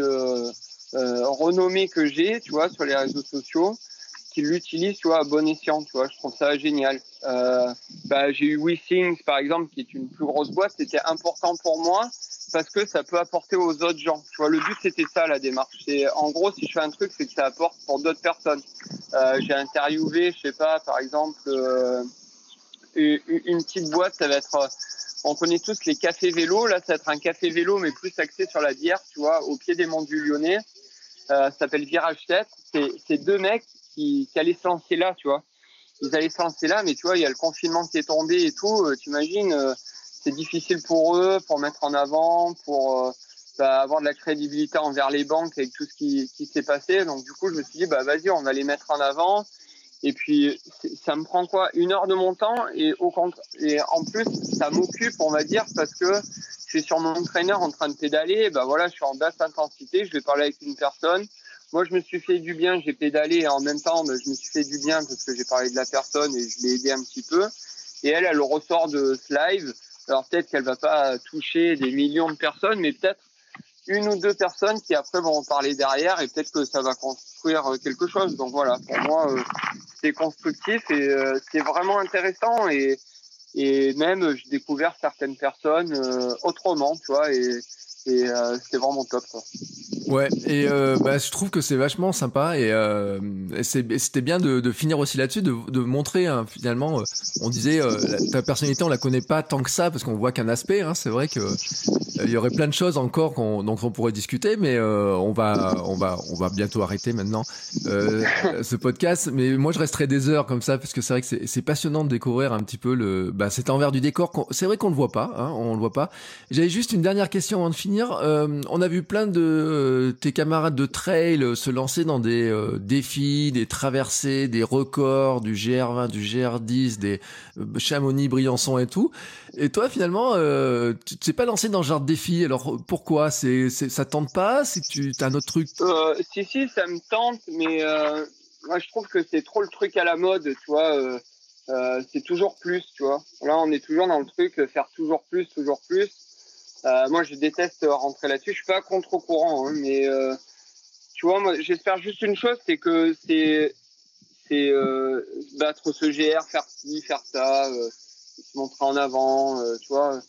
renommée que j'ai, tu vois, sur les réseaux sociaux, qu'ils l'utilisent, tu vois, à bon escient, tu vois. Je trouve ça génial. Euh, bah, j'ai eu WeThings, par exemple, qui est une plus grosse boîte. C'était important pour moi parce que ça peut apporter aux autres gens. Tu vois, le but c'était ça la démarche. C'est en gros, si je fais un truc, c'est que ça apporte pour d'autres personnes. Euh, j'ai interviewé, je sais pas, par exemple, euh, une, petite boîte, ça va être on connaît tous les cafés vélos. Là, ça va être un café vélo, mais plus axé sur la bière, tu vois, au pied des monts du Lyonnais. Euh, ça s'appelle Virage 7. C'est deux mecs qui, qui allaient se lancer là, tu vois. Ils allaient se lancer là, mais tu vois, il y a le confinement qui est tombé et tout. Euh, tu imagines, euh, c'est difficile pour eux, pour mettre en avant, pour euh, bah, avoir de la crédibilité envers les banques avec tout ce qui, s'est passé. Donc, du coup, je me suis dit, bah, vas-y, on va les mettre en avant. Et puis, ça me prend quoi Une heure de mon temps et, en plus, ça m'occupe, on va dire, parce que je suis sur mon trainer en train de pédaler. ben voilà, je suis en basse intensité, je vais parler avec une personne. Moi, je me suis fait du bien, j'ai pédalé et en même temps, je me suis fait du bien parce que j'ai parlé de la personne et je l'ai aidé un petit peu. Et elle, elle ressort de ce live. Alors peut-être qu'elle va pas toucher des millions de personnes, mais peut-être une ou deux personnes qui après vont en parler derrière et peut-être que ça va construire quelque chose. Donc voilà, pour moi, euh, c'est constructif et euh, c'est vraiment intéressant et même j'ai découvert certaines personnes euh, autrement, tu vois, et, et c'était vraiment top. Quoi. Ouais, et euh, bah, je trouve que c'est vachement sympa et, euh, c'était bien de, de, finir aussi là-dessus, de, de, montrer hein, finalement, euh, on disait euh, ta personnalité on la connaît pas tant que ça parce qu'on voit qu'un aspect. Hein, c'est vrai que il y aurait plein de choses encore qu'on, dont on pourrait discuter, mais on va on va on va bientôt arrêter maintenant ce podcast. Mais moi je resterai des heures comme ça parce que c'est vrai que c'est, passionnant de découvrir un petit peu le bah, cet envers du décor. C'est vrai qu'on le voit pas, hein, on le voit pas. J'avais juste une dernière question avant de finir. on a vu plein de tes camarades de trail se lancer dans des euh, défis, des traversées, des records du GR20, du GR10, des euh, Chamonix, Briançon et tout. Et toi, finalement, euh, tu t'es pas lancé dans ce genre de défi. Alors pourquoi? C'est, ça tente pas? C'est tu as un autre truc? Si si, ça me tente, mais moi je trouve que c'est trop le truc à la mode, tu vois. c'est toujours plus, tu vois. Là, on est toujours dans le truc faire toujours plus, toujours plus. Euh, moi, je déteste rentrer là-dessus. Je suis pas contre courant, hein, mais euh, tu vois, moi, j'espère juste une chose, c'est que c'est c'est euh, battre ce GR, faire ci, faire ça, euh, se montrer en avant, euh, tu vois.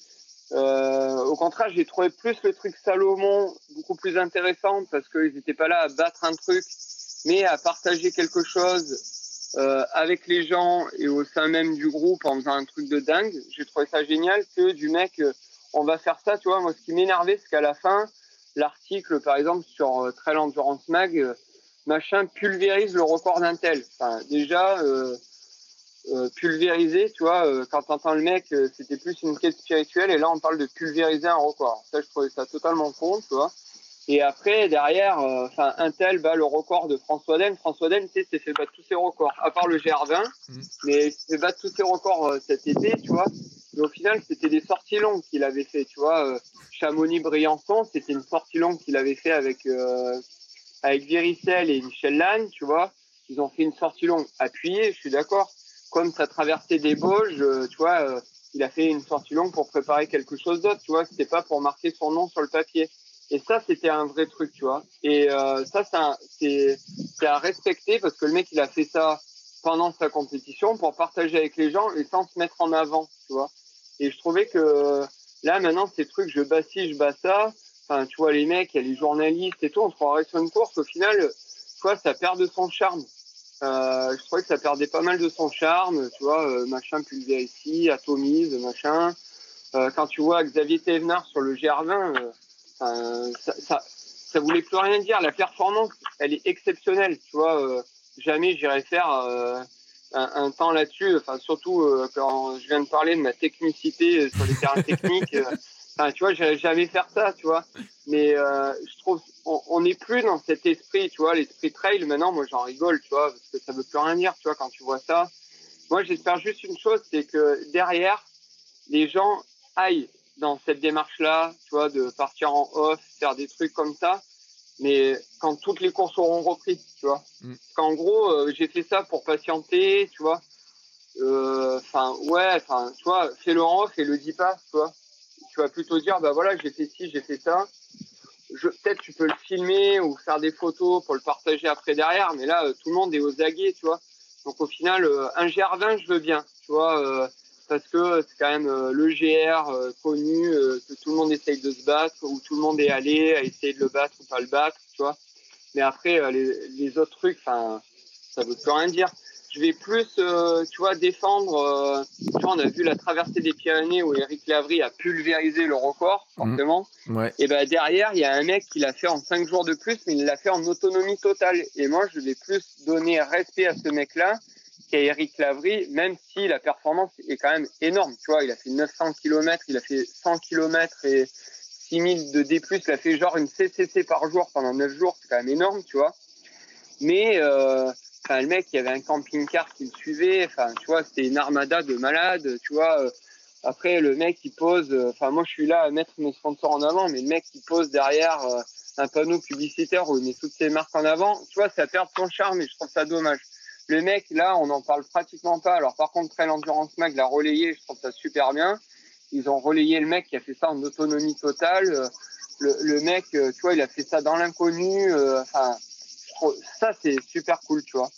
au contraire, j'ai trouvé plus le truc Salomon beaucoup plus intéressant parce qu'ils n'étaient pas là à battre un truc, mais à partager quelque chose avec les gens et au sein même du groupe en faisant un truc de dingue. J'ai trouvé ça génial que du mec on va faire ça, tu vois. Moi, ce qui m'énervait, c'est qu'à la fin, l'article, par exemple, sur euh, Trail Endurance Mag, euh, machin pulvérise le record d'un tel. Enfin, déjà, euh, euh, pulvériser, tu vois, quand t'entends le mec, c'était plus une quête spirituelle, et là on parle de pulvériser un record. Ça, je trouvais ça totalement con, tu vois. Et après, derrière, enfin, Intel bat le record de François Den. François Den, tu sais, s'est fait battre tous ses records, à part le GR20, Mhm. mais il s'est fait battre tous ses records cet été, tu vois. Mais au final, c'était des sorties longues qu'il avait fait, tu vois. Chamonix-Briançon, c'était une sortie longue qu'il avait fait avec avec Viricel et Michel Lannes, tu vois. Ils ont fait une sortie longue appuyée, je suis d'accord. Comme ça traversait des Bauges, euh, tu vois, euh, il a fait une sortie longue pour préparer quelque chose d'autre, tu vois. C'était pas pour marquer son nom sur le papier. Et ça, c'était un vrai truc, tu vois. Et euh, ça, c'est à respecter parce que le mec, il a fait ça pendant sa compétition pour partager avec les gens et sans se mettre en avant, tu vois. Et je trouvais que là, maintenant, ces trucs, je bats ci, je bats ça. Enfin, tu vois, les mecs, il y a les journalistes et tout, on se croirait sur une course. Au final, tu vois, ça perd de son charme. Euh, je trouvais que ça perdait pas mal de son charme, tu vois, euh, machin ici, atomise, machin. Euh, quand tu vois Xavier Thévenard sur le GR20, euh, ça, ça, ça voulait plus rien dire. La performance, elle est exceptionnelle, tu vois. euh, jamais j'irai faire euh, un, un, temps là-dessus. Enfin, surtout euh, quand je viens de parler de ma technicité sur les terrains techniques. Enfin, tu vois, j'irais jamais faire ça, tu vois. Mais euh, je trouve, on n'est plus dans cet esprit, tu vois, l'esprit trail. Maintenant, moi, j'en rigole, tu vois, parce que ça veut plus rien dire, tu vois, quand tu vois ça. Moi, j'espère juste une chose, c'est que derrière, les gens aillent dans cette démarche-là, tu vois, de partir en off, faire des trucs comme ça. Mais quand toutes les courses auront repris, tu vois. Mm. Parce qu'en gros, euh, j'ai fait ça pour patienter, tu vois. Enfin, euh, ouais, enfin, tu vois, fais-le en off et le dis pas, tu vois tu vas plutôt dire bah voilà j'ai fait ci j'ai fait ça peut-être tu peux le filmer ou faire des photos pour le partager après derrière mais là euh, tout le monde est aux aguets tu vois donc au final un GR20 je veux bien tu vois parce que c'est quand même euh, le GR euh, connu que tout le monde essaye de se battre ou tout le monde est allé à essayer de le battre ou pas le battre tu vois mais après les, les autres trucs enfin ça veut plus rien dire je vais plus, euh, tu vois, défendre. Euh, tu vois, on a vu la traversée des Pyrénées où Eric Lavry a pulvérisé le record, forcément. Mmh. Ouais. Et ben derrière, il y a un mec qui l'a fait en cinq jours de plus, mais il l'a fait en autonomie totale. Et moi, je vais plus donner respect à ce mec-là qu'à Eric Lavry, même si la performance est quand même énorme. Tu vois, il a fait 900 km, il a fait 100 km et 6000 de D+, il a fait genre une CCC par jour pendant 9 jours, c'est quand même énorme, tu vois. Mais euh, le mec, il y avait un camping-car qui le suivait. Enfin, tu vois, c'était une armada de malades. Tu vois, après, le mec, il pose. Enfin, moi, je suis là à mettre mes sponsors en avant, mais le mec, il pose derrière un panneau publicitaire où il met toutes ses marques en avant. Tu vois, ça perd son charme et je trouve ça dommage. Le mec, là, on n'en parle pratiquement pas. Alors, par contre, Trail Endurance Mag l'a relayé. Je trouve ça super bien. Ils ont relayé le mec qui a fait ça en autonomie totale. Le, le mec, tu vois, il a fait ça dans l'inconnu. Enfin ça c'est super cool tu vois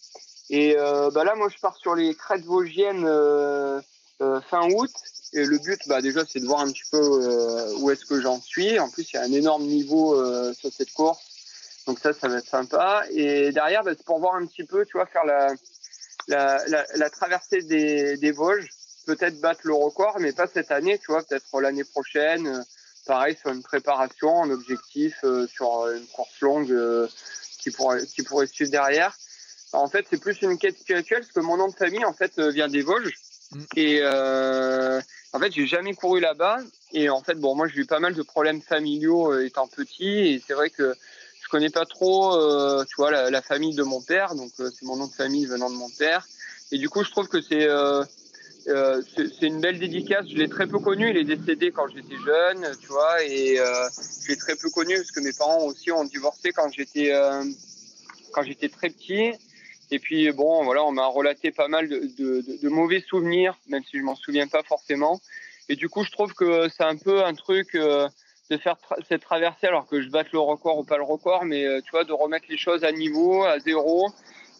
et euh, bah là moi je pars sur les crêtes vosgiennes euh, euh, fin août et le but bah déjà c'est de voir un petit peu euh, où est-ce que j'en suis en plus il y a un énorme niveau euh, sur cette course donc ça ça va être sympa et derrière bah, c'est pour voir un petit peu tu vois faire la la, la, la traversée des, des Vosges peut-être battre le record mais pas cette année tu vois peut-être l'année prochaine pareil sur une préparation un objectif sur une course longue qui pourrait, qui pourrait suivre derrière. En fait, c'est plus une quête spirituelle parce que mon nom de famille, en fait, vient des Vosges. Mm. Et euh, en fait, j'ai jamais couru là-bas. Et en fait, bon, moi, j'ai eu pas mal de problèmes familiaux euh, étant petit. Et c'est vrai que connais pas trop, euh, tu vois, la, famille de mon père. Donc, euh, c'est mon nom de famille venant de mon père. Et du coup, je trouve que c'est euh, c'est une belle dédicace. Je l'ai très peu connu. Il est décédé quand j'étais jeune, tu vois, et je l'ai très peu connu parce que mes parents aussi ont divorcé quand j'étais quand très petit. Et puis bon, voilà, on m'a relaté pas mal de, mauvais souvenirs, même si je m'en souviens pas forcément. Et du coup, je trouve que c'est un peu un truc de faire cette traversée, alors que je batte le record ou pas le record, mais euh, tu vois, de remettre les choses à niveau, à zéro,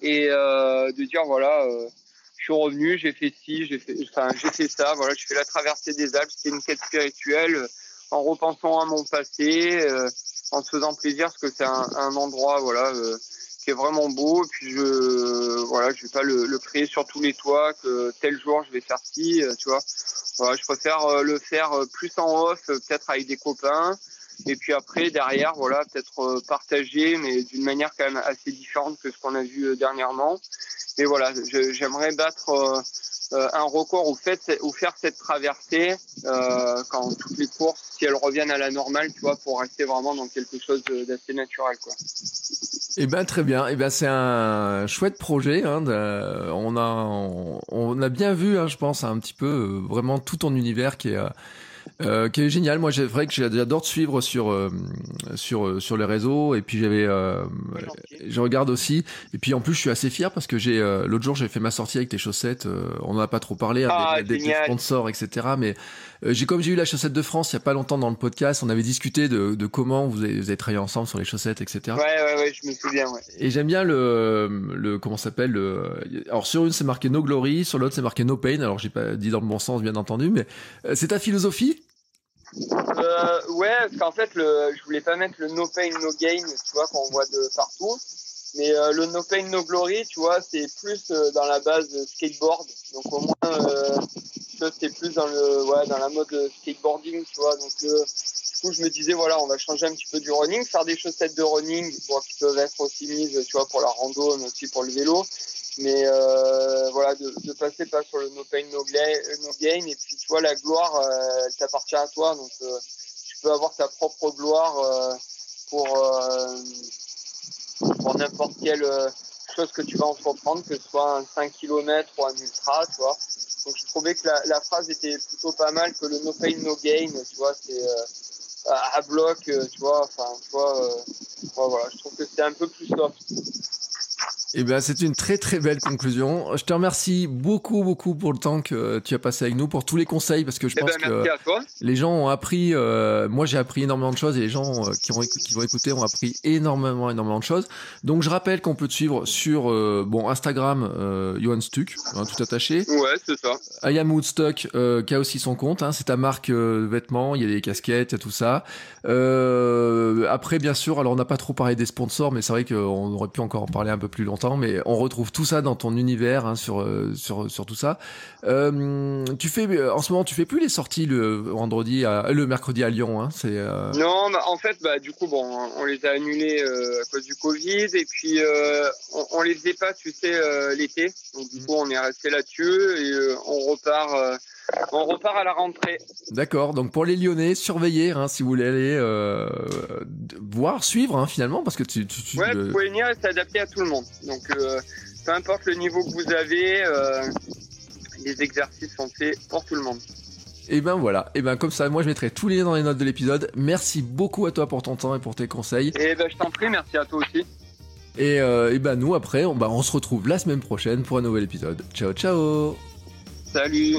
et euh, de dire voilà je suis revenu, j'ai fait ci, j'ai fait, enfin, j'ai fait ça, voilà, je fais la traversée des Alpes, c'était une quête spirituelle, en repensant à mon passé, euh, en se faisant plaisir, parce que c'est un, un, endroit, voilà, euh, qui est vraiment beau, et puis je, voilà, je vais pas le, le, créer sur tous les toits, que tel jour je vais faire ci, euh, tu vois, voilà, je préfère le faire plus en off, peut-être avec des copains, et puis après, derrière, voilà, peut-être partager, mais d'une manière quand même assez différente que ce qu'on a vu dernièrement. Mais voilà, j'aimerais battre euh, euh, un record ou, faire cette traversée euh, quand toutes les courses, si elles reviennent à la normale, tu vois, pour rester vraiment dans quelque chose d'assez naturel, quoi. Eh ben très bien. Eh ben c'est un chouette projet. Hein, on a on, a bien vu, hein, je pense, un petit peu euh, vraiment tout ton univers qui est euh, qui est génial. Moi, c'est vrai que j'adore te suivre sur euh, sur euh, sur les réseaux et puis j'avais euh, je regarde aussi et puis en plus je suis assez fier parce que j'ai l'autre jour j'ai fait ma sortie avec tes chaussettes. on n'en a pas trop parlé hein, ah, des, sponsors etc. Mais j'ai comme j'ai eu la chaussette de France il y a pas longtemps dans le podcast, on avait discuté de, de comment vous avez, vous avez, travaillé ensemble sur les chaussettes etc. Ouais ouais ouais, je me souviens. Ouais. Et j'aime bien le le comment s'appelle le alors sur une c'est marqué No Glory, sur l'autre c'est marqué No Pain. Alors j'ai pas dit dans le bon sens bien entendu, mais c'est ta philosophie? Euh, ouais, parce qu'en fait, le, je voulais pas mettre le no pain, no gain, tu vois, qu'on voit de partout. Mais euh, le no pain, no glory, tu vois, c'est plus euh, dans la base skateboard. Donc au moins, euh, c'est plus dans le, ouais, dans la mode skateboarding, tu vois. Donc euh, du coup, je me disais, voilà, on va changer un petit peu du running, faire des chaussettes de running, qui peuvent être aussi mises, tu vois, pour la rando, mais aussi pour le vélo. Mais euh, voilà de, de, passer pas sur le no pain no, gain. Et puis tu vois la gloire euh, elle t'appartient à toi. Donc euh, tu peux avoir ta propre gloire euh, pour euh, pour n'importe quelle chose que tu vas entreprendre que ce soit un 5 km ou un ultra tu vois donc je trouvais que la, la phrase était plutôt pas mal que le no pain no gain tu vois c'est à bloc tu vois enfin tu vois voilà je trouve que c'est un peu plus soft eh bien, c'est une très très belle conclusion. Je te remercie beaucoup beaucoup pour le temps que tu as passé avec nous, pour tous les conseils, parce que je eh pense ben, que les gens ont appris. Euh, moi, j'ai appris énormément de choses et les gens euh, qui, vont qui vont écouter ont appris énormément énormément de choses. Donc, je rappelle qu'on peut te suivre sur euh, bon Instagram, euh, Johan Stuck, hein, tout attaché. Ouais, c'est ça. I am Woodstock, euh, qui a aussi son compte. Hein, c'est ta marque de vêtements. Il y a des casquettes, il y a tout ça. après, bien sûr, alors on n'a pas trop parlé des sponsors, mais c'est vrai qu'on aurait pu encore en parler un peu plus longtemps mais on retrouve tout ça dans ton univers hein, sur, euh, sur, sur tout ça. Euh, tu fais, en ce moment, tu fais plus les sorties le vendredi, à, le mercredi à Lyon. Hein, c'est, euh... Non, bah, en fait, bah, du coup, bon, on les a annulés euh, à cause du Covid et puis euh, on, on, les faisait pas, tu sais, l'été. Donc du mmh. coup, on est resté là-dessus et on repart on repart à la rentrée. D'accord. Donc pour les Lyonnais, surveillez hein, si vous voulez aller euh, voir, suivre hein, finalement, parce que tu. tu, tu ouais, vous pouvez venir, adapté à tout le monde. Donc euh, peu importe le niveau que vous avez, euh, les exercices sont faits pour tout le monde. Et ben voilà, et ben comme ça, moi je mettrai tous les liens dans les notes de l'épisode. Merci beaucoup à toi pour ton temps et pour tes conseils. Et ben je t'en prie, merci à toi aussi. Et, et ben nous après, on, bah, on se retrouve la semaine prochaine pour un nouvel épisode. Ciao ciao. Salut.